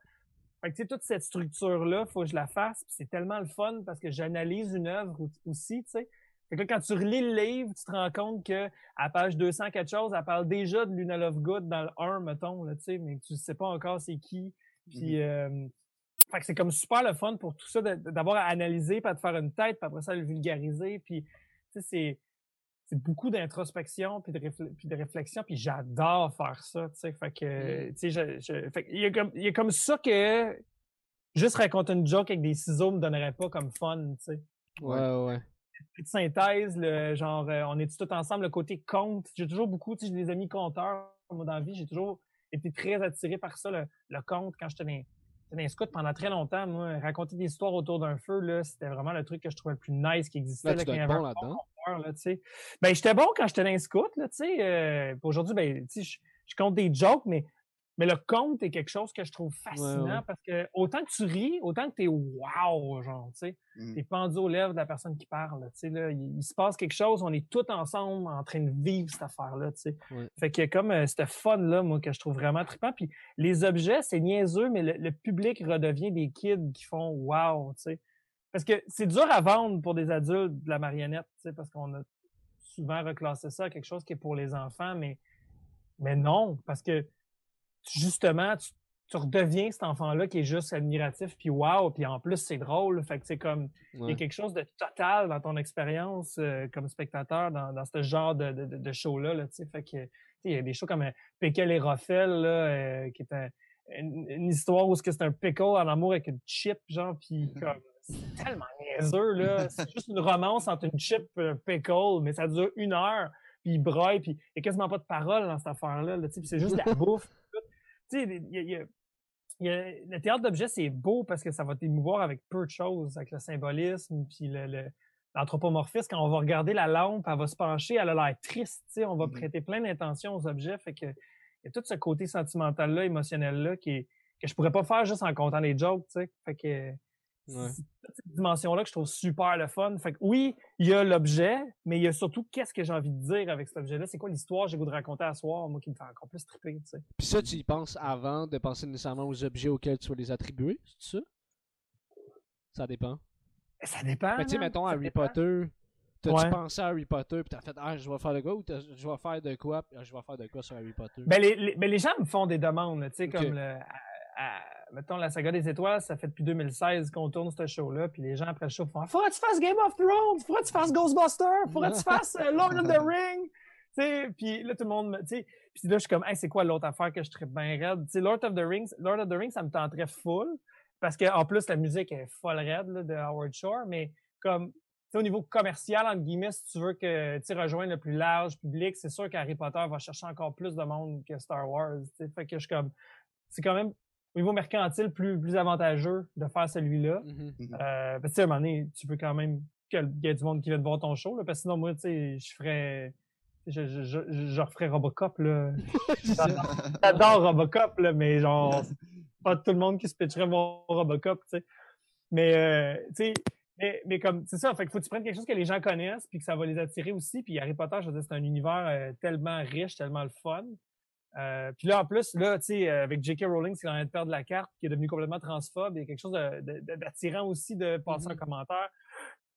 Fait que, tu sais, toute cette structure-là, faut que je la fasse. C'est tellement le fun parce que j'analyse une œuvre aussi, tu sais. Fait que là, quand tu relis le livre, tu te rends compte que à page 200 quelque chose, elle parle déjà de Luna Lovegood dans le 1, mettons, là, tu sais, mais tu sais pas encore c'est qui. Puis, mm-hmm. euh, fait que c'est comme super le fun pour tout ça d'avoir à analyser, pas de faire une tête, puis après ça le vulgariser. Puis, tu sais, c'est beaucoup d'introspection puis de, puis de réflexion puis j'adore faire ça tu sais. Fait que mm. tu sais je, je fait, il y a comme il y a comme ça que juste raconter une joke avec des ciseaux me donnerait pas comme fun tu sais. Ouais. Ouais de synthèse le genre euh, on est tout ensemble le côté conte j'ai toujours beaucoup tu sais j'ai des amis conteurs moi dans la vie j'ai toujours été très attiré par ça le, le conte quand j'étais dans dans un scout pendant très longtemps, moi, raconter des histoires autour d'un feu, là, c'était vraiment le truc que je trouvais le plus nice qui existait. Là, là, bon là-dedans. Là, ben, j'étais bon quand j'étais dans un scout, là, tu sais. Euh, aujourd'hui, ben, tu sais, je, je compte des jokes, mais mais le conte est quelque chose que je trouve fascinant parce que autant que tu ris, autant que t'es wow, genre, tu sais. Mmh. T'es pendu aux lèvres de la personne qui parle, tu sais, là. Il, se passe quelque chose, on est tous ensemble en train de vivre cette affaire-là, tu sais. Fait que comme euh, cette fun-là, moi, que je trouve vraiment trippant. Puis les objets, c'est niaiseux, mais le, public redevient des kids qui font wow, tu sais. Parce que c'est dur à vendre pour des adultes de la marionnette, tu sais, parce qu'on a souvent reclassé ça à quelque chose qui est pour les enfants, mais, mais non, parce que justement, tu, redeviens cet enfant-là qui est juste admiratif, puis wow, puis en plus, c'est drôle. Fait que c'est comme, il y a quelque chose de total dans ton expérience euh, comme spectateur dans, dans ce genre de, de, de show-là. Là, fait que, il y a des shows comme euh, Pickle et Roffel, là, euh, qui est une, histoire où c'est un pickle en amour avec une chip, genre, puis comme, c'est tellement niaiseux, là. C'est juste une romance entre une chip et un pickle, mais ça dure une heure, puis il braille, puis il n'y a quasiment pas de parole dans cette affaire-là, là, c'est juste de la bouffe tu sais, y a, le théâtre d'objets, c'est beau parce que ça va t'émouvoir avec peu de choses, avec le symbolisme, puis le, l'anthropomorphisme. Quand on va regarder la lampe, elle va se pencher, elle a l'air triste, tu sais, on va mmh prêter plein d'intentions aux objets, fait que il y a tout ce côté sentimental-là, émotionnel-là, qui est, que je pourrais pas faire juste en comptant les jokes, tu sais. Fait que cette dimension-là que je trouve super le fun. Fait que oui, il y a l'objet, mais il y a surtout qu'est-ce que j'ai envie de dire avec cet objet-là. C'est quoi l'histoire que j'ai goût de raconter à soir, moi, qui me fait encore plus triper, tu sais. Puis ça, tu y penses avant de penser nécessairement aux objets auxquels tu vas les attribuer, c'est ça? Ça dépend. Ça dépend. Mais tu sais, mettons Harry Potter. T'as-tu pensé à Harry Potter puis t'as fait Ah, je vais faire de quoi ou je vais faire de quoi je vais faire de quoi sur Harry Potter? Ben, les, les, ben, les gens me font des demandes, tu sais, comme le, mettons, la saga des étoiles, ça fait depuis 2016 qu'on tourne ce show-là, puis les gens après le show font Faudrait que tu fasses Game of Thrones, faudrait que tu fasses Ghostbusters, faudrait que tu fasses euh, Lord of the Ring. sais, puis là, tout le monde me. Puis là, je suis comme, hey, c'est quoi l'autre affaire que je serais bien raide? Lord of the Rings, Lord of the Rings, ça me tenterait full. Parce qu'en plus, la musique est folle raide de Howard Shore, mais comme au niveau commercial, entre guillemets, si tu veux que tu rejoignes le plus large public, c'est sûr qu'Harry Potter va chercher encore plus de monde que Star Wars. Fait que je suis comme. C'est quand même au niveau mercantile plus, plus avantageux de faire celui-là. Mm-hmm. Mm-hmm. Euh, parce que, à un moment donné, tu peux quand même qu'il y ait du monde qui vienne voir ton show, là, parce que sinon, moi, tu sais, je ferais... Je, je, je, je referais Robocop, là. J'adore Robocop, là, mais genre, pas tout le monde qui se pitcherait voir Robocop, tu sais. Mais, euh, tu sais, Mais, mais comme, c'est ça, fait qu'il faut que tu prennes quelque chose que les gens connaissent, puis que ça va les attirer aussi. Puis Harry Potter, je veux dire, c'est un univers euh, tellement riche, tellement le fun. Euh, puis là, en plus, là, tu sais, euh, avec J.K. Rowling, qui est en train de perdre la carte, qui est devenu complètement transphobe, il y a quelque chose d'attirant aussi de passer un Mhm. commentaire.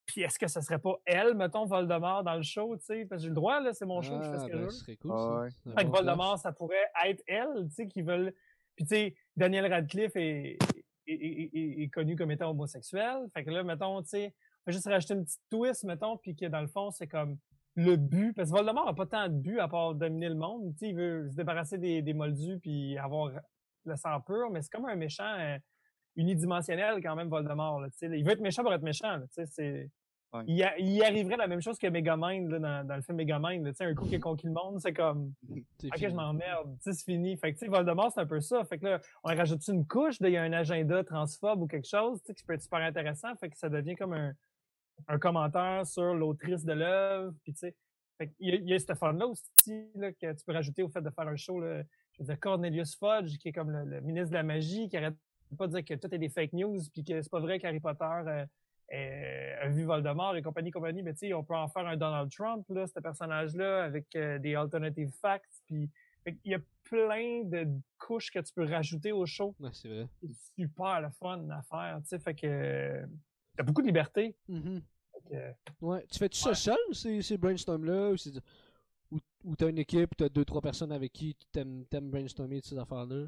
Puis est-ce que ce serait pas elle, mettons, Voldemort dans le show, tu sais? Parce que j'ai le droit, là, c'est mon show, je fais ce Ah, que ben, je veux. ce serait cool. Ah ça. ouais. C'est Fait que Voldemort, ça pourrait être elle, tu sais, qui veulent. Puis tu sais, Daniel Radcliffe est, est, est- est- est connu comme étant homosexuel. Fait que là, mettons, tu sais, on va juste rajouter une petite twist, mettons, puis que dans le fond, c'est comme le but. Parce que Voldemort a pas tant de but à part dominer le monde. Tu sais, il veut se débarrasser des, des moldus puis avoir le sang pur, mais c'est comme un méchant euh, unidimensionnel quand même, Voldemort. Là, tu sais. il veut être méchant pour être méchant. Là, tu sais, c'est... Ouais. Il, y a- il arriverait la même chose que Megamind là, dans, dans le film Megamind. là, tu sais, un coup qui a conquis le monde, c'est comme C'est Ok, fini. je m'emmerde. C'est fini. Fait que, tu sais, Voldemort, c'est un peu ça. Fait que là, on rajoute une couche il y a un agenda transphobe ou quelque chose, tu sais, qui peut être super intéressant. Fait que ça devient comme un, un commentaire sur l'autrice de l'œuvre. Puis, tu sais, y a, il y a ce fun-là aussi, là, que tu peux rajouter au fait de faire un show, là. Je veux dire, Cornelius Fudge, qui est comme le, le ministre de la magie, qui arrête pas de dire que tout est des fake news, puis que c'est pas vrai qu'Harry Potter euh, a vu Voldemort et compagnie, compagnie. Mais tu sais, on peut en faire un Donald Trump, là, ce personnage-là, avec euh, des alternative facts, puis qu'il y a plein de couches que tu peux rajouter au show. Ouais, c'est vrai. C'est super le fun à faire, tu sais. Fait que euh, t'as beaucoup de liberté. Mhm. Fait que, Ouais. Tu fais-tu ça seul, ces, ces brainstorms-là, ou, c'est- ou, ou t'as une équipe, t'as deux, trois personnes avec qui tu t'aimes, t'aimes brainstormer de ces affaires-là?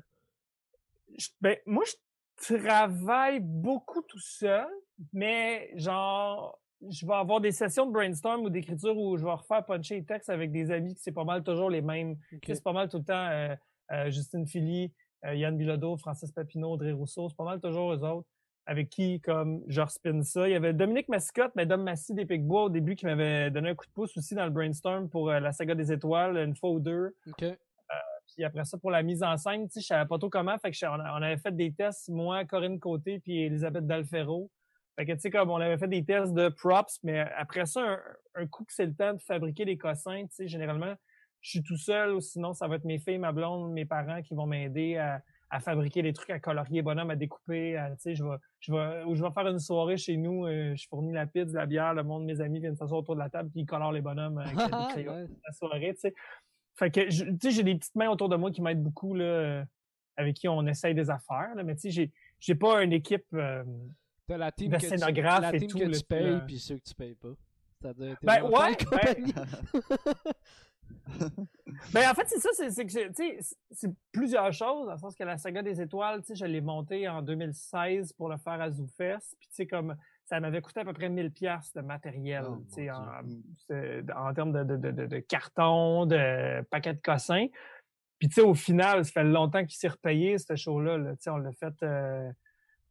ben, moi, je travaille beaucoup tout seul, mais genre, je vais avoir des sessions de brainstorm ou d'écriture où je vais refaire puncher les textes avec des amis qui c'est pas mal toujours les mêmes. Sais, C'est pas mal tout le temps euh, euh, Justine Philly, euh, Yann Bilodeau, Francis Papineau, Audrey Rousseau. C'est pas mal toujours eux autres avec qui, comme, je respin ça. Il y avait Dominique Mascotte, mais Dom Massy des Picbois au début qui m'avait donné un coup de pouce aussi dans le brainstorm pour euh, la saga des étoiles, une fois ou deux. Ok. Puis après ça, pour la mise en scène, tu sais, je savais pas trop comment. Fait que je- on, avait fait des tests, moi, Corinne Côté, puis Elisabeth Dalfero. Fait que, tu sais, comme on avait fait des tests de props, mais après ça, un, un coup que c'est le temps de fabriquer les cossins, tu sais, généralement, je suis tout seul, ou sinon, ça va être mes filles, ma blonde, mes parents qui vont m'aider à, à fabriquer des trucs, à colorier bonhomme, à découper, à, tu sais, je vais, je vais, ou je vais faire une soirée chez nous, euh, je fournis la pizza, la bière, le monde, mes amis viennent s'asseoir autour de la table, puis ils colorent les bonhommes avec euh, des crayons Ouais. la soirée, tu sais. Fait que, tu sais, j'ai des petites mains autour de moi qui m'aident beaucoup, là, euh, avec qui on essaye des affaires, là, mais tu sais, j'ai, j'ai pas une équipe, euh, T'as la team de que tu, scénographe la et tout, que tu c'est payes, puis ceux que tu payes pas. C'est-à-dire, t'es Ben, vraiment ouais, ben-. Ben, en fait, c'est ça, c'est c'est que, c'est- plusieurs choses, dans le sens que la saga des étoiles, tu sais, je l'ai montée en 2016 pour le faire à ZooFest, puis tu sais, comme, ça m'avait coûté à peu près 1000 pièces de matériel, Oh, tu sais, en, en termes de, de, de, carton, de paquets de cossins. Puis, tu sais, au final, ça fait longtemps qu'il s'est repayé, ce show-là, là. tu sais, on l'a fait, euh,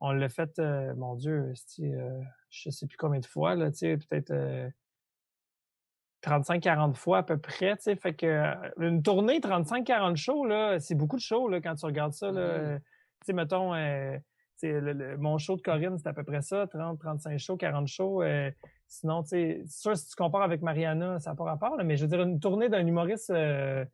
on l'a fait, euh, mon Dieu, euh, je sais plus combien de fois, là, tu sais, peut-être... euh, 35-40 fois à peu près, tu sais, fait que euh, une tournée 35-40 shows, là, c'est beaucoup de shows, là, quand tu regardes ça, là. Tu sais, mettons, euh, tu sais, le- le- mon show de Corinne, c'est à peu près ça, 30-35 shows, 40 shows. euh, sinon, tu sais, c'est sûr, si tu compares avec Mariana, ça n'a pas rapport, là, mais je veux dire, une tournée d'un humoriste, euh,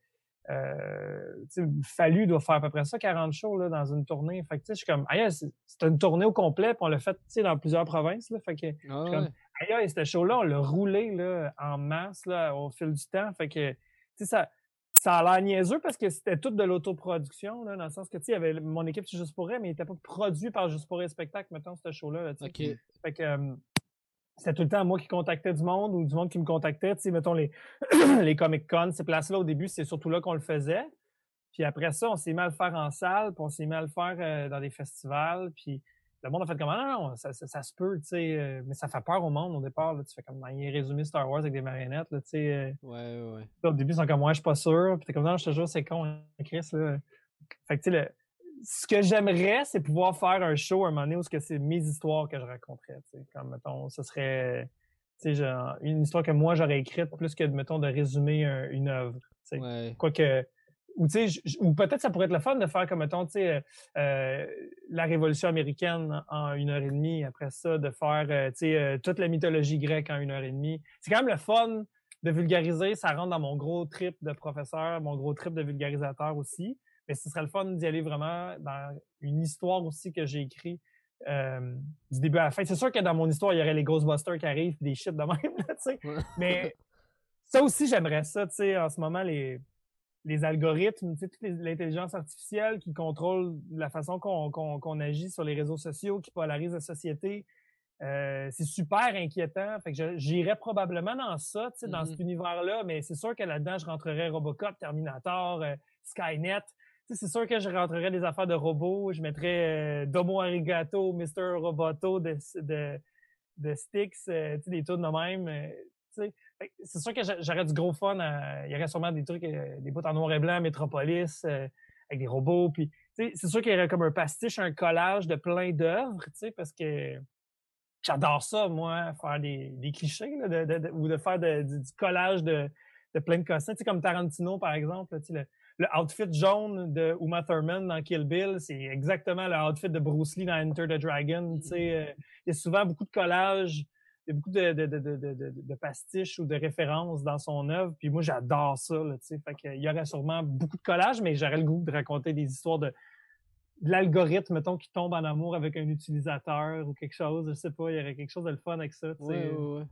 Fallu doit faire à peu près ça, 40 shows, là, dans une tournée. Fait que, tu sais, je suis comme, aïe, c'est c'est une tournée au complet, puis on l'a fait, tu sais, dans plusieurs provinces, là, fait que, Ah aïe, ce show-là, on l'a roulé là, en masse là, au fil du temps. Fait que, tu sais, ça, ça a l'air niaiseux parce que c'était tout de l'autoproduction, là, dans le sens que, tu sais, il y avait mon équipe c'est Juste pour elle, mais il n'était pas produit par Juste pour elle Spectacle, mettons, ce show-là. là. Fait que euh, c'était tout le temps moi qui contactais du monde ou du monde qui me contactait. Tu sais, mettons les, les Comic Con, ces places-là, au début, c'est surtout là qu'on le faisait. Puis après ça, on s'est mis à le faire en salle, puis on s'est mis à le faire euh, dans des festivals. Puis le monde a fait comme ah, non, non, ça, ça, ça se peut, tu sais, euh, mais ça fait peur au monde au départ. Là, tu fais comme il résumé Star Wars avec des marionnettes, là, tu sais. euh, Ouais, ouais, ouais. au début, ils sont comme, moi, je suis pas sûr. Puis t'es comme, non, je te jure, c'est con, hein, Chris. Là. Fait que, tu sais, ce que j'aimerais, c'est pouvoir faire un show à un moment donné où c'est mes histoires que je raconterais. tu sais. Comme, mettons, ce serait tu sais, genre, une histoire que moi, j'aurais écrite plus que, mettons, de résumer un- une œuvre. tu sais. Ouais. Quoique, ou, tu sais, ou peut-être ça pourrait être le fun de faire comme, mettons, tu sais, euh, euh, la Révolution américaine en une heure et demie. Après ça, de faire, euh, tu sais, euh, toute la mythologie grecque en une heure et demie. C'est quand même le fun de vulgariser. Ça rentre dans mon gros trip de professeur, mon gros trip de vulgarisateur aussi. Mais ce serait le fun d'y aller vraiment dans une histoire aussi que j'ai écrite euh, du début à la fin. C'est sûr que dans mon histoire, il y aurait les Ghostbusters qui arrivent, des shit de même, sais. Mais ça aussi, j'aimerais ça, tu sais, en ce moment, les, les algorithmes, toute l'intelligence artificielle qui contrôle la façon qu'on agit sur les réseaux sociaux, qui polarise la société. Euh, c'est super inquiétant. Fait que j'irais probablement dans ça, dans mm-hmm. cet univers-là, mais c'est sûr que là-dedans, je rentrerais Robocop, Terminator, euh, Skynet c'est sûr que je rentrerais des affaires de robots. Je mettrais euh, Domo Arigato, Mr. Roboto de, de, de Styx, des trucs de même. Euh, c'est sûr que j'aurais du gros fun. il y aurait sûrement des trucs, des bouts en noir et blanc, Metropolis, avec des robots. Puis, c'est sûr qu'il y aurait comme un pastiche, un collage de plein d'œuvres, parce que j'adore ça, moi, faire des, clichés ou de faire du, collage de, plein de cossins. comme Tarantino, par exemple. Le, le outfit jaune de Uma Thurman dans Kill Bill, c'est exactement le outfit de Bruce Lee dans Enter the Dragon. Euh, il y a souvent beaucoup de collages, il y a beaucoup de, de, de, de, pastiches ou de références dans son œuvre. Puis moi, j'adore ça. Là, fait il y aurait sûrement beaucoup de collages, mais j'aurais le goût de raconter des histoires de, l'algorithme, mettons, qui tombe en amour avec un utilisateur ou quelque chose. Je sais pas, il y aurait quelque chose de le fun avec ça. Ouais, ouais,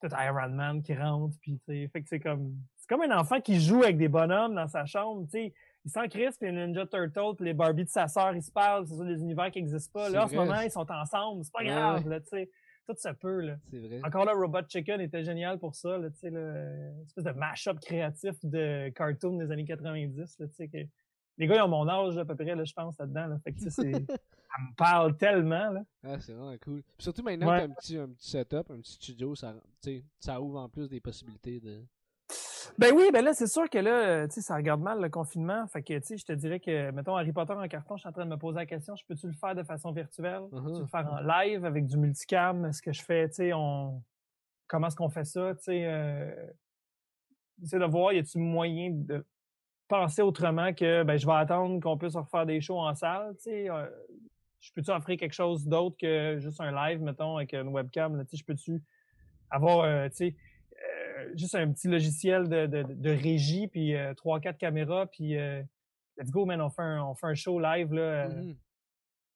Peut-être Iron Man qui rentre, puis fait que c'est comme c'est comme un enfant qui joue avec des bonhommes dans sa chambre, tu sais. Il sent Chris, puis les Ninja Turtles, puis les Barbie de sa sœur, ils se parlent. C'est ça, des univers qui n'existent pas. Là, en ce moment, ils sont ensemble. C'est pas grave, là, tu sais. Tout se peut, là. C'est vrai. Encore là, Robot Chicken était génial pour ça, là, tu sais, une espèce de mash-up créatif de cartoon des années 90, là, tu sais. Que... Les gars, ils ont mon âge, à peu près, là, je pense, là-dedans, là. Fait que, tu sais, c'est... ça me parle tellement, là. Ah, c'est vraiment cool. Puis surtout maintenant ouais. que t'as un petit, un petit setup, un petit studio, ça, ça ouvre en plus des possibilités de... Ben oui, ben là, c'est sûr que là, tu sais, ça regarde mal le confinement. Fait que, tu sais, je te dirais que, mettons, Harry Potter en carton, je suis en train de me poser la question, je peux-tu le faire de façon virtuelle? Peux-tu le faire en live avec du multicam? Est-ce que je fais, tu sais, on... Comment est-ce qu'on fait ça? Tu sais, euh... de voir, y a-tu moyen de penser autrement que, ben, je vais attendre qu'on puisse refaire des shows en salle, tu sais? Euh, je peux-tu offrir quelque chose d'autre que juste un live, mettons, avec une webcam? Tu sais, je peux-tu avoir, euh, tu sais, euh, juste un petit logiciel de, de, de régie, puis euh, trois, quatre caméras, puis euh, let's go, man, on fait un, on fait un show live, là. Mm-hmm.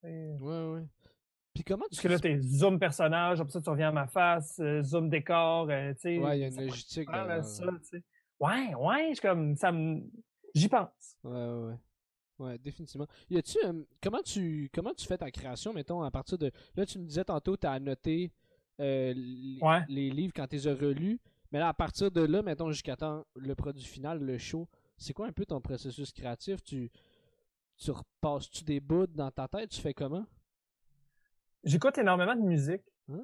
Ouais, ouais. Puis comment tu... Parce que là, t'es zoom personnage, après ça, tu reviens à ma face, zoom décor, tu sais. Ouais, il y a une logistique. ça, ouais, ouais, je comme, ça me... J'y pense. Ouais, ouais, ouais. Ouais, définitivement. Y a-tu, comment tu, comment tu fais ta création, mettons, à partir de, là, tu me disais tantôt, tu as annoté les, les, livres quand tu les as relus. Mais là, à partir de là, mettons jusqu'à temps le produit final, le show, c'est quoi un peu ton processus créatif? Tu, tu repasses-tu des bouts dans ta tête? Tu fais comment? J'écoute énormément de musique. Ah.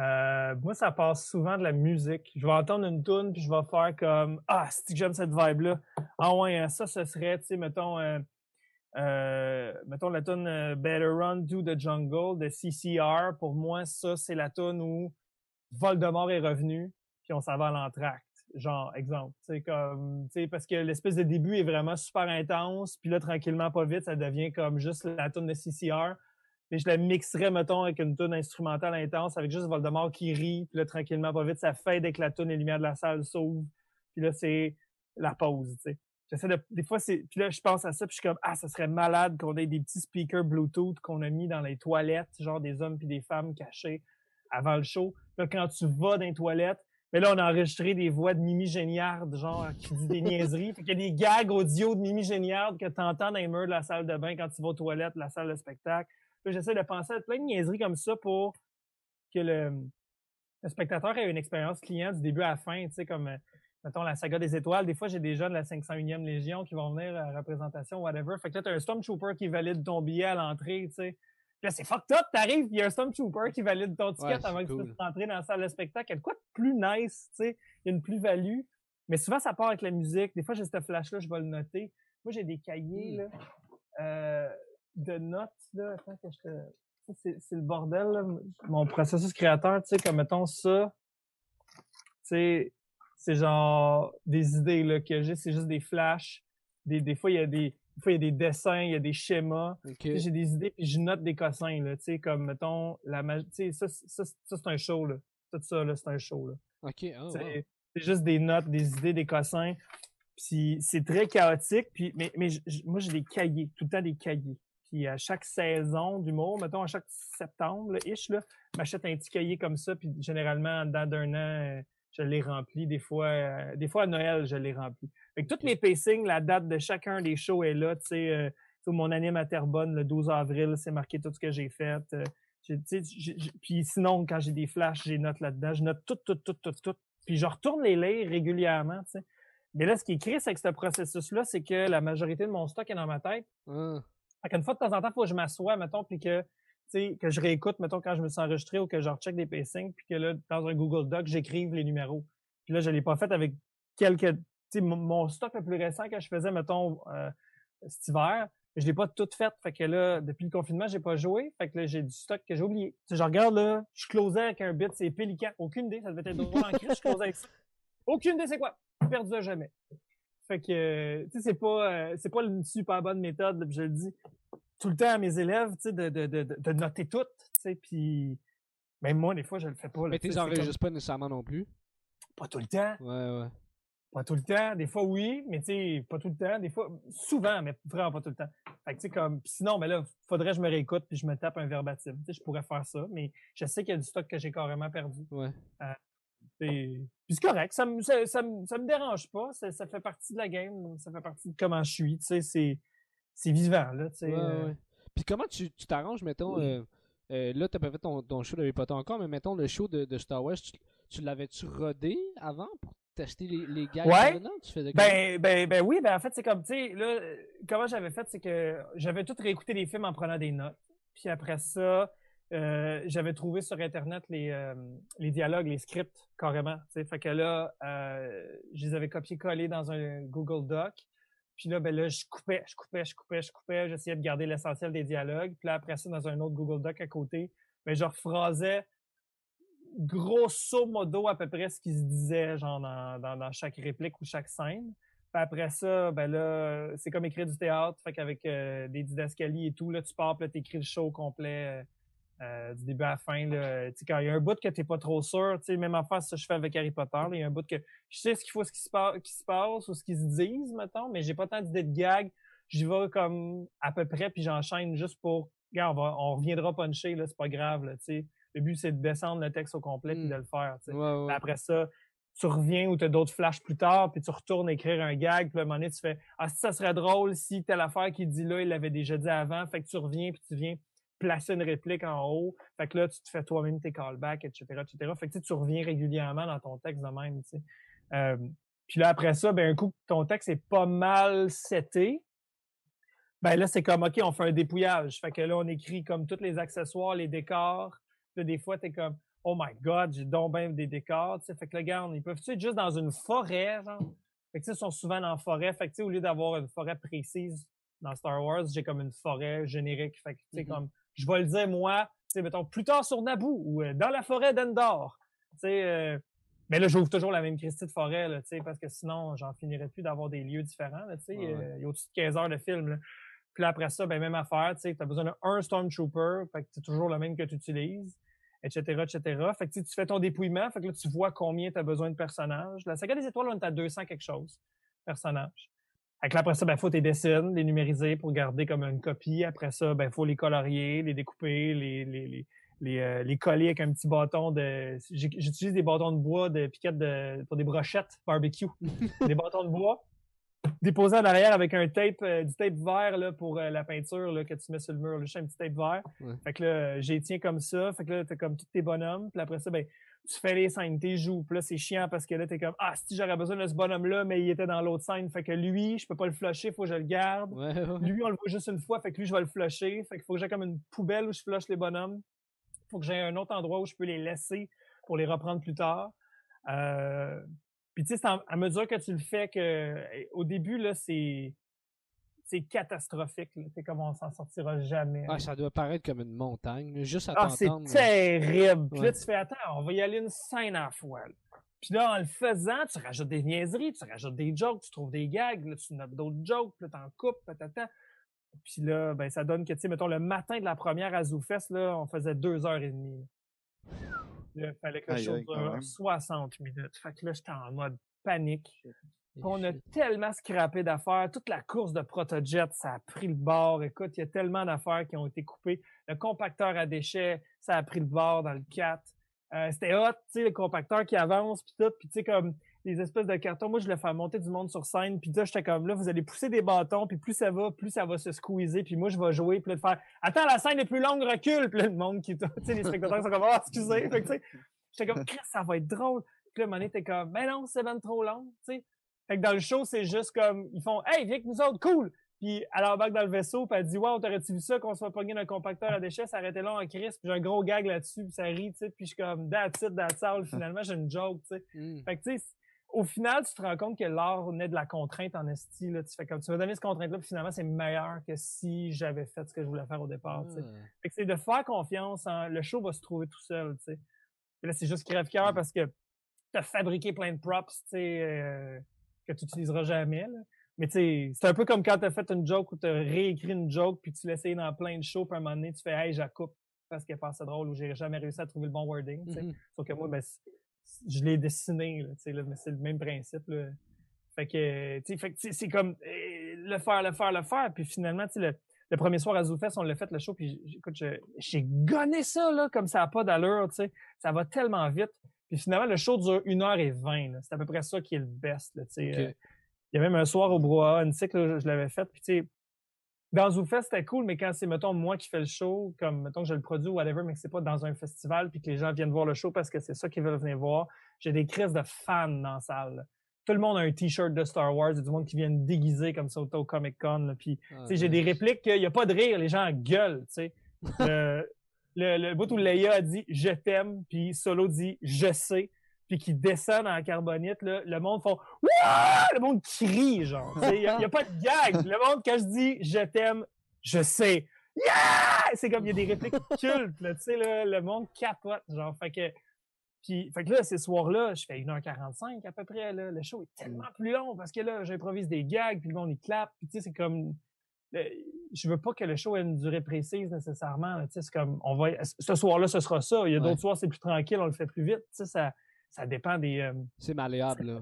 Euh, moi, ça passe souvent de la musique. Je vais entendre une tune puis je vais faire comme Ah, c'est que j'aime cette vibe-là? Ah ouais, hein, ça, ce serait, tu sais, mettons, euh, euh, mettons la tune Better Run to the Jungle de CCR. Pour moi, ça, c'est la tune où Voldemort est revenu puis on s'en va à l'entracte. Genre, exemple. Comme, tu sais, parce que l'espèce de début est vraiment super intense, puis là, tranquillement, pas vite, ça devient comme juste la tune de CCR. Puis je la mixerais, mettons, avec une tune instrumentale intense, avec juste Voldemort qui rit, puis là, tranquillement, pas vite, ça fait dès que la tune et les lumières de la salle s'ouvrent. Puis là, c'est la pause, tu sais. J'essaie de, des fois, c'est, puis là, je pense à ça, puis je suis comme, ah, ça serait malade qu'on ait des petits speakers Bluetooth qu'on a mis dans les toilettes, genre des hommes puis des femmes cachés avant le show. Là, quand tu vas dans les toilettes, mais là, on a enregistré des voix de Mimi Géniard, genre, qui dit des niaiseries. Fait qu'il y a des gags audio de Mimi Géniard que tu entends dans les murs de la salle de bain quand tu vas aux toilettes, la salle de spectacle. j'essaie de penser à plein de niaiseries comme ça pour que le, spectateur ait une expérience client du début à la fin, tu sais, comme, mettons, la saga des étoiles. Des fois, j'ai des gens de la 501e Légion qui vont venir à la représentation, whatever. Fait que là, t'as un Stormtrooper qui valide ton billet à l'entrée, tu sais là, c'est fucked up, t'arrives, il y a un Stormtrooper qui valide ton ticket avant que tu puisses rentrer dans la salle de spectacle. Il y a quoi de plus nice, tu sais? Il y a une plus-value. Mais souvent, ça part avec la musique. Des fois, j'ai ce flash-là, je vais le noter. Moi, j'ai des cahiers, hmm. là, euh, de notes, là. Attends que je te... C'est le bordel, là. Mon processus créateur, tu sais, comme mettons ça. Tu sais, c'est genre des idées, là, que j'ai, c'est juste des flashs. Des, des fois, il y a des, des fois, il y a des dessins, il y a des schémas. J'ai des idées, puis je note des cossins, là, tu sais, comme, mettons, la sais, ça, ça, ça c'est un show, là. Tout ça, là, c'est un show, là. OK, oh, C'est juste des notes, des idées, des cossins. Puis c'est très chaotique, puis, mais, mais moi, j'ai des cahiers, tout le temps des cahiers. Puis à chaque saison d'humour, mettons à chaque septembre, là, ish, là, m'achète un petit cahier comme ça. Puis généralement, en dedans d'un an, euh, je l'ai rempli. Des fois, euh, des fois à Noël, je l'ai rempli. Fait que tous mes pacings, la date de chacun des shows est là. Tu sais, euh, mon anime à Terrebonne, le 12 avril, c'est marqué tout ce que j'ai fait. Euh, puis sinon, quand j'ai des flashs, j'ai note là-dedans. Je note tout, tout, tout, tout, tout. Puis je retourne les lire régulièrement, tu sais. Mais là, ce qui est c'est que ce processus-là, c'est que la majorité de mon stock est dans ma tête. Ah. Fait qu'une fois de temps en temps, il faut que je m'assoie, mettons, puis que, que je réécoute, mettons, quand je me suis enregistré ou que je recheck des pacings, puis que là, dans un Google Doc, j'écrive les numéros. Puis là, je l'ai pas fait avec quelques... Mon- stock le plus récent que je faisais, mettons, euh, cet hiver, je l'ai pas tout fait. Fait que là, depuis le confinement, j'ai pas joué. Fait que là, j'ai du stock que j'ai oublié. Je regarde, là, je closais avec un bit, c'est Pélican. Aucune idée, ça devait être drôle en crise, je closais avec ça. Aucune idée, c'est quoi? Perdu à jamais. Fait que, tu sais, c'est pas, euh, c'est pas une super bonne méthode, je le dis tout le temps à mes élèves, tu sais, de, de, de, de noter tout, tu sais, puis même moi, des fois, je le fais pas. là, Mais tu c'est enregistres pas nécessairement non plus. Pas tout le temps. Ouais, ouais. Pas tout le temps. Des fois, oui, mais tu sais, pas tout le temps. Des fois, souvent, mais vraiment pas tout le temps. Fait que, tu sais, comme, pis sinon, mais là, faudrait que je me réécoute puis je me tape un verbatim. Tu sais, je pourrais faire ça, mais je sais qu'il y a du stock que j'ai carrément perdu. Ouais. Et- Puis c'est correct, ça me, ça, ça me, ça me dérange pas. Ça, ça fait partie de la game, ça fait partie de comment je suis. Tu sais, c'est, c'est vivant, là, tu sais. Ouais, euh, ouais. Puis comment tu t'arranges, mettons, euh, euh, là, t'as pas fait ton, ton show d'Harry Potter encore, mais mettons le show de, de Star Wars, tu, tu l'avais-tu rodé avant pour tester les, les gags Ouais. Tu faisais? Ben, ben, ben oui, ben en fait, c'est comme, tu sais, là, euh, comment j'avais fait, c'est que j'avais tout réécouté les films en prenant des notes. Puis après ça, euh, j'avais trouvé sur Internet les, euh, les dialogues, les scripts, carrément. tu sais. Fait que là, euh, je les avais copiés-collés dans un Google Doc. Puis là, ben là, je coupais, je coupais, je coupais, je coupais. J'essayais de garder l'essentiel des dialogues. Puis là, après ça, dans un autre Google Doc à côté, ben, je rephrasais grosso modo à peu près ce qui se disait genre dans, dans, chaque réplique ou chaque scène. Puis après ça, ben là, c'est comme écrire du théâtre, fait qu'avec euh, des didascalies et tout, là, tu pars, puis là, t'écris le show complet euh, du début à la fin. Là. Quand il y a un bout que t'es pas trop sûr, même en face, ça je fais avec Harry Potter, il y a un bout que je sais ce qu'il faut, ce qui se, passe, qui se passe ou ce qu'ils se disent, mettons, mais j'ai pas tant d'idées de gag. J'y vais comme à peu près, puis j'enchaîne juste pour, regarde, on, va, on reviendra puncher, là, c'est pas grave, là. Le but, c'est de descendre le texte au complet puis Mm. de le faire. Ouais, après ça, tu reviens ou tu as d'autres flashs plus tard, puis tu retournes écrire un gag, puis à un moment donné, tu fais Ah, si ça serait drôle si telle affaire qu'il dit là, il l'avait déjà dit avant. Fait que tu reviens, puis tu viens placer une réplique en haut. Fait que là, tu te fais toi-même tes callbacks, etc., etc. Fait que tu reviens régulièrement dans ton texte de même, tu sais. Euh, puis là, après ça, ben, un coup ton texte est pas mal seté, ben là, c'est comme, OK, on fait un dépouillage. Fait que là, on écrit comme tous les accessoires, les décors. Là, des fois, t'es comme, oh my god, j'ai donc bien des décors, tu sais. Fait que là, regarde, ils peuvent être juste dans une forêt, genre? Fait que, tu sais, ils sont souvent dans la forêt. Fait que, au lieu d'avoir une forêt précise dans Star Wars, j'ai comme une forêt générique. Fait que, tu sais, Mhm. comme, je vais le dire, moi, tu sais, mettons, plus tard sur Naboo ou euh, dans la forêt d'Endor. Tu sais, euh, mais là, j'ouvre toujours la même Christie de forêt, là, tu sais, parce que sinon, j'en finirais plus d'avoir des lieux différents, là, tu sais. Ouais, euh, Il y a au-dessus de 15 heures de film, là. Puis là, après ça, ben, même affaire, tu sais, t'as besoin d'un Stormtrooper, fait que c'est toujours le même que tu utilises, etc., etc. Fait que tu fais ton dépouillement, fait que là, tu vois combien tu as besoin de personnages. La saga des étoiles, on est à 200 quelque chose, personnages. Fait que là, après ça, ben, faut tes dessines, les numériser pour garder comme une copie. Après ça, ben, faut les colorier, les découper, les, les, les, les, euh, les coller avec un petit bâton de. J'utilise des bâtons de bois de piquettes de, pour des brochettes barbecue. des bâtons de bois déposés en arrière avec un tape, euh, du tape vert là, pour euh, la peinture là, que tu mets sur le mur. là, juste un petit tape vert. Ouais. Fait que là, j'ai tiens comme ça. Fait que là, t'as comme tous tes bonhommes. Puis après ça, ben, tu fais les scènes, t'es joues. Puis là, c'est chiant parce que là, t'es comme Ah, si j'aurais besoin de ce bonhomme-là, mais il était dans l'autre scène. Fait que lui, je peux pas le flusher, faut que je le garde. Ouais, ouais. Lui, on le voit juste une fois, fait que lui, je vais le flusher. Fait qu'il faut que j'ai comme une poubelle où je flush les bonhommes. faut que j'ai un autre endroit où je peux les laisser pour les reprendre plus tard. Euh, puis tu sais, à mesure que tu le fais que au début, là, c'est c'est catastrophique. là. C'est comme on s'en sortira jamais. Ah, ça doit paraître comme une montagne, juste à Ah, c'est terrible. Puis là, tu fais, attends, on va y aller une scène à la fois. là. Puis là, en le faisant, tu rajoutes des niaiseries, tu rajoutes des jokes, tu trouves des gags, là, tu notes d'autres jokes, puis là, t'en coupes, patata. Puis là, ben, ça donne que, tu sais, mettons, le matin de la première à ZooFest, là, on faisait deux heures et demie. il fallait que dure même. 60 minutes. Fait que là, j'étais en mode panique. On a tellement scrappé d'affaires. Toute la course de Protojet, ça a pris le bord. Écoute, il y a tellement d'affaires qui ont été coupées. Le compacteur à déchets, ça a pris le bord dans le 4. Euh, C'était hot, tu sais, le compacteur qui avance, puis tout. Puis tu sais, comme les espèces de cartons. Moi, je le fais monter du monde sur scène. Puis là, j'étais comme, là, vous allez pousser des bâtons. Puis plus ça va, plus ça va se squeezer. Puis moi, je vais jouer. Puis là, de faire, attends, la scène est plus longue, recule. Puis là, le monde qui... Tu sais, les spectateurs sont comme, ah, excusez. Fait que, tu sais, j'étais comme, ça va être drôle. Puis là, Monet était comme, mais non, c'est ben trop long, tu sais. Fait que dans le show, c'est juste comme, ils font, hey, viens avec nous autres, cool! Puis elle embarque dans le vaisseau, puis elle dit, wow, t'aurais-tu vu ça, qu'on soit pogné d'un compacteur à déchets, ça arrêtait là en crise, puis j'ai un gros gag là-dessus, puis ça rit, tu sais, puis je suis comme, that's it, that's all, finalement, j'ai une joke, tu sais. Hmm. Fait que, tu sais, au final, tu te rends compte que l'art naît de la contrainte en esti, là. Tu fais comme, tu m'as donné cette contrainte-là, puis finalement, c'est meilleur que si j'avais fait ce que je voulais faire au départ, tu sais. Ah. Fait que c'est de faire confiance en le show va se trouver tout seul, tu sais. Là, c'est juste crève-cœur parce que t'as fabriqué plein de props, tu sais, euh, que tu utiliseras jamais, là. Mais tu sais, c'est un peu comme quand t'as fait une joke ou t'as réécrit une joke puis tu l'essayes dans plein de shows puis à un moment donné, tu fais « Hey, je la coupe parce qu'elle passe drôle ou j'ai jamais réussi à trouver le bon wording, tu. Mhm. Sauf que moi, ben, je l'ai dessiné, là, tu mais c'est le même principe, là. Fait que, tu tu c'est comme euh, le faire, le faire, le faire. Puis finalement, tu sais, le, le premier soir à ZooFest, on l'a fait le show, puis écoute, j'ai gonné ça, là, comme ça n'a pas d'allure, tu sais. Ça va tellement vite. Puis finalement, le show dure 1h20, là. C'est à peu près ça qui est le best, là. Euh, il y a même un soir au brouhaha, une cycle, je l'avais fait, puis tu sais, dans ZooFest, c'était cool, mais quand c'est, mettons, moi qui fais le show, comme, mettons, que je le produis ou whatever, mais que c'est pas dans un festival, puis que les gens viennent voir le show parce que c'est ça qu'ils veulent venir voir, j'ai des crises de fans dans la salle. Tout le monde a un t-shirt de Star Wars, il y a du monde qui vient déguiser comme ça au Comic Con, puis Ah, j'ai des répliques qu'il n'y a pas de rire, les gens gueulent, tu sais. Le, le, bout où Leia a dit « je t'aime », puis Solo dit « je sais », puis qui descend dans la carbonite, le monde font « Wouah! » Le monde crie, genre. Il n'y a, pas de gag. Le monde, quand je dis « je t'aime »,« je sais », Yeah! C'est comme, il y a des répliques cultes, tu sais, le monde capote, genre. Fait que, puis, fait que là, ces soirs-là, je fais 1h45 à peu près, là. Le show est tellement plus long parce que là, j'improvise des gags, puis le monde, il clappe, puis tu sais, c'est comme... Je veux pas que le show ait une durée précise nécessairement, c'est comme, on va... Ce soir-là, ce sera ça. Il y a Ouais. d'autres soirs, c'est plus tranquille, on le fait plus vite, ça, ça dépend des... euh, C'est malléable, là.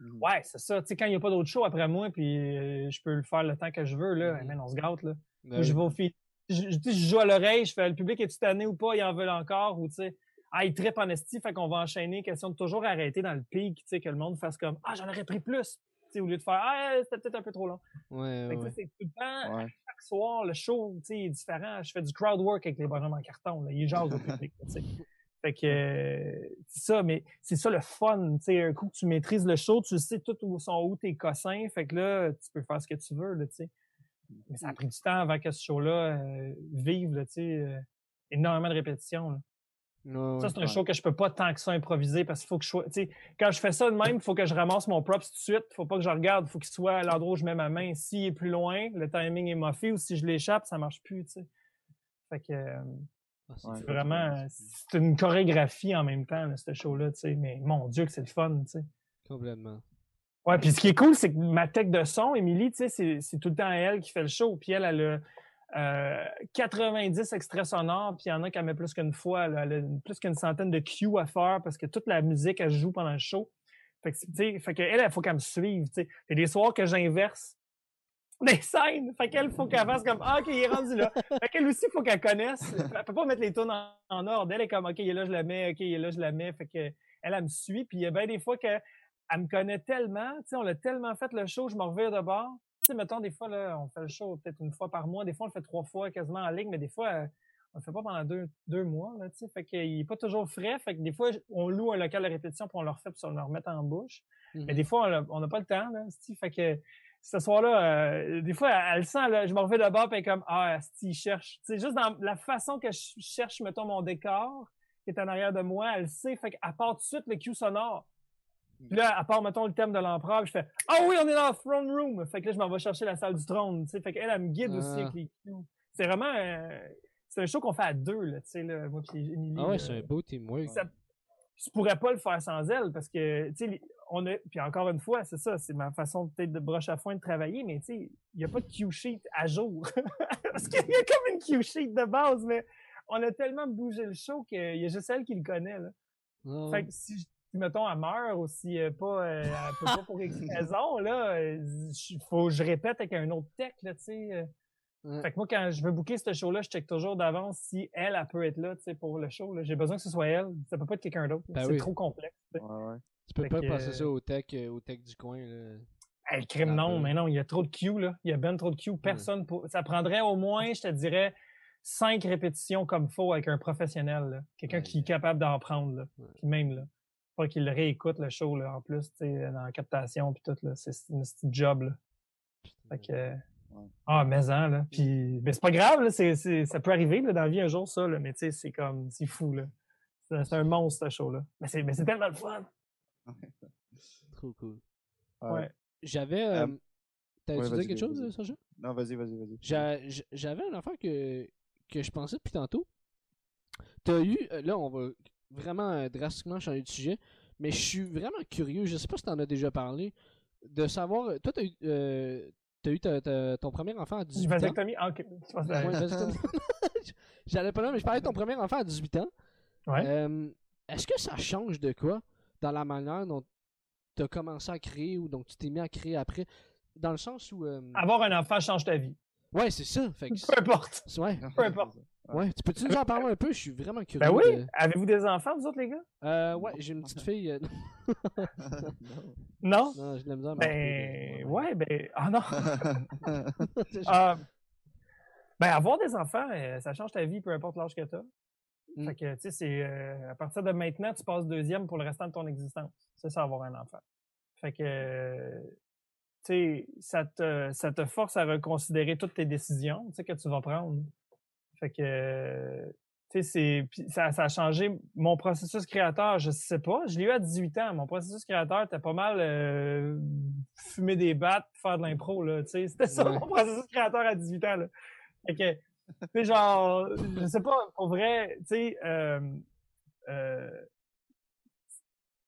Mhm. Ouais, c'est ça. Quand il n'y a pas d'autre show après moi, puis euh, je peux le faire le temps que je veux, là, man, on se gâte, là. Ben je vais au fi- Je, je, je joue à l'oreille, je fais le public est-tu tanné ou pas, ils en veulent encore, ou tu sais, ah, ils trippent en esti, fait qu'on va enchaîner, question de toujours arrêter dans le pic, tu sais, que le monde fasse comme, ah, j'en aurais pris plus, au lieu de faire, ah, c'était peut-être un peu trop long. Ouais, ouais. c'est tout le temps, Ouais. chaque soir, le show, est différent. Je fais du crowd work avec les bonhommes en carton, là. Ils jasent au public. Fait que, euh, c'est ça, mais c'est ça le fun, sais, un coup que tu maîtrises le show, tu sais tout où sont où tes cossins, fait que là, tu peux faire ce que tu veux, là, tu sais. Mais ça a pris du temps avant que ce show-là euh, vive, là, sais, euh, énormément de répétitions, là. Ça, c'est un show que je peux pas tant que ça improviser parce qu'il faut que je sois. Quand je fais ça de même, il faut que je ramasse mon props tout de suite. faut pas que je regarde. il faut qu'il soit à l'endroit où je mets ma main. S'il est plus loin, le timing est muffé ou si je l'échappe, ça marche plus. Fait que euh, Ah, c'est Ouais. vraiment. C'est une chorégraphie en même temps, là, ce show-là. Tu sais. Mais mon Dieu, que c'est le fun. Tu sais. Complètement. Ouais, puis ce qui est cool, c'est que ma tech de son, Émilie, c'est tout le temps elle qui fait le show. Puis elle, elle a euh, 90 extraits sonores, puis il y en a qui en met plus qu'une fois. là. Plus qu'une centaine de cues à faire parce que toute la musique, elle joue pendant le show. Fait que, elle, il faut qu'elle me suive. Il y a des soirs que j'inverse des scènes. Fait qu'elle, faut qu'elle fasse comme Ah, OK, il est rendu là. Fait qu'elle aussi, faut qu'elle connaisse. Elle peut pas mettre les tunes en, ordre. Elle est comme OK, il est là, je la mets, OK, il est là, je la mets. Fait que elle, me suit. Puis il y a bien des fois que elle me connaît tellement, tu sais, on l'a tellement fait le show, je m'en reviens de bord. Sais, mettons, des fois, là, on fait le show peut-être une fois par mois, des fois, on le fait trois fois quasiment en ligne, mais des fois, euh, on le fait pas pendant deux, deux mois, là, tu sais, fait qu'il est pas toujours frais, fait que des fois, on loue un local de répétition puis on le refait puis on le remet en bouche. Mais Mhm. des fois, on n'a pas le temps, là, fait que ce soir-là, euh, des fois, elle, elle le sent, là, je me reviens de bord puis elle est comme, ah, il cherche. Tu sais, juste dans la façon que je cherche, mettons, mon décor, qui est en arrière de moi, elle sait, fait qu'elle part tout de suite le cue sonore. Puis là, à part, mettons, le thème de l'empereur, je fais Ah oui, on est dans le throne room! Fait que là, je m'en vais chercher la salle du trône. tu sais. Fait qu'elle, elle me guide aussi Ah. avec les cues. C'est vraiment. euh, c'est un show qu'on fait à deux, là, tu sais, là, moi puis Émilie. Ah ouais, là. c'est un beau teamwork. Ça- je pourrais pas le faire sans elle parce que, tu sais, les- on a. Puis encore une fois, c'est ça, c'est ma façon peut-être de broche à foin de travailler, mais tu sais, il n'y a pas de cue sheet à jour. parce qu'il y a comme une cue sheet de base, mais on a tellement bougé le show qu'il y a juste elle qui le connaît, là. Ah Fait que si, si, mettons, elle meurt ou si elle pas, euh, elle peut pas pour X raison, là, euh, il faut que je répète avec un autre tech, là, tu sais. euh. Fait que moi, quand je veux booker ce show-là, je check toujours d'avance si elle, elle peut être là, tu sais, pour le show. là. J'ai besoin que ce soit elle. Ça peut pas être quelqu'un d'autre. Ben c'est oui. trop complexe. tu sais. Ouais, ouais. Tu peux Fait pas que, passer euh, ça au tech, euh, au tech du coin. Là. Hey, crime, non, mais non, il y a trop de queues, là. Il y a ben trop de queues. Personne pour... Ça prendrait au moins, je te dirais, cinq répétitions comme faut avec un professionnel, là. Quelqu'un Ouais. qui est capable d'en prendre, là. Ouais. Puis même, là. Pas qu'il réécoute, le show, là, en plus, dans la captation, puis tout, là. C'est une petite job, là. Fait que... euh, Ouais. Ah, mais en, là. Puis, ben, c'est pas grave, là. c'est c'est- ça peut arriver, là, dans la vie, un jour, ça, là. Mais tu sais, c'est comme... C'est fou, là. C'est un monstre, ce show-là. Mais c'est mais c'est tellement le fun. Trop cool. Ouais. Ouais. J'avais. Euh, Euh, ouais, dit quelque chose. Sacha Non, vas-y, vas-y, vas-y. J'avais un affaire que, que je pensais depuis tantôt. T'as eu. euh, Là, on va vraiment euh, drastiquement changer de sujet. Mais je suis vraiment curieux. Je sais pas si t'en as déjà parlé. De savoir. euh, Toi, t'as eu. euh, T'as eu ta- ta- ton premier enfant à 18 ans. Vasectomie? Ah, ok. Ouais. J'allais pas là, mais je parlais de ton premier enfant à 18 ans. Ouais. Euh, Est-ce que ça change de quoi dans la manière dont tu as commencé à créer ou dont tu t'es mis à créer après? Dans le sens où. euh, Avoir un enfant change ta vie. Ouais, c'est ça. Fait que Peu importe. ouais, Peu importe. Ouais. Tu peux-tu nous en parler un peu? Je suis vraiment curieux. Ben oui. de- Avez-vous des enfants, vous autres, les gars? Euh, ouais, j'ai une petite fille. euh, Non? Non, j'ai de la misère Ben, ouais, ben, ah non. Ah, ben, avoir des enfants, euh, ça change ta vie, peu importe l'âge que tu as. Mm. Fait que, tu sais, c'est, euh, à partir de maintenant, tu passes deuxième pour le restant de ton existence. C'est ça, avoir un enfant. Fait que, euh, tu sais, ça te, ça te force à reconsidérer toutes tes décisions, tu sais, que tu vas prendre. Fait que, euh, tu sais, ça, ça a changé mon processus créateur, je sais pas. Je l'ai eu à 18 ans. Mon processus créateur était pas mal euh, fumer des battes, faire de l'impro, là, tu sais. C'était ça, Ouais. mon processus créateur à 18 ans, là. Fait que, tu sais, genre, je sais pas, pour vrai, tu sais, euh, euh,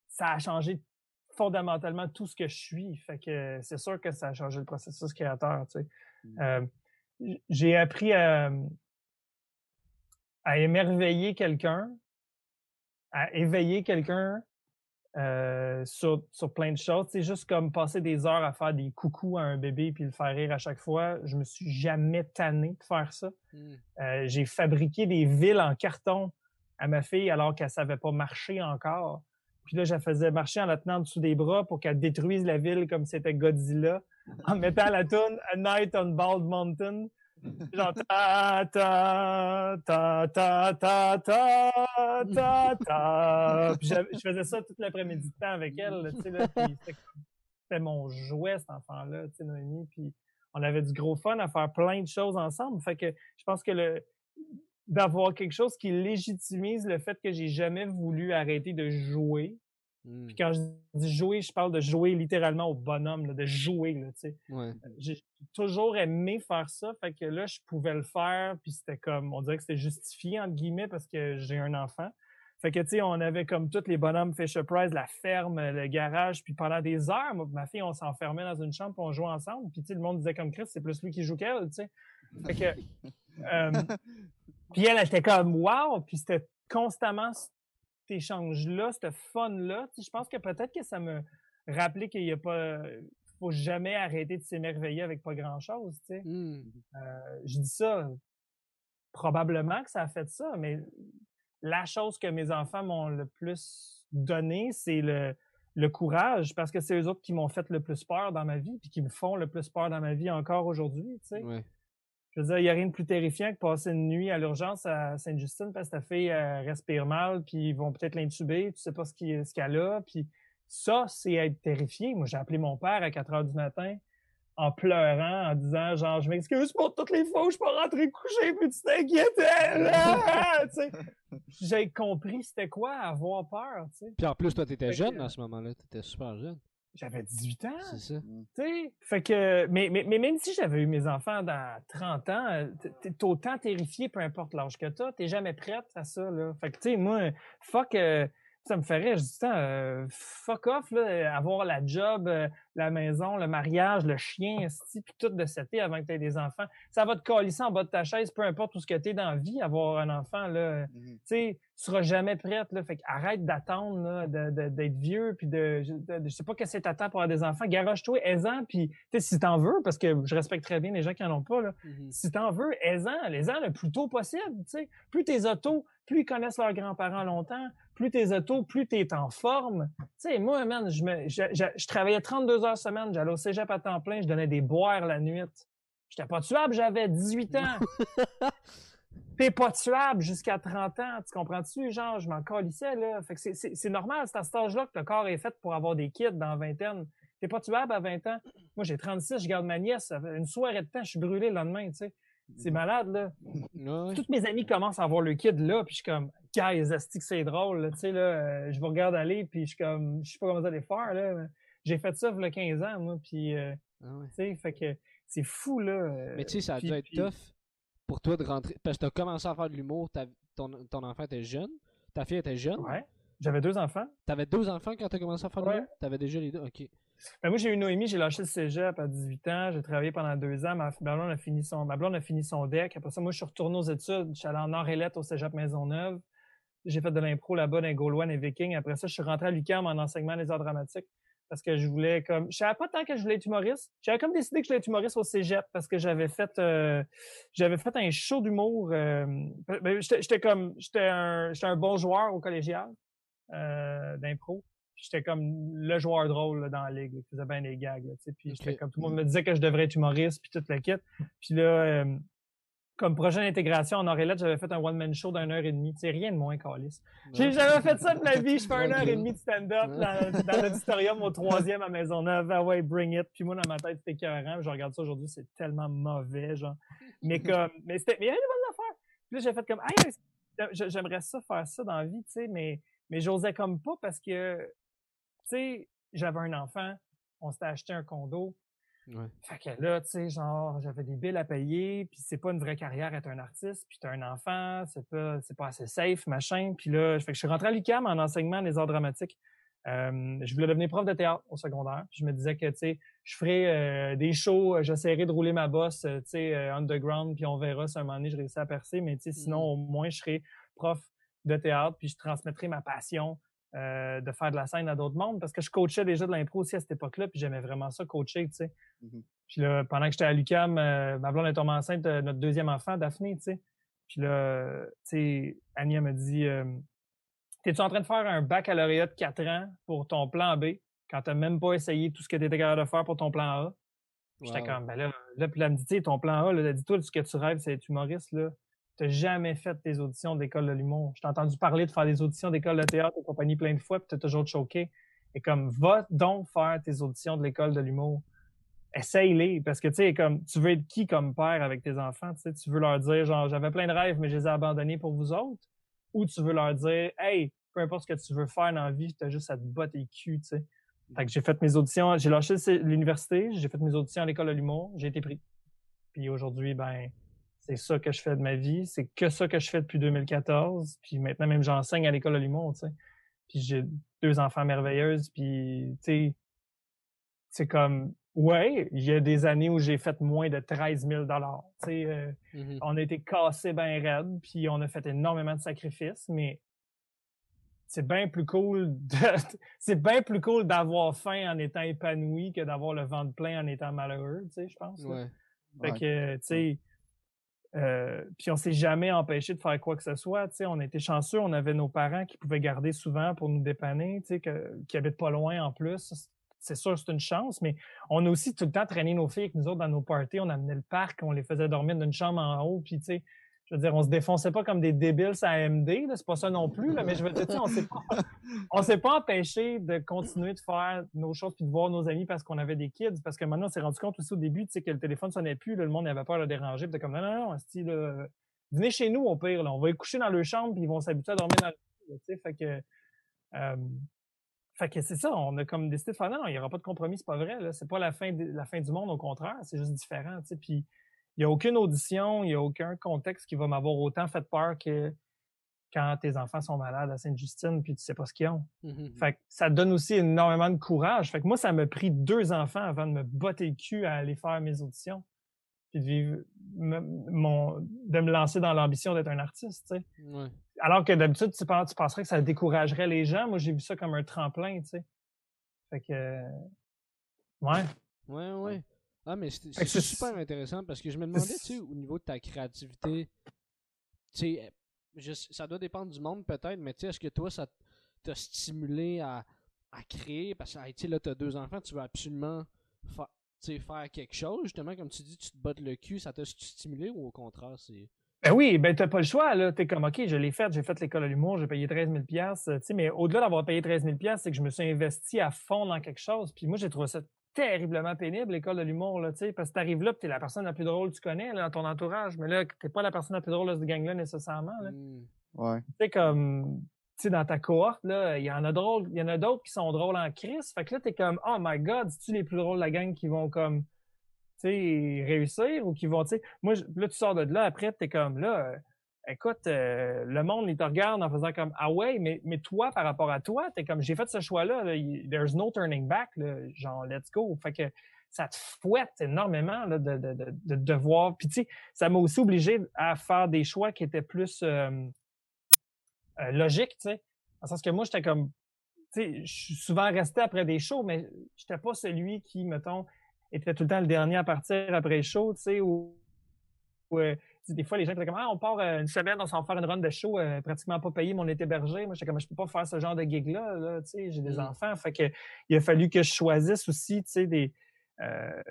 ça a changé fondamentalement tout ce que je suis. Fait que c'est sûr que ça a changé le processus créateur, tu sais. Mm. Euh, j- j'ai appris à, à émerveiller quelqu'un, à éveiller quelqu'un euh, sur, sur plein de choses. C'est juste comme passer des heures à faire des coucous à un bébé puis le faire rire à chaque fois. Je me suis jamais tanné de faire ça. Mm. Euh, j'ai fabriqué des villes en carton à ma fille alors qu'elle savait pas marcher encore. Puis là, je la faisais marcher en la tenant en dessous des bras pour qu'elle détruise la ville comme c'était Godzilla en mettant la tune A Night on Bald Mountain. Genre ta ta ta ta ta ta ta. Puis je faisais ça toute l'après-midi avec elle, tu sais, là, c'était mon jouet, cet enfant-là, tu sais, Noémie. Puis on avait du gros fun à faire plein de choses ensemble. Fait que je pense que le d'avoir quelque chose qui légitimise le fait que j'ai jamais voulu arrêter de jouer. Mm. Puis quand je dis jouer, je parle de jouer littéralement au bonhomme, là, de jouer, là, Ouais. j'ai toujours aimé faire ça. Fait que là, je pouvais le faire. Puis c'était comme, on dirait que c'était justifié, entre guillemets, parce que j'ai un enfant. Fait que, tu sais, on avait comme tous les bonhommes Fisher Price, la ferme, le garage. Puis pendant des heures, moi, ma fille, on s'enfermait dans une chambre puis on jouait ensemble. Puis, tu sais, le monde disait comme Chris, c'est plus lui qui joue qu'elle, tu sais. Fait que, euh, puis elle, elle était comme, wow! Puis c'était constamment échange-là, ce fun-là. Tu sais, je pense que peut-être que ça me rappelait qu'il y a pas, faut jamais arrêter de s'émerveiller avec pas grand-chose, tu sais. Mm. Euh, je dis ça, probablement que ça a fait ça, mais la chose que mes enfants m'ont le plus donné, c'est le, le courage, parce que c'est eux autres qui m'ont fait le plus peur dans ma vie, puis qui me font le plus peur dans ma vie encore aujourd'hui, tu sais. Ouais. Je veux dire, il n'y a rien de plus terrifiant que passer une nuit à l'urgence à Sainte-Justine parce que ta fille respire mal, puis ils vont peut-être l'intuber, tu sais pas ce qu'elle a, puis ça, c'est être terrifié. Moi, j'ai appelé mon père à 4 heures du matin en pleurant, en disant genre, je m'excuse pour toutes les fois où je peux rentrer coucher, puis tu t'inquiétais, là! Tu sais. J'ai compris c'était quoi avoir peur, tu sais. Puis en plus, toi, t'étais jeune à ce moment-là. T'étais super jeune. J'avais 18 ans. C'est ça. Tu sais, fait que, mais, mais, mais même si j'avais eu mes enfants dans 30 ans, euh, t'es- t'es autant terrifié, peu importe l'âge que t'as, t'es jamais prête à ça, là. Fait que, tu sais, moi, fuck, euh, Ça me ferait, je dis, euh, fuck off, là, avoir la job, euh, la maison, le mariage, le chien, puis tout de cet avant que tu aies des enfants. Ça va te colisser en bas de ta chaise, peu importe tout ce que tu es dans la vie, avoir un enfant, là. Mmh tu sais, tu seras jamais prête, là. Fait arrête d'attendre, d'être vieux, puis de, je sais pas que c'est ta pour avoir des enfants. Garoche-toi, aisant, puis, tu si t'en veux, parce que je respecte très bien les gens qui en ont pas, là. Mmh si t'en veux, aisant, les-en le plus tôt possible, tu sais. Plus tes autos, plus ils connaissent leurs grands-parents longtemps, plus tes autos, plus tu es en forme. Tu sais, moi, man, je, me, je, travaillais 32 heures semaine, j'allais au cégep à temps plein, je donnais des boires la nuit. J'étais pas tuable, j'avais 18 ans. T'es pas tuable jusqu'à 30 ans, tu comprends-tu? Genre, je m'en calissais, là. Fait que c'est normal, c'est à cet âge-là que le corps est fait pour avoir des kids dans vingtaine. T'es pas tuable à 20 ans? Moi, j'ai 36, je garde ma nièce. Une soirée de temps, je suis brûlé le lendemain, tu sais. C'est malade, là. Toutes mes amis commencent à avoir le kid là, puis je suis comme, guys, c'est drôle, tu sais, là, euh, je vous regarde aller, puis je suis comme, je sais pas comment ça les faire, là. J'ai fait ça il y a 15 ans, moi, puis, euh, ah tu sais, fait que c'est fou, là. Euh, Mais tu sais, ça a dû être tough pour toi de rentrer, parce que t'as commencé à faire de l'humour, ton, ton enfant était jeune, ta fille était jeune. Ouais. J'avais deux enfants. T'avais deux enfants quand t'as commencé à faire de l'humour? T'avais déjà les deux? OK. Ben, moi, j'ai eu Noémie, j'ai lâché le cégep à 18 ans. J'ai travaillé pendant deux ans. Ma, blonde a fini son, ma blonde a fini son deck. Après ça, moi, je suis retourné aux études. Je suis allé en nord et au cégep Maisonneuve. J'ai fait de l'impro là-bas dans Gaulois et Vikings. Après ça, je suis rentré à l'UQAM en enseignement des arts dramatiques parce que je voulais comme je savais pas tant que je voulais être humoriste. J'avais comme décidé que je voulais être humoriste au cégep parce que j'avais fait euh, j'avais fait un show d'humour. Euh, ben, j'étais comme j'étais un, un bon joueur au collégial euh, d'impro j'étais comme le joueur drôle dans la ligue, qui faisait bien des gags. puis comme tout le monde me disait que je devrais être humoriste, puis toute la kit. Puis là, euh, comme projet d'intégration en Orelette, j'avais fait un one-man show d'une heure et demie. C'est rien de moins calice. J'avais fait ça de ma vie. Je fais une heure et demie de stand-up dans, l'auditorium au troisième à Maisonneuve. Ah ouais, bring it. Puis moi, dans ma tête, c'était écœurant. Je regarde ça aujourd'hui, c'est tellement mauvais, genre. Mais comme, mais c'était, mais il y avait des bonnes affaires. Puis là, j'ai fait comme, j'aimerais ça faire ça dans la vie, tu sais, mais, mais j'osais comme pas parce que sais, j'avais un enfant, on s'était acheté un condo. Ouais. Fait que là, tu sais, genre, j'avais des billes à payer, puis c'est pas une vraie carrière être un artiste, puis t'as un enfant, c'est pas, c'est pas assez safe, machin. Puis là, fait que je suis rentré à l'UQAM en enseignement des arts dramatiques. Euh, je voulais devenir prof de théâtre au secondaire. je me disais que, tu sais, je ferais euh, des shows, j'essaierais de rouler ma bosse, tu sais, euh, underground, puis on verra si à un moment donné je réussis à percer. Mais, tu sais, sinon, mmh. au moins, je serais prof de théâtre, puis je transmettrais ma passion euh, de faire de la scène à d'autres mondes parce que je coachais déjà de l'impro aussi à cette époque-là, puis j'aimais vraiment ça, coacher, tu sais. Mmh puis là, pendant que j'étais à l'UCAM, euh, ma blonde est tombée enceinte de notre deuxième enfant, Daphné, tu sais. Puis là, tu sais, Annie m'a dit euh, T'es-tu en train de faire un baccalauréat de 4 ans pour ton plan B quand t'as même pas essayé tout ce que tu étais capable de faire pour ton plan A? J'étais comme, ben là, là, puis là, elle me dit, ton plan A, là, dis-toi, ce que tu rêves, c'est être humoriste, là t'as jamais fait tes auditions d'école de l'humour. Je t'ai entendu parler de faire des auditions d'école de théâtre et compagnie plein de fois, puis t'as toujours choqué. Et comme, va donc faire tes auditions de l'école de l'humour. Essaye-les, parce que, tu sais, comme, tu veux être qui comme père avec tes enfants, tu sais, tu veux leur dire, genre, j'avais plein de rêves, mais je les ai abandonnés pour vous autres, ou tu veux leur dire, hey, peu importe ce que tu veux faire dans la vie, t'as juste à te battre les culs, tu sais. Fait que j'ai fait mes auditions, j'ai lâché l'université, j'ai fait mes auditions à l'école de l'humour, j'ai été pris. Puis aujourd'hui, ben, c'est ça que je fais de ma vie, c'est que ça que je fais depuis 2014, puis maintenant même j'enseigne à l'école l'humour, tu sais. Puis j'ai deux enfants merveilleuses, puis tu sais, c'est comme, ouais, il y a des années où j'ai fait moins de 13 000 dollars. Tu sais, euh, mmh on a été cassé bien raide, puis on a fait énormément de sacrifices, mais c'est bien plus cool c'est bien plus cool d'avoir faim en étant épanoui que d'avoir le ventre plein en étant malheureux, tu sais, je pense. Ouais. Fait que, tu sais, euh, puis on s'est jamais empêché de faire quoi que ce soit. on était chanceux, on avait nos parents qui pouvaient garder souvent pour nous dépanner, que, qui habitent pas loin en plus. C'est sûr, c'est une chance, mais on a aussi tout le temps traîné nos filles avec nous autres dans nos parties. On amenait le parc, on les faisait dormir dans une chambre en haut, puis je veux dire, on se défonçait pas comme des débiles à AMD, c'est pas ça non plus, mais je veux dire, on s'est pas, on s'est pas empêché de continuer de faire nos choses puis de voir nos amis parce qu'on avait des kids, parce que maintenant, on s'est rendu compte aussi au début, tu sais, que le téléphone sonnait plus, le monde avait peur de le déranger, puis comme, non, non, non, style, venez chez nous au pire, on va y coucher dans leur chambre puis ils vont s'habituer à dormir dans le tu sais, fait que, euh, fait que c'est ça, on a comme décidé de faire, non, non, il y aura pas de compromis, c'est pas vrai, là, c'est pas la fin, la fin du monde, au contraire, c'est juste différent, tu sais, puis il n'y a aucune audition, il n'y a aucun contexte qui va m'avoir autant fait peur que quand tes enfants sont malades à Sainte-Justine puis tu sais pas ce qu'ils ont. Mhm. Fait que ça donne aussi énormément de courage. Fait que moi, ça m'a pris deux enfants avant de me botter le cul à aller faire mes auditions. Puis de vivre me- mon, de me lancer dans l'ambition d'être un artiste, tu sais. Ouais. Alors que d'habitude, tu, penses- tu penserais que ça découragerait les gens. Moi, j'ai vu ça comme un tremplin, tu sais. Fait que, ouais. Ouais, ouais. Ah, mais c'est super intéressant parce que je me demandais, tu sais, au niveau de ta créativité, tu sais, euh, ça doit dépendre du monde peut-être, mais tu sais, est-ce que toi, ça t'a stimulé à, à créer? Parce que, tu sais, là, t'as deux enfants, tu veux absolument fa- tu sais, faire quelque chose, justement, comme tu dis, tu te bottes le cul, ça t'a stimulé ou au contraire, c'est. Ben oui, ben t'as pas le choix, là. T'es comme, OK, je l'ai fait, j'ai fait l'école de l'humour, j'ai payé 13 000 piastres, tu sais, mais au-delà d'avoir payé 13 000 piastres, c'est que je me suis investi à fond dans quelque chose. Puis moi, j'ai trouvé ça terriblement pénible, l'école de l'humour, là, tu sais, parce que t'arrives là, puis t'es la personne la plus drôle que tu connais, là, dans ton entourage, mais là, t'es pas la personne la plus drôle de ce gang-là, nécessairement, là. Hmm. Ouais. Tu sais, comme, tu sais, dans ta cohorte, là, il y en a drôle, il y en a d'autres qui sont drôles en crise. Fait que là, t'es comme, oh my god, c'est-tu les plus drôles de la gang qui vont comme, tu sais, réussir ou qui vont, tu sais, moi, là, tu sors de là, après, t'es comme, là, écoute, euh, le monde, il te regarde en faisant comme, ah ouais, mais, mais toi, par rapport à toi, t'es comme, j'ai fait ce choix-là, there's no turning back, genre, let's go. Fait que, ça te fouette énormément de, de, de, de devoir. Puis, tu sais, ça m'a aussi obligé à faire des choix qui étaient plus euh, euh, logiques, tu sais. Dans le sens que moi, j'étais comme, tu sais, je suis souvent resté après des shows, mais j'étais pas celui qui, mettons, était tout le temps le dernier à partir après les shows, tu sais, ou, ou, des fois, les gens étaient comme, ah, on part euh, une semaine, on s'en va faire une run de show, euh, pratiquement pas payé, mais on est hébergé. Moi, j'étais comme, je peux pas faire ce genre de gig-là, là, tu sais, j'ai des Mm. enfants. Fait que, il a fallu que je choisisse aussi, tu sais, des, euh,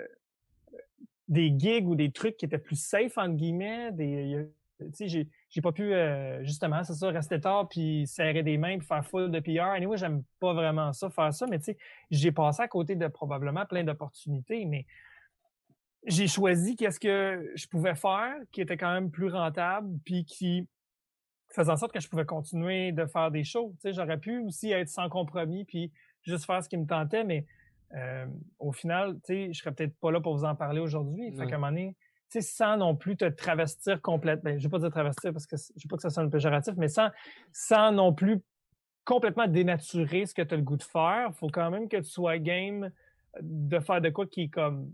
des gigs ou des trucs qui étaient plus safe, entre guillemets. Des, tu sais, j'ai, j'ai pas pu, euh, justement, c'est ça, rester tard puis serrer des mains puis faire full de PR. Anyway, j'aime pas vraiment ça, faire ça, mais tu sais, j'ai passé à côté de probablement plein d'opportunités, mais j'ai choisi qu'est-ce que je pouvais faire qui était quand même plus rentable puis qui faisait en sorte que je pouvais continuer de faire des shows. Tu sais, j'aurais pu aussi être sans compromis puis juste faire ce qui me tentait, mais euh, au final, tu sais, je serais peut-être pas là pour vous en parler aujourd'hui. Fait qu'à un moment donné, tu sais, sans non plus te travestir complètement, ben, je vais pas dire travestir parce que je veux pas que ça sonne péjoratif, mais sans, sans non plus complètement dénaturer ce que tu as le goût de faire, faut quand même que tu sois game de faire de quoi qui est comme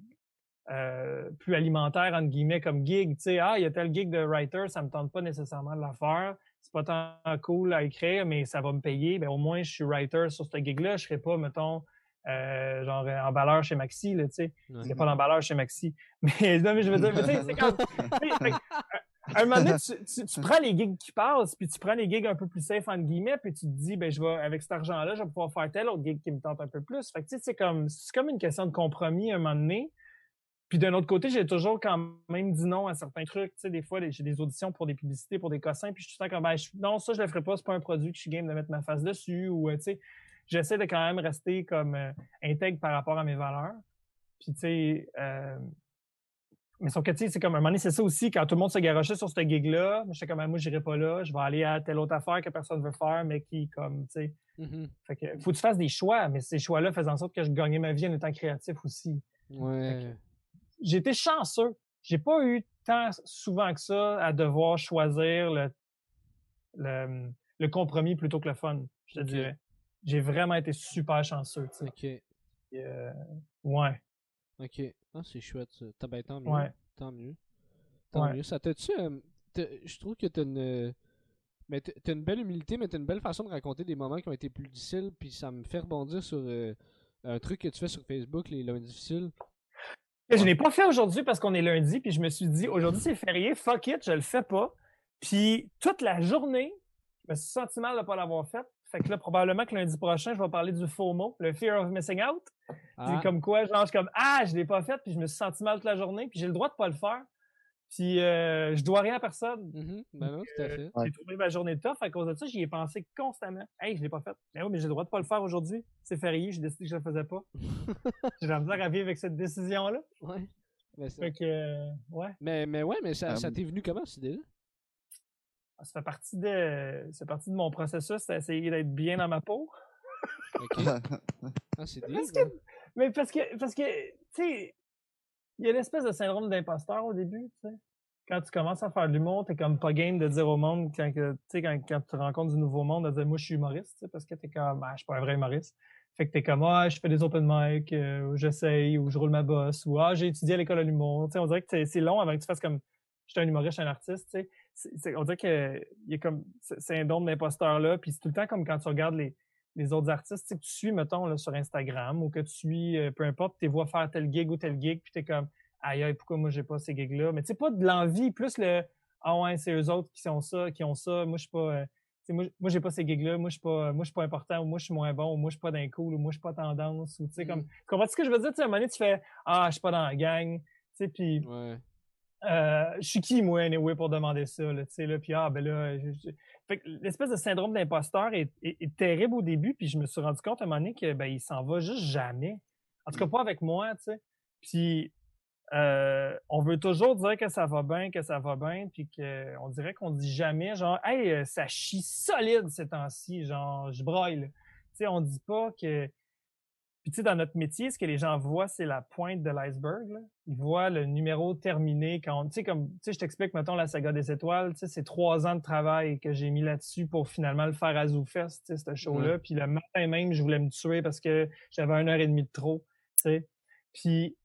euh, plus alimentaire, entre guillemets, comme gig. Tu sais, ah, il y a tel gig de writer, ça me tente pas nécessairement de la faire. C'est pas tant cool à écrire, mais ça va me payer. Ben, au moins, je suis writer sur ce gig-là. Je serai pas, mettons, euh, genre emballeur chez Maxi, là, tu sais. N'y a pas d'emballeur chez Maxi. Mais non, mais je veux dire, mais tu sais, c'est que, à un moment donné, tu, tu- tu prends les gigs qui passent, puis tu prends les gigs un peu plus safe, entre guillemets, puis tu te dis, ben, je vais, avec cet argent-là, je vais pouvoir faire tel autre gig qui me tente un peu plus. Fait que, tu sais, c'est comme, c'est comme une question de compromis à un moment donné. Puis d'un autre côté, j'ai toujours quand même dit non à certains trucs. Tu sais, des fois, j'ai des auditions pour des publicités, pour des cossins, puis je suis tout le temps comme, ben, je- non, ça, je le ferai pas, c'est pas un produit que je suis game de mettre ma face dessus, ou, euh, tu sais, j'essaie de quand même rester comme euh, intègre par rapport à mes valeurs. Puis, tu sais, euh, mais sauf que, tu sais, c'est comme, à un moment donné, c'est ça aussi, quand tout le monde se garochait sur ce gig-là, je suis comme, Ah, moi, j'irai pas là, je vais aller à telle autre affaire que personne veut faire, mais qui, comme, tu sais, Mhm. fait que, faut que tu fasses des choix, mais ces choix-là faisaient en sorte que je gagnais ma vie en étant créatif aussi Ouais. J'ai été chanceux. J'ai pas eu tant souvent que ça à devoir choisir le, le, le compromis plutôt que le fun, je te dirais. J'ai vraiment été super chanceux. Ok. Euh, ouais, Ok. Ah, c'est chouette, ça. T'as- ben, tant mieux. ouais. Tant mieux. Tant Ouais. mieux. Ça t'a-tu. euh, t'as- je trouve que t'as une. Mais t'as t'as une belle humilité, mais t'as une belle façon de raconter des moments qui ont été plus difficiles, puis ça me fait rebondir sur euh, un truc que tu fais sur Facebook, les lundis difficiles. Et Je l'ai pas fait aujourd'hui parce qu'on est lundi, puis je me suis dit, aujourd'hui c'est férié, fuck it, je le fais pas. Puis toute la journée, je me suis senti mal de pas l'avoir fait. Fait que là, probablement que lundi prochain, je vais parler du FOMO, le Fear of Missing Out. Ah, comme quoi, genre, je suis comme Ah, je l'ai pas fait, puis je me suis senti mal toute la journée, puis j'ai le droit de pas le faire. Puis euh, je dois rien à personne. mhm, Ben non, tout à fait. Ouais. J'ai trouvé ma journée tough à cause de ça, j'y ai pensé constamment. Hey, je l'ai pas fait. Mais oui, mais j'ai le droit de pas le faire aujourd'hui. C'est férié, j'ai décidé que je le faisais pas. j'ai la misère à vivre avec cette décision-là. Ouais. Mais, ça- Fait que, euh, ouais, mais, mais ouais, mais ça, Euh, ça t'est venu comment, cette idée-là? ça fait partie de, c'est partie de mon processus d'essayer d'être bien dans ma peau. Ok. Ah, c'est mais parce que, parce que, tu sais, il y a l'espèce de syndrome d'imposteur au début, quand tu commences à faire de l'humour, t'es comme pas game de dire au monde, quand, tu rencontres du nouveau monde, de dire moi je suis humoriste, parce que t'es comme ah, je suis pas un vrai humoriste. Fait que t'es comme ah, je fais des open mic, euh, ou j'essaye, ou je roule ma bosse, ou ah, j'ai étudié à l'école de l'humour. On dirait que c'est- long avant que tu fasses comme je suis un humoriste, je suis un artiste, on dirait que il y a comme ce syndrome d'imposteur-là, puis c'est tout le temps comme quand tu regardes les, les autres artistes, tu sais, que tu suis, mettons, là, sur Instagram, ou que tu suis, euh, peu importe, tu les vois faire tel gig ou tel gig, puis t'es comme aïe aïe, pourquoi moi j'ai pas ces gigs-là? Mais tu sais, pas de l'envie, plus le Ah ouais, c'est eux autres qui sont ça, qui ont ça, moi je suis pas. euh, tu moi, moi j'ai pas ces gigs-là, moi je suis pas, moi je suis pas important, ou moi je suis moins bon, ou moi je suis pas d'un cool, ou moi je suis pas tendance, ou tu sais, comme. Mm. Tu comprends ce que je veux dire? Tu sais, à un moment donné, tu fais Ah, je suis pas dans la gang. Tu sais, puis Ouais. Euh, je suis qui, moi, anyway, pour demander ça, là, tu sais, là, puis ah, ben là, je- l'espèce de syndrome d'imposteur est, est- est terrible au début, puis je me suis rendu compte à un moment donné que, ben, il s'en va juste jamais. En tout cas, pas avec moi, tu sais. Puis, euh, on veut toujours dire que ça va bien, que ça va bien, puis qu'on dirait qu'on dit jamais, genre, hey, euh, ça chie solide ces temps-ci, genre, je broille. Tu sais, on dit pas que. Puis, tu sais, dans notre métier, ce que les gens voient, c'est la pointe de l'iceberg. Ils voient le numéro terminé quand, tu sais, comme, tu sais, je t'explique, mettons, la saga des étoiles, tu sais, c'est trois ans de travail que j'ai mis là-dessus pour finalement le faire à ZooFest, tu sais, ce show-là. Puis le matin même, je voulais me tuer parce que j'avais une heure et demie de trop, tu sais. Puis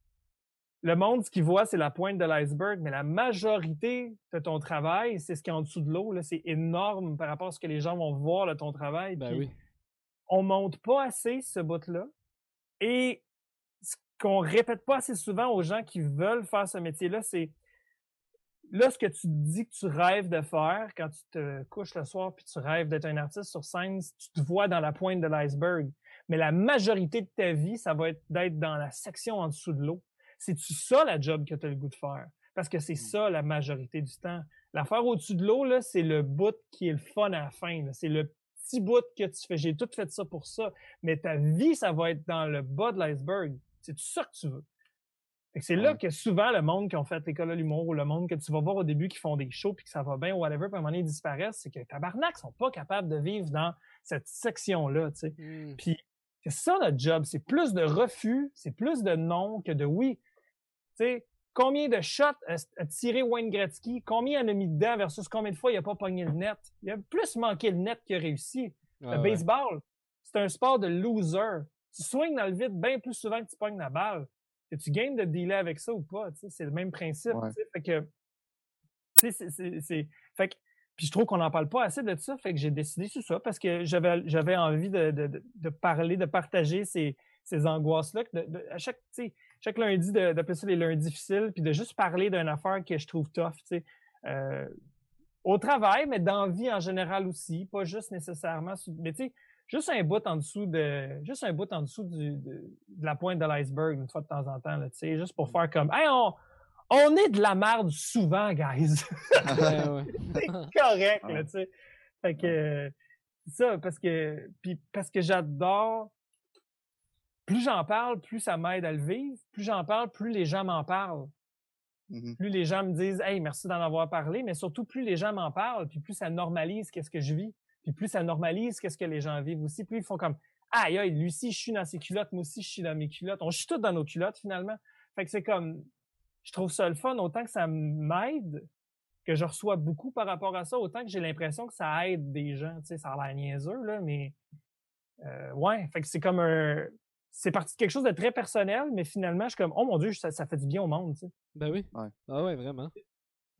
le monde, ce qu'il voit, c'est la pointe de l'iceberg, mais la majorité de ton travail, c'est ce qui est en dessous de l'eau. C'est énorme par rapport à ce que les gens vont voir de ton travail. Ben Puis oui. on monte pas assez ce bout-là. Et ce qu'on répète pas assez souvent aux gens qui veulent faire ce métier-là, c'est là ce que tu dis que tu rêves de faire quand tu te couches le soir puis tu rêves d'être un artiste sur scène, tu te vois dans la pointe de l'iceberg. Mais la majorité de ta vie, ça va être d'être dans la section en dessous de l'eau. C'est-tu ça la job que tu as le goût de faire? Parce que c'est ça la majorité du temps. L'affaire au-dessus de l'eau, là, c'est le bout qui est le fun à la fin. C'est le petit bout que tu fais. J'ai tout fait ça pour ça. Mais ta vie, ça va être dans le bas de l'iceberg. C'est ça que tu veux. C'est là que souvent le monde qui ont fait l'école de l'humour ou le monde que tu vas voir au début qui font des shows puis que ça va bien ou whatever, puis à un moment donné, ils disparaissent, c'est que tabarnak sont pas capables de vivre dans cette section-là, tu sais. Mm. Puis c'est ça notre job, c'est plus de refus, c'est plus de non que de oui. Tu sais, combien de shots a, a tiré Wayne Gretzky, combien il en a mis dedans versus combien de fois il a pas pogné le net? Il a plus manqué le net qu'il a réussi. Ah Le ouais. baseball, c'est un sport de loser. Tu swings dans le vide bien plus souvent que tu pognes la balle. Que tu gagnes de dealer avec ça ou pas, c'est le même principe. Ouais. Fait que, c'est- fait que, puis je trouve qu'on n'en parle pas assez de ça, fait que j'ai décidé sur ça parce que j'avais j'avais envie de, de, de- de parler, de partager ces, ces angoisses-là. que de- à chaque, chaque lundi, d'appeler ça les lundis difficiles, puis de juste parler d'une affaire que je trouve tough, tu sais. Euh, au travail, mais dans la vie en général aussi, pas juste nécessairement. Mais tu sais, juste un bout en dessous de, juste un bout en dessous du, de, de la pointe de l'iceberg une fois de temps en temps, là, tu sais, juste pour faire comme, hey, on, on est de la merde souvent, guys. C'est correct, tu sais. Fait que, c'est ça, parce que, puis parce que j'adore, plus j'en parle, plus ça m'aide à le vivre, plus j'en parle, plus les gens m'en parlent Mhm. plus les gens me disent Hey, merci d'en avoir parlé, mais surtout plus les gens m'en parlent, puis plus ça normalise qu'est-ce que je vis, puis plus ça normalise qu'est-ce que les gens vivent aussi, plus ils font comme Aïe, aïe, lui aussi, je suis dans ses culottes, moi aussi, je suis dans mes culottes. On chie tous dans nos culottes finalement. Fait que c'est comme je trouve ça le fun, autant que ça m'aide, que je reçois beaucoup par rapport à ça, autant que j'ai l'impression que ça aide des gens. Tu sais, ça a l'air niaiseux, là, mais euh, ouais, fait que c'est comme un. C'est parti de quelque chose de très personnel, mais finalement, je suis comme, oh mon Dieu, ça, ça fait du bien au monde. tu sais. Ben oui. Ouais. Ah ouais, vraiment.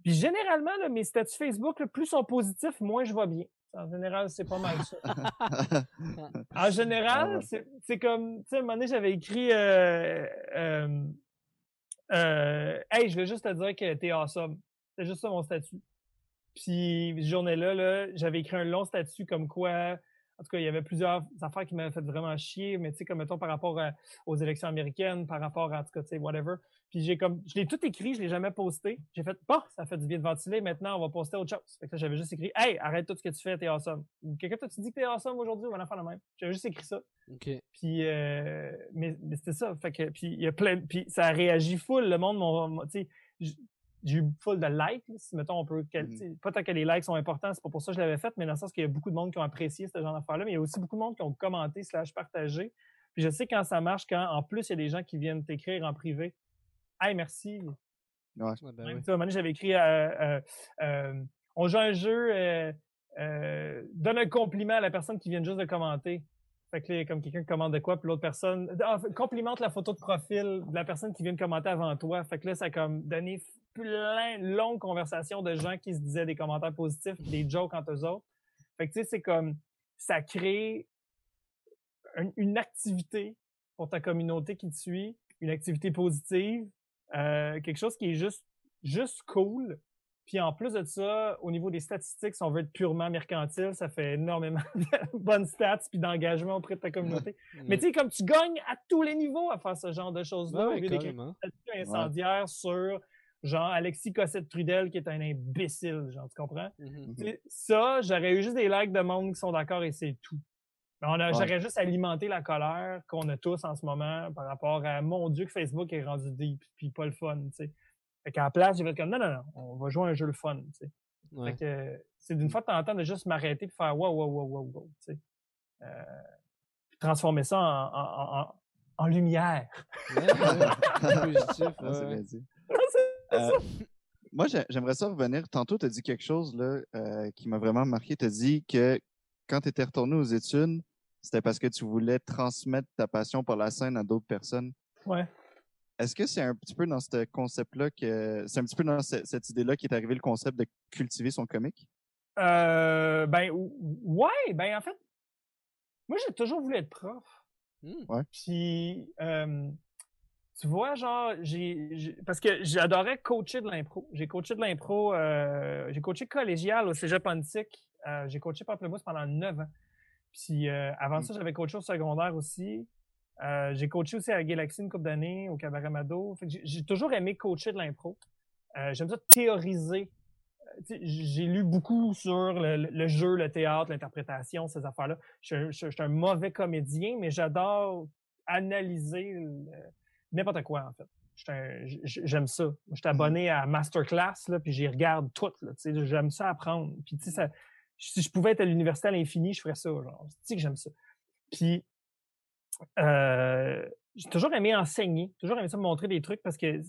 Puis généralement, là, mes statuts Facebook, là, plus sont positifs, moins je vais bien. En général, c'est pas mal ça. En général, c'est comme, tu sais, à un moment donné, j'avais écrit euh, euh, euh, Hey, je veux juste te dire que t'es awesome. C'est juste ça mon statut. Puis, cette journée-là, là, j'avais écrit un long statut comme quoi, en tout cas, il y avait plusieurs affaires qui m'avaient fait vraiment chier, mais tu sais, comme mettons par rapport à- aux élections américaines, par rapport à, en tout cas, tu sais, whatever. Puis j'ai comme, je l'ai tout écrit, je l'ai jamais posté. J'ai fait, bon, ça fait du bien de ventiler, maintenant on va poster autre chose. Fait que j'avais juste écrit, hey, arrête tout ce que tu fais, t'es awesome. Ou Quelqu'un t'a dit que t'es awesome aujourd'hui, on va en faire le même. J'avais juste écrit ça. Ok. Puis, euh, mais, mais c'était ça. Fait que, puis il y a plein, puis ça a réagi full. Le monde, m'ont- tu sais, j'ai eu full de likes. Si mettons, on peut, Mhm. sais, pas tant que les likes sont importants, c'est pas pour ça que je l'avais fait, mais dans le sens qu'il y a beaucoup de monde qui ont apprécié ce genre d'affaire-là, mais il y a aussi beaucoup de monde qui ont commenté slash partagé. Puis je sais quand ça marche, quand en plus il y a des gens qui viennent t'écrire en privé. Hey, merci. Ouais. Ben Même oui. ça, un moment donné, j'avais écrit euh, euh, euh, On joue un jeu, euh, euh, donne un compliment à la personne qui vient juste de commenter. Fait que là, comme quelqu'un commande de quoi, puis l'autre personne. Ah, complimente la photo de profil de la personne qui vient de commenter avant toi. Fait que là, ça a comme donné plein de longues conversations de gens qui se disaient des commentaires positifs, des jokes entre eux autres. Fait que tu sais, c'est comme ça crée un- une activité pour ta communauté qui te suit, une activité positive, euh, quelque chose qui est juste, juste cool. Puis en plus de ça, au niveau des statistiques, si on veut être purement mercantile, ça fait énormément de bonnes stats puis d'engagement auprès de ta communauté. Mais tu sais, comme tu gagnes à tous les niveaux à faire ce genre de choses-là, Ouais, au lieu d'écrire sur genre Alexis Cossette-Trudel qui est un imbécile, genre, tu comprends? Mhm. Sais, Ça, j'aurais eu juste des likes de monde qui sont d'accord et c'est tout. Ouais. J'aurais juste alimenté la colère qu'on a tous en ce moment par rapport à mon Dieu que Facebook est rendu deep puis pas le fun, tu sais. Fait qu'à la place, j'ai fait comme non, non, non, on va jouer à un jeu le fun, tu sais. Ouais. Fait que c'est d'une fois de temps en temps de juste m'arrêter et faire wow, wow, wow, wow, wow, tu sais. Euh, puis transformer ça en, en, en, en lumière. Ouais, ouais. Positif. Euh, moi, j'ai- j'aimerais ça revenir. Tantôt, tu as dit quelque chose là, euh, qui m'a vraiment marqué. Tu as dit que quand tu étais retourné aux études, c'était parce que tu voulais transmettre ta passion pour la scène à d'autres personnes. Ouais. Est-ce que c'est un petit peu dans ce concept-là que c'est un petit peu dans ce- cette idée-là qui est arrivé le concept de cultiver son comique? Euh, ben, ou- ouais, ben, en fait, moi, j'ai toujours voulu être prof. Hmm. Puis, euh, tu vois, genre, j'ai, parce que j'adorais coacher de l'impro. J'ai coaché de l'impro, euh, j'ai coaché collégial au Cégep Antique. Euh, j'ai coaché Pamplemousse pendant neuf ans. Puis, euh, avant Mm. ça, j'avais coaché au secondaire aussi. Euh, j'ai coaché aussi à Galaxy une couple d'années, au Cabaret Mado. J'ai, toujours aimé coacher de l'impro. Euh, j'aime ça théoriser. Euh, J'ai lu beaucoup sur le, le jeu, le théâtre, l'interprétation, ces affaires-là. Je, je- je suis un mauvais comédien, mais j'adore analyser n'importe quoi, en fait. J'aime ça. Je suis abonné à Masterclass, là, puis j'y regarde sais, J'aime ça apprendre. Puis, ça, si je pouvais être à l'université à l'infini, je ferais ça. Genre. Tu sais que j'aime ça. Puis, euh, j'ai toujours aimé enseigner, toujours aimé ça me montrer des trucs parce que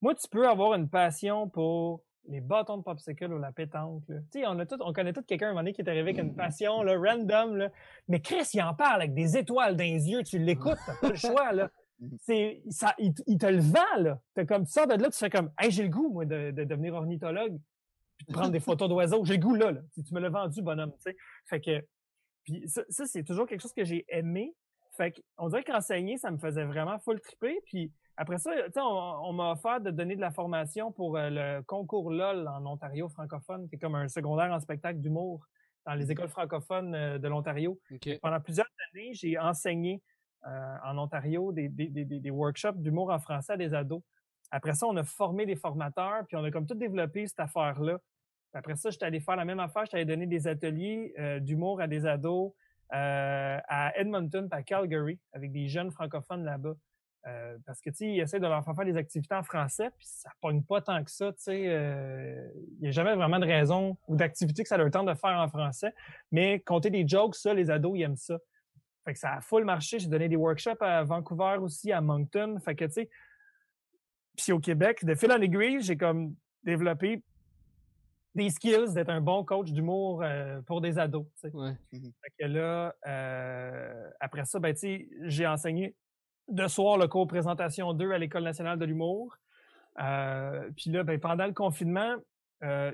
moi, tu peux avoir une passion pour les bâtons de popsicle ou la pétanque. là. Tu sais, on, a tout, on connaît tout quelqu'un à un moment donné qui est arrivé avec une passion là, random. Là. Mais Chris, il en parle avec des étoiles dans les yeux. Tu l'écoutes, t'as pas le choix. Là. C'est, ça, il, te- il te le vend. Là. T'as comme, tu sors de là, tu fais comme Hey, j'ai le goût, moi, de, de devenir ornithologue puis de prendre des photos d'oiseaux. J'ai le goût là. là. Tu tu me l'as vendu, bonhomme. tu sais? Fait que, puis ça, ça, c'est toujours quelque chose que j'ai aimé. Fait on dirait qu'enseigner, ça me faisait vraiment full triper. Puis après ça, on, on m'a offert de donner de la formation pour euh, le concours LOL en Ontario francophone, qui est comme un secondaire en spectacle d'humour dans les écoles francophones euh, de l'Ontario. Pendant plusieurs années, j'ai enseigné euh, en Ontario des, des, des, des- workshops d'humour en français à des ados. Après ça, on a formé des formateurs, puis on a comme tout développé cette affaire-là. Après ça, j'étais allé faire la même affaire, j'étais allé donner des ateliers euh, d'humour à des ados euh, à Edmonton, à Calgary, avec des jeunes francophones là-bas. Euh, parce que, tu sais, ils essaient de leur faire faire des activités en français, puis ça pogne pas tant que ça, tu sais. euh, Il n'y a jamais vraiment de raison ou d'activité que ça leur tente de faire en français. Mais compter des jokes, ça, les ados, ils aiment ça. Fait que ça a full marché. J'ai donné des workshops à Vancouver aussi, à Moncton. Fait que, tu sais, puis au Québec, de fil en aiguille, j'ai comme développé des skills d'être un bon coach d'humour euh, pour des ados. Ouais. Fait que là, euh, après ça, ben, j'ai enseigné de soir le cours présentation 2 à l'École nationale de l'humour. Euh, puis là, ben, pendant le confinement,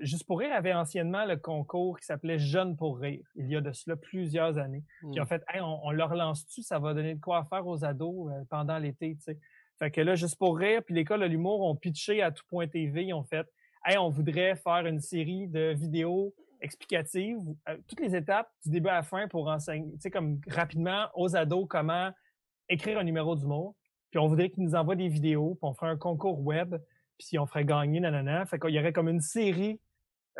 Juste pour rire avait anciennement le concours qui s'appelait Jeunes pour rire, il y a de cela plusieurs années. Puis en Hmm. fait, Hey, on, on leur lance-tu, ça va donner de quoi faire aux ados pendant l'été. Fait que là, Juste pour rire, puis l'École de l'humour ont pitché à tout point TV, ils ont fait On voudrait faire une série de vidéos explicatives, euh, toutes les étapes du début à la fin pour enseigner, tu sais, comme rapidement aux ados comment écrire un numéro d'humour. Puis on voudrait qu'ils nous envoient des vidéos, puis on ferait un concours web, puis on ferait gagner, nanana. Fait y aurait comme une série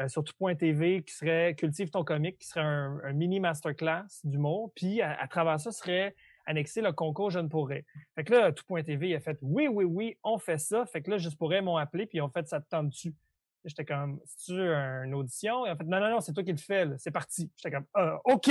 euh, sur tout.tv qui serait Cultive ton comique, qui serait un, mini masterclass d'humour. Puis à, travers ça serait annexé le concours Jeune pour rire. Fait que là, tout.tv a fait oui, oui, oui, on fait ça. Fait que là, Juste pour rire m'ont appelé, puis ils ont fait ça te tente dessus. J'étais comme, c'est-tu une audition? Et en fait, non, non, non, c'est toi qui le fais, c'est parti. J'étais comme, ah, OK!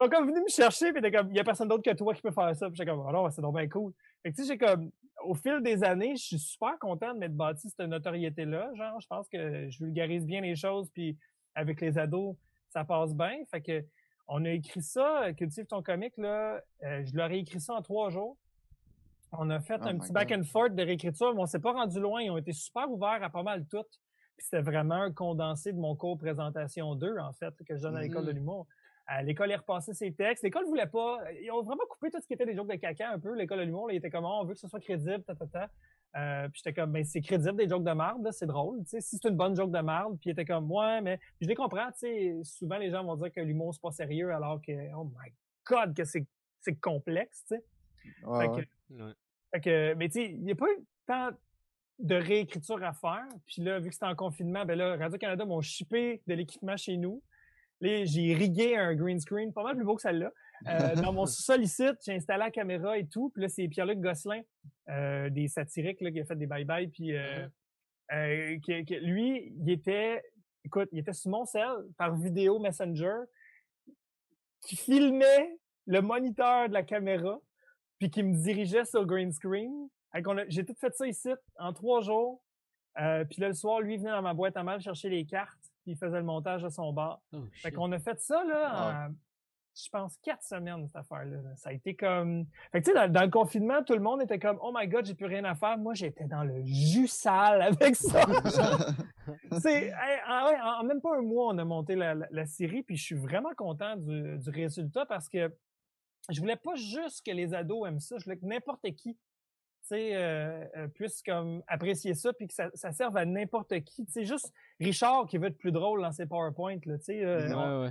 Sont comme venus me chercher, puis t'es comme, il y a personne d'autre que toi qui peut faire ça. Puis j'étais comme, alors, c'est donc bien cool. Fait que tu sais, j'ai comme, au fil des années, je suis super content de m'être bâti cette notoriété-là. Genre, je pense que je vulgarise bien les choses, puis avec les ados, ça passe bien. Fait que on a écrit ça, Cultive ton comique, là, euh, je leur ai écrit ça en trois jours. On a fait Oh un petit back and forth de réécriture, mais on s'est pas rendu loin. Ils ont été super ouverts à pas mal tout. Puis c'était vraiment un condensé de mon cours présentation 2, en fait, que je donne à l'école de Mhm. l'humour. L'école est repassé ses textes. L'école voulait pas. Ils ont vraiment coupé tout ce qui était des jokes de caca un peu. L'école de l'humour, là, il était comme, Oh, on veut que ce soit crédible, ta, ta, ta. Euh, puis j'étais comme, ben, c'est crédible des jokes de merde, là, c'est drôle. Si c'est une bonne joke de merde, puis il était comme, ouais, mais puis je les comprends. Tu sais, souvent les gens vont dire que l'humour c'est pas sérieux, alors que, oh my god, que c'est c'est complexe. Tu sais. Ouais, Fait ouais. que- Ouais. Fait que, mais tu sais, il n'y a pas eu tant de réécriture à faire. Puis là, vu que c'était en confinement, ben là, Radio-Canada m'ont shippé de l'équipement chez nous. Là, j'ai rigué un green screen, pas mal plus beau que celle-là. Euh, dans mon sous-sol ici, j'ai installé la caméra et tout. Puis là, c'est Pierre-Luc Gosselin, euh, des satiriques, là, qui a fait des bye-bye. Puis euh, lui, il était, écoute, il était sur mon cell par vidéo Messenger, qui filmait le moniteur de la caméra, puis qui me dirigeait sur le green screen. J'ai tout fait ça ici en trois jours. Euh, puis là, le soir, lui, venait dans ma boîte à mal chercher les cartes, puis il faisait le montage à son bar. Oh, Fait qu'on a fait ça, là, en, je pense, quatre semaines, cette affaire-là. là. Ça a été comme... Fait que, tu sais, dans, dans le confinement, tout le monde était comme « Oh my God, j'ai plus rien à faire. » Moi, j'étais dans le jus sale avec ça. C'est, hey, en, en même pas un mois, on a monté la, la- la série, puis je suis vraiment content du, du résultat parce que je voulais pas juste que les ados aiment ça, je voulais que n'importe qui euh, euh, puisse comme apprécier ça, puis que ça, ça serve à n'importe qui. C'est juste Richard qui veut être plus drôle dans ses PowerPoint. Là, tu sais, euh,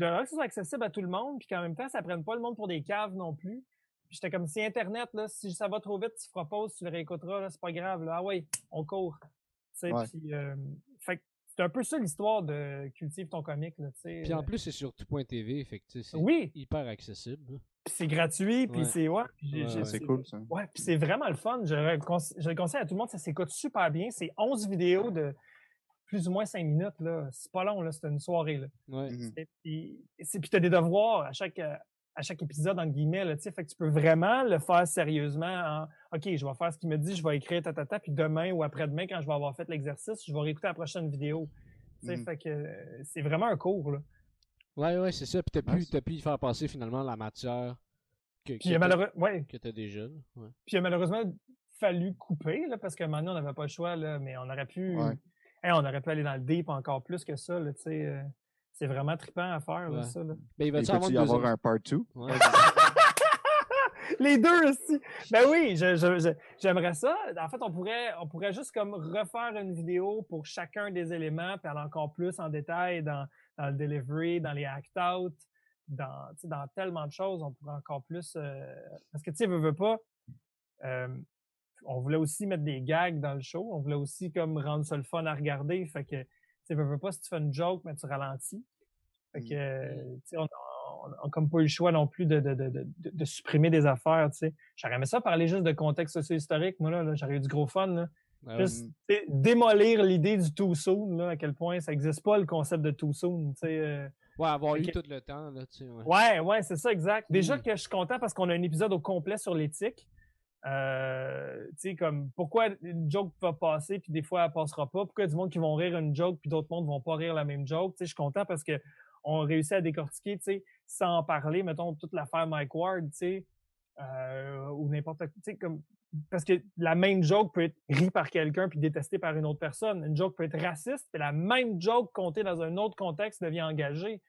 Ouais, que ce soit accessible à tout le monde, puis qu'en même temps, ça prenne pas le monde pour des caves non plus. J'étais comme, si Internet, là, si ça va trop vite, tu feras pause, tu le réécouteras, c'est pas grave. Là. Ah ouais, on court. Ouais. puis, c'est un peu ça l'histoire de Cultive ton comique, là, tu sais. Puis en Euh, plus, c'est sur tout.tv, fait que tu c'est Oui, hyper accessible. puis c'est gratuit, puis Ouais. c'est, ouais. C'est cool, ça. Ouais, puis c'est vraiment le fun. Je je le conseille à tout le monde, ça s'écoute super bien. C'est 11 vidéos de plus ou moins 5 minutes, là. C'est pas long, là, c'est une soirée, là. Ouais. Mhm. Et puis, c'est- puis t'as des devoirs à chaque, euh, à chaque épisode, entre guillemets, là. Fait que tu peux vraiment le faire sérieusement en, OK, je vais faire ce qu'il me dit, je vais écrire ta, ta, ta, puis demain ou après-demain, quand je vais avoir fait l'exercice, je vais réécouter la prochaine vidéo. Tu sais, Mhm. fait que euh, c'est vraiment un cours, là. Ouais, ouais, c'est ça. Puis t'as pu, pu y faire passer finalement la matière que, a, malheureux... ouais, que t'as déjà. Ouais. puis il a malheureusement fallu couper, là, parce que maintenant, on n'avait pas le choix, là, mais on aurait pu... Ouais. Hey, on aurait pu aller dans le deep encore plus que ça, là, tu sais. C'est vraiment trippant à faire, là, ça, là. Ben, il va-tu avoir y avoir un part 2? Ouais, Les deux aussi. Ben oui, j'aimerais ça. En fait, on pourrait, on pourrait juste comme refaire une vidéo pour chacun des éléments, puis aller encore plus en détail dans, dans le delivery, dans les act-out, dans tellement de choses. On pourrait encore plus. euh, parce que tu sais, veux, veux pas. euh, on voulait aussi mettre des gags dans le show. On voulait aussi comme rendre ça le fun à regarder. Fait que, tu veux, veux pas, si tu fais une joke, mais tu ralentis. Fait que, euh, tu sais, on, on, on a comme pas eu le choix non plus de, de, de, de, de supprimer des affaires, tu sais. J'aurais aimé ça parler juste de contexte socio-historique, moi, là, là, j'aurais eu du gros fun, là. Ouais. Juste, démolir l'idée du too soon, là, à quel point ça existe pas, le concept de too soon, tu sais. euh. Ouais, avoir eu tout le temps, là, tu sais. Ouais. Ouais, ouais, c'est ça, exact. Déjà Mm. que je suis content parce qu'on a un épisode au complet sur l'éthique. Euh, comme, pourquoi une joke va passer, puis des fois, elle passera pas? Pourquoi du monde qui vont rire une joke, puis d'autres mondes vont pas rire la même joke? Je suis content parce que on réussit à décortiquer, sans en parler, mettons, toute l'affaire Mike Ward, euh, ou n'importe quoi, comme, parce que la même joke peut être rie par quelqu'un puis détestée par une autre personne. Une joke peut être raciste, puis la même joke comptée dans un autre contexte devient engagée.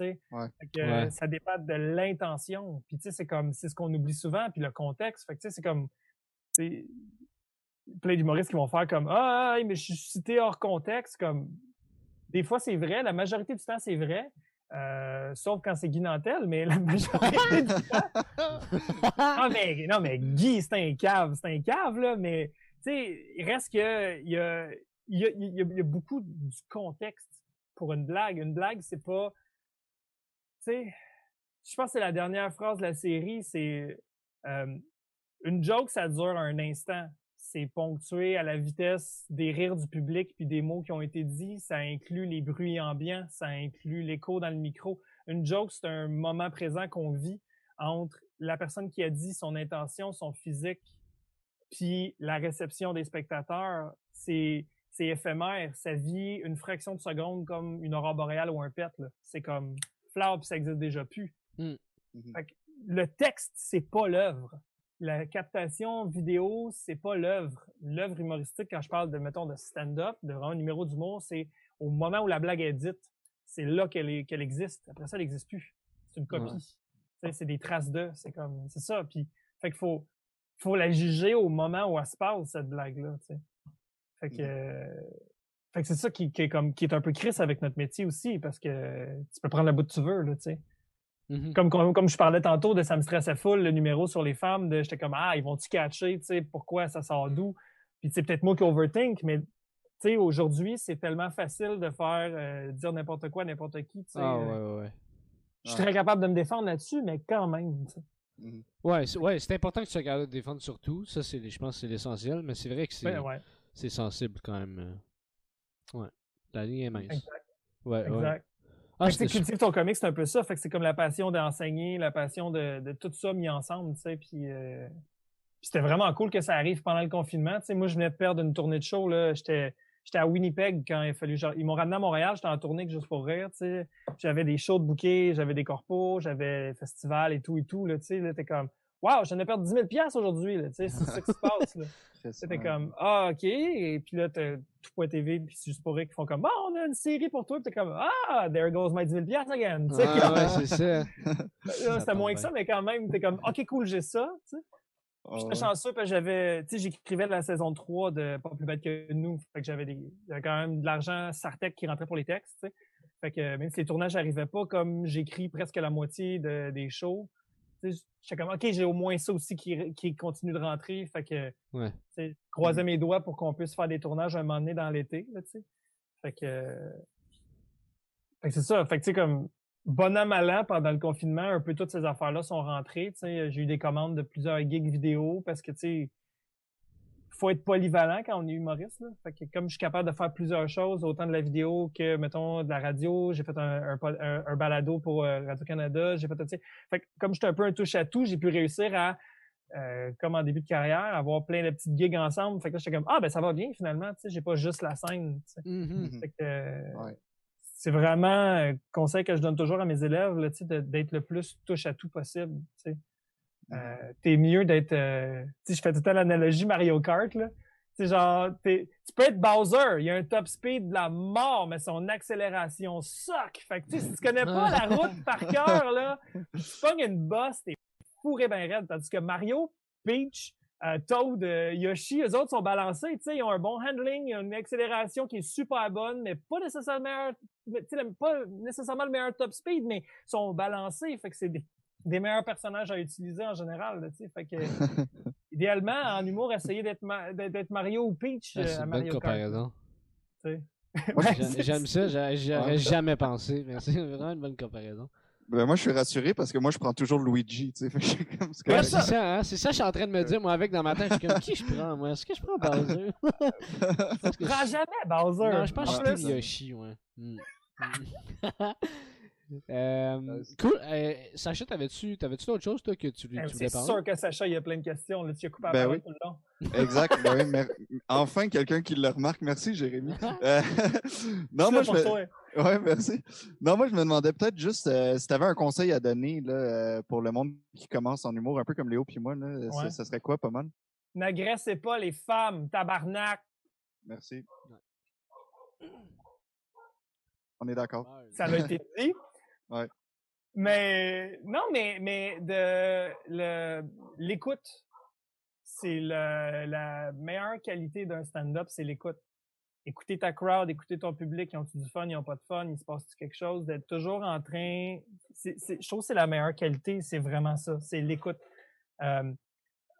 Ouais. Que, Ouais. ça dépend de l'intention. Puis tu sais, c'est comme c'est ce qu'on oublie souvent, puis le contexte. Fait que tu sais, c'est comme plein d'humoristes qui vont faire comme ah hey, mais je suis cité hors contexte comme des fois c'est vrai, la majorité du temps c'est vrai. euh, sauf quand c'est Guy Nantel, mais la majorité du temps. Ah, mais, non, mais Guy, c'est un cave, c'est un cave, là, mais tu sais, il reste que il y a, il y, a, il y a- il y a beaucoup du contexte pour une blague. Une blague, c'est pas. Tu sais, je pense que c'est la dernière phrase de la série, c'est euh, une joke, ça dure un instant. C'est ponctué à la vitesse des rires du public puis des mots qui ont été dits. Ça inclut les bruits ambiants, ça inclut l'écho dans le micro. Une joke, c'est un moment présent qu'on vit entre la personne qui a dit son intention, son physique, Puis la réception des spectateurs, c'est c'est éphémère. Ça vit une fraction de seconde comme une aurore boréale ou un pet. C'est comme fleur, puis ça existe déjà plus. Mm. Mhm. Fait que le texte, c'est pas l'œuvre. La captation vidéo, c'est pas l'œuvre. L'œuvre humoristique, quand je parle de, mettons, de stand-up, de un numéro d'humour, c'est au moment où la blague est dite. C'est là qu'elle existe. Après ça, elle n'existe plus. C'est une copie. Ouais. C'est des traces de. C'est comme, c'est ça. Puis, fait qu'il faut, faut la juger au moment où elle se passe, cette blague-là. Fait que, euh, fait que c'est ça qui, qui est comme, qui est un peu crisse avec notre métier aussi, parce que tu peux prendre la bout que tu veux, là, tu sais. Mhm. Comme, comme, comme je parlais tantôt de ça me stressait full, le numéro sur les femmes, de j'étais comme, ah, ils vont-tu catcher, tu sais, pourquoi ça sort d'où? Puis c'est peut-être moi qui overthink, mais tu sais, aujourd'hui, c'est tellement facile de faire, euh, dire n'importe quoi, à n'importe qui, tu sais. Ah, euh, ouais, ouais, ouais. Je suis très capable de me défendre là-dessus, mais quand même, tu sais. Mhm. Ouais, c'est ouais, c'est important que tu sois capable de te défendre surtout. Ça, c'est, je pense que c'est l'essentiel, mais c'est vrai que c'est, Ben, ouais, c'est sensible quand même. Ouais. La ligne est mince. exact. Ouais, ouais. exact. Ah, Fait que, cultive ton comic, c'est un peu ça. Fait que c'est comme la passion d'enseigner, la passion de, de tout ça mis ensemble, tu sais. Puis, euh, puis c'était vraiment cool que ça arrive pendant le confinement. Tu sais, moi, je venais de perdre une tournée de show, là. J'étais, j'étais à Winnipeg quand il a fallu, genre, ils m'ont ramené à Montréal, j'étais en tournée que juste pour rire, tu sais. J'avais des shows de bouquets, j'avais des corpos, j'avais festival et tout et tout, là, tu sais. Là, t'es comme, waouh, je viens de perdre 10 000 piastres aujourd'hui, là, tu sais. C'est ça qui se passe, C'était comme Ah, OK. Et puis là, t'as tout.tv puis c'est juste pour rire qui font comme Ah, on a une série pour toi. Puis t'es comme Ah, there goes my 10 000 piastres again. Ah, ouais, c'est ça. là, c'était moins que ça, mais quand même, t'es comme OK, cool, j'ai ça. J'étais ouais. chanceux parce que j'avais, tu sais, j'écrivais la saison 3 de Pas plus bête que nous. Fait que j'avais quand même de l'argent Sartec qui rentrait pour les textes, tu sais. Fait que même si les tournages n'arrivaient pas, comme j'écris presque la moitié de- des shows, j'étais comme, OK, j'ai au moins ça aussi qui, qui continue de rentrer. Fait que, Ouais. sais, croisais mes doigts pour qu'on puisse faire des tournages un moment donné dans l'été, là, tu sais. Fait que, fait que c'est ça. Fait que, tu sais, comme, bon an, mal an, pendant le confinement, un peu toutes ces affaires-là sont rentrées, tu sais. J'ai eu des commandes de plusieurs gigs vidéo parce que, tu sais, faut être polyvalent quand on est humoriste, là. Fait que comme je suis capable de faire plusieurs choses, autant de la vidéo que, mettons, de la radio, j'ai fait un, un, pod- un- un balado pour euh, Radio-Canada, j'ai fait, tu sais, fait que comme j'étais un peu un touche-à-tout, j'ai pu réussir à, euh, comme en début de carrière, avoir plein de petites gigs ensemble. Fait que là, j'étais comme, ah, ben ça va bien finalement, tu sais, j'ai pas juste la scène, tu sais. Mhm. Mhm. Fait que, euh, Ouais. c'est vraiment un conseil que je donne toujours à mes élèves, d'être le plus touche-à-tout possible, tu sais. Euh, t'es mieux d'être. euh, sais, je fais tout temps l'analogie Mario Kart, là. Tu sais, genre, tu peux être Bowser, il a un top speed de la mort, mais son accélération suck. Fait que, tu sais, si tu connais pas la route par cœur, là, tu pognes une bosse, t'es fourré ben raide. Tandis que Mario, Peach, euh, Toad, euh, Yoshi, eux autres sont balancés, tu sais, ils ont un bon handling, ils ont une accélération qui est super bonne, mais pas nécessairement, pas nécessairement le meilleur top speed, mais sont balancés. Fait que c'est des, des meilleurs personnages à utiliser en général, là, tu sais. Fait que, idéalement, en humour, essayer d'être Ma- d'être d'être Mario ou Peach Ah, euh, c'est à une bonne Mario Kart. Ouais, J'aime ça, j'a- j'aurais Ouais. jamais pensé, mais c'est vraiment une bonne comparaison. Ben, moi, je suis rassuré parce que moi, je prends toujours Luigi, tu sais. Fait que je suis comme, c'est Ouais, ça, hein? C'est ça que je suis en train de me dire, moi, avec dans ma tête. Je suis comme, qui je prends, moi? Est-ce que je prends Bowser? Tu prends jamais Bowser. Non, je pense En que je plus, suis Yoshi, ouais. Euh, c'est- cool. Euh, Sacha, t'avais-tu t'avais-tu d'autres choses, toi, que tu, tu Eh, voulais C'est sûr que Sacha, il y a plein de questions. Là, tu as coupé Ben oui. tout le long. Exact. ben oui, mer- Enfin, quelqu'un qui le remarque. Merci, Jérémy. Euh, non, moi, je me... toi. Ouais, merci. Non, moi, je me demandais peut-être juste euh, si tu avais un conseil à donner là, euh, pour le monde qui commence en humour, un peu comme Léo puis moi. Là, ça, Ouais. ça serait quoi, pas mal? N'agressez pas les femmes, tabarnak. Merci. On est d'accord. Ça a été dit. Ouais. Mais non, mais, mais de l'écoute, c'est la meilleure qualité d'un stand-up, c'est l'écoute. Écouter ta crowd, écouter ton public, ils ont-tu du fun, ils ont pas de fun, il se passe quelque chose, d'être toujours en train. je trouve que c'est la meilleure qualité, c'est vraiment ça, c'est l'écoute. Euh,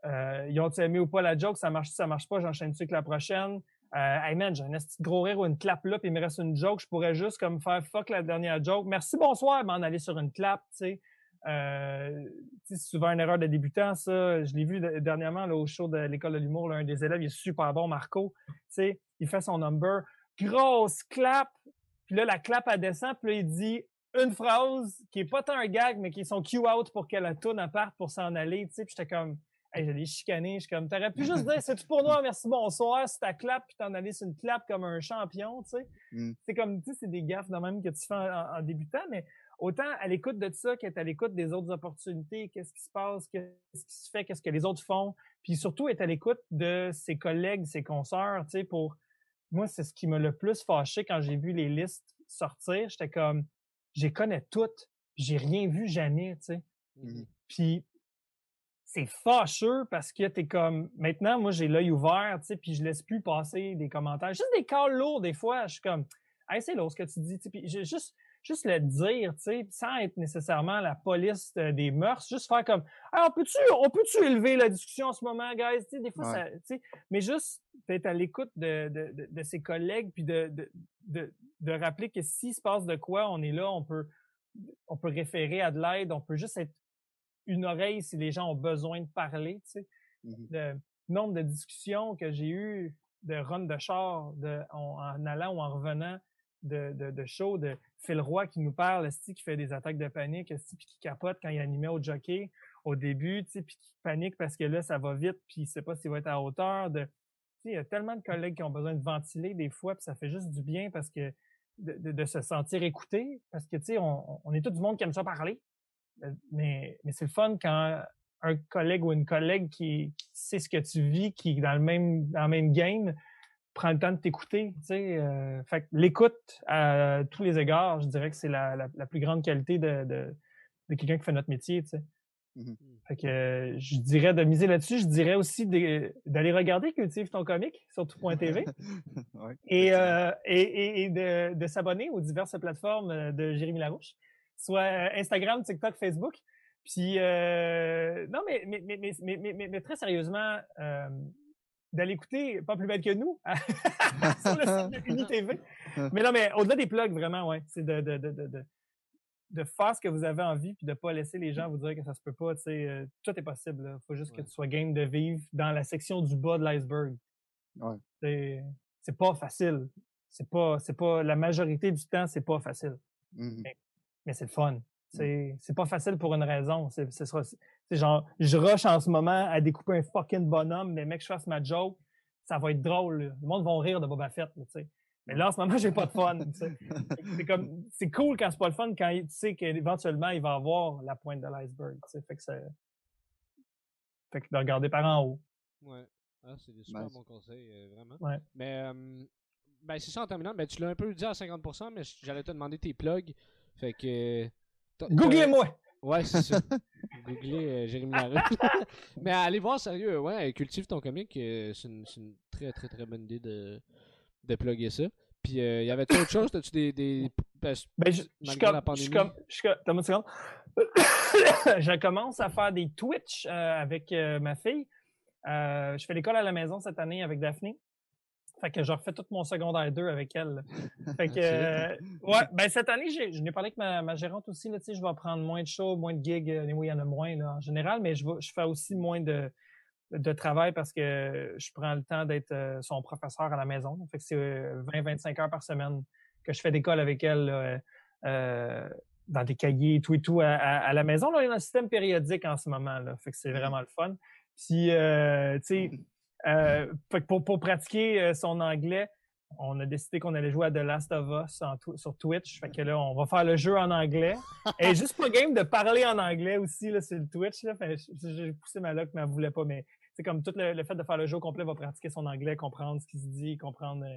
euh, ils ont-tu aimé ou pas la joke, ça marche, ça marche pas, j'enchaîne-tu avec la prochaine? Euh, hey man, j'ai un de gros rire ou une clap là, puis il me reste une joke, je pourrais juste comme faire fuck la dernière joke. Merci, bonsoir, m'en aller sur une clap, tu sais. Euh, c'est souvent une erreur de débutant, ça. Je l'ai vu de- dernièrement là, au show de l'école de l'humour, là, un des élèves, il est super bon, Marco. Tu sais, il fait son number, grosse clap, puis là, la clap, elle descend, puis là, il dit une phrase qui est pas tant un gag, mais qui est son cue out pour que la tourne parte pour s'en aller, tu sais. Puis j'étais comme, Hey, j'allais chicaner. Je suis comme, t'aurais pu juste dire, c'est tout pour nous, merci, bonsoir, c'est ta clap, puis t'en allais sur une clap comme un champion, tu sais. Mm. C'est comme, tu sais, c'est des gaffes de même que tu fais en, en débutant, mais autant à l'écoute de ça qu'être à l'écoute des autres opportunités, qu'est-ce qui se passe, qu'est-ce qui se fait, qu'est-ce que les autres font, puis surtout être à l'écoute de ses collègues, ses consoeurs, tu sais, pour... Moi, c'est ce qui m'a le plus fâché quand j'ai vu les listes sortir. J'étais comme, j'ai connais toutes, j'ai rien vu jamais, tu sais. Mhm. Puis c'est fâcheux parce que t'es comme maintenant moi j'ai l'œil ouvert, tu sais, puis je laisse plus passer des commentaires, juste des calls lourds des fois, je suis comme hey, c'est lourd ce que tu dis, tu puis juste juste le dire, tu sais, sans être nécessairement la police euh, des mœurs, juste faire comme ah, on peut-tu on peut-tu élever la discussion en ce moment, guys, tu sais, des fois Ouais. ça, tu sais, mais juste d'être à l'écoute de, de, de, de ses collègues puis de, de, de, de rappeler que s'il se passe de quoi, on est là, on peut on peut référer à de l'aide, on peut juste être une oreille si les gens ont besoin de parler, tu sais. Mhm. Le nombre de discussions que j'ai eues de run de char de, en, en allant ou en revenant de, de, de show, de Phil Roy qui nous parle, qui fait des attaques de panique, puis qui capote quand il animait au jockey au début, tu sais, puis qui panique parce que là, ça va vite, puis il sait pas s'il va être à hauteur. De, tu sais, il y a tellement de collègues qui ont besoin de ventiler des fois, puis ça fait juste du bien parce que de, de, de se sentir écouté, parce que, tu sais, on, on est tout du monde qui aime ça parler, mais, mais c'est le fun quand un collègue ou une collègue qui, qui sait ce que tu vis, qui est dans le même, dans le même game, prend le temps de t'écouter. Tu sais, euh, fait l'écoute à tous les égards, je dirais que c'est la, la, la plus grande qualité de, de, de quelqu'un qui fait notre métier. Tu sais. Mhm. Fait que euh, je dirais de miser là-dessus. Je dirais aussi d'aller regarder Cultive ton comique sur tout.tv Ouais, et, euh, et, et, et de, de s'abonner aux diverses plateformes euh, de Jérémy Larouche, soit euh, Instagram, TikTok, Facebook. Puis, euh, non, mais, mais, mais, mais, mais, très sérieusement, euh, d'aller écouter Pas plus belle que nous sur le site de UniTV. Mais non, mais au-delà des plugs, vraiment, ouais, c'est de, de, de, de, de, faire ce que vous avez envie puis de pas laisser les gens vous dire que ça se peut pas. Tu sais, euh, tout est possible. Il faut juste Ouais. que tu sois game de vivre dans la section du bas de l'iceberg. Ouais. C'est, pas facile. C'est pas, c'est pas, la majorité du temps, c'est pas facile. Mhm. Mais c'est le fun. C'est, c'est pas facile pour une raison. C'est, ça- genre, je rush en ce moment à découper un fucking bonhomme, mais mec, je fasse ma joke, ça va être drôle. là. Le monde va rire de Boba Fett, là, tu sais. Mais là, en ce moment, j'ai pas de fun. C'est comme, c'est cool quand c'est pas le fun, quand tu sais qu'éventuellement, il va avoir la pointe de l'iceberg. Fait que c'est, fait que de regarder par en haut. Ouais. Ah, c'est des super Nice. bons conseils, euh, vraiment. Ouais. Mais, euh, ben, c'est ça en terminant. Ben, tu l'as un peu dit à 50%, mais j'allais te demander tes plugs. Fait que. Googlez-moi! Ouais, c'est ça. Googlez euh, Jérémy Larouche. mais allez voir, sérieux, ouais, cultive ton comique. euh, c'est une, une très, très, très bonne idée de, de plugger ça. Puis, euh, y avait-tu autre chose? T'as-tu des. Ben, je, je suis Malgré comme, la je suis pandémie? comme, je suis comme, attends une seconde. je commence à faire des Twitch euh, avec ma fille. Je fais l'école à la maison cette année avec Daphné. Fait que je refais tout mon secondaire 2 avec elle. Fait que, euh, ouais, ben cette année, j'ai- je n'ai parlé avec ma, ma gérante aussi. Là, tu sais, je vais prendre moins de shows, moins de gigs. euh, oui, il y en a moins là, en général, mais je, vais, je fais aussi moins de, de travail parce que je prends le temps d'être euh, son professeur à la maison. Fait que c'est 20-25 heures par semaine que je fais d'école avec elle là, euh, euh, dans des cahiers, tout et tout, à, à- à la maison. Là, on est dans le système périodique en ce moment. Là, fait que c'est vraiment le fun. Puis, euh, tu sais, euh, pour, pour pratiquer euh, son anglais, on a décidé qu'on allait jouer à The Last of Us en sur Twitch. Fait que là, on va faire le jeu en anglais. Et juste pas game de parler en anglais aussi là, sur le Twitch. J'ai poussé ma loc, mais elle voulait pas. Mais c'est comme tout le, le fait de faire le jeu au complet va pratiquer son anglais, comprendre ce qui se dit, comprendre euh,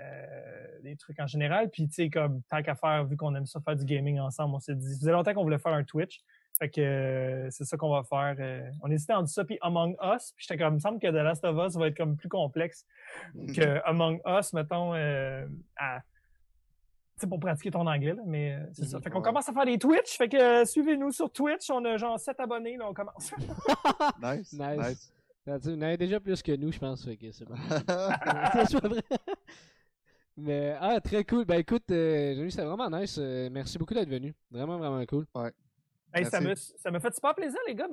euh, les trucs en général. Puis, tu sais, comme tant qu'à faire, vu qu'on aime ça faire du gaming ensemble, on s'est dit, ça faisait longtemps qu'on voulait faire un Twitch. Fait que euh, c'est ça qu'on va faire. euh. on hésitait entre ça puis Among Us. Puis j'étais comme, il me semble que The Last of Us va être comme plus complexe que Among Us, mettons, euh, à, tu sais, pour pratiquer ton anglais, là, mais euh, c'est ça. Mhm. Fait qu'on Ouais. commence à faire des Twitch. Fait que euh, suivez-nous sur Twitch. On a genre 7 abonnés, là, on commence. Nice. Nice. Nice. Il y en déjà plus que nous, je pense. Fait que c'est bon. c'est pas vrai. Mais, ah, très cool. Ben écoute, euh, Jérémy, c'était vraiment nice. Euh, merci beaucoup d'être venu. Vraiment, vraiment cool. Hey, ça, me, ça me fait super plaisir, les gars.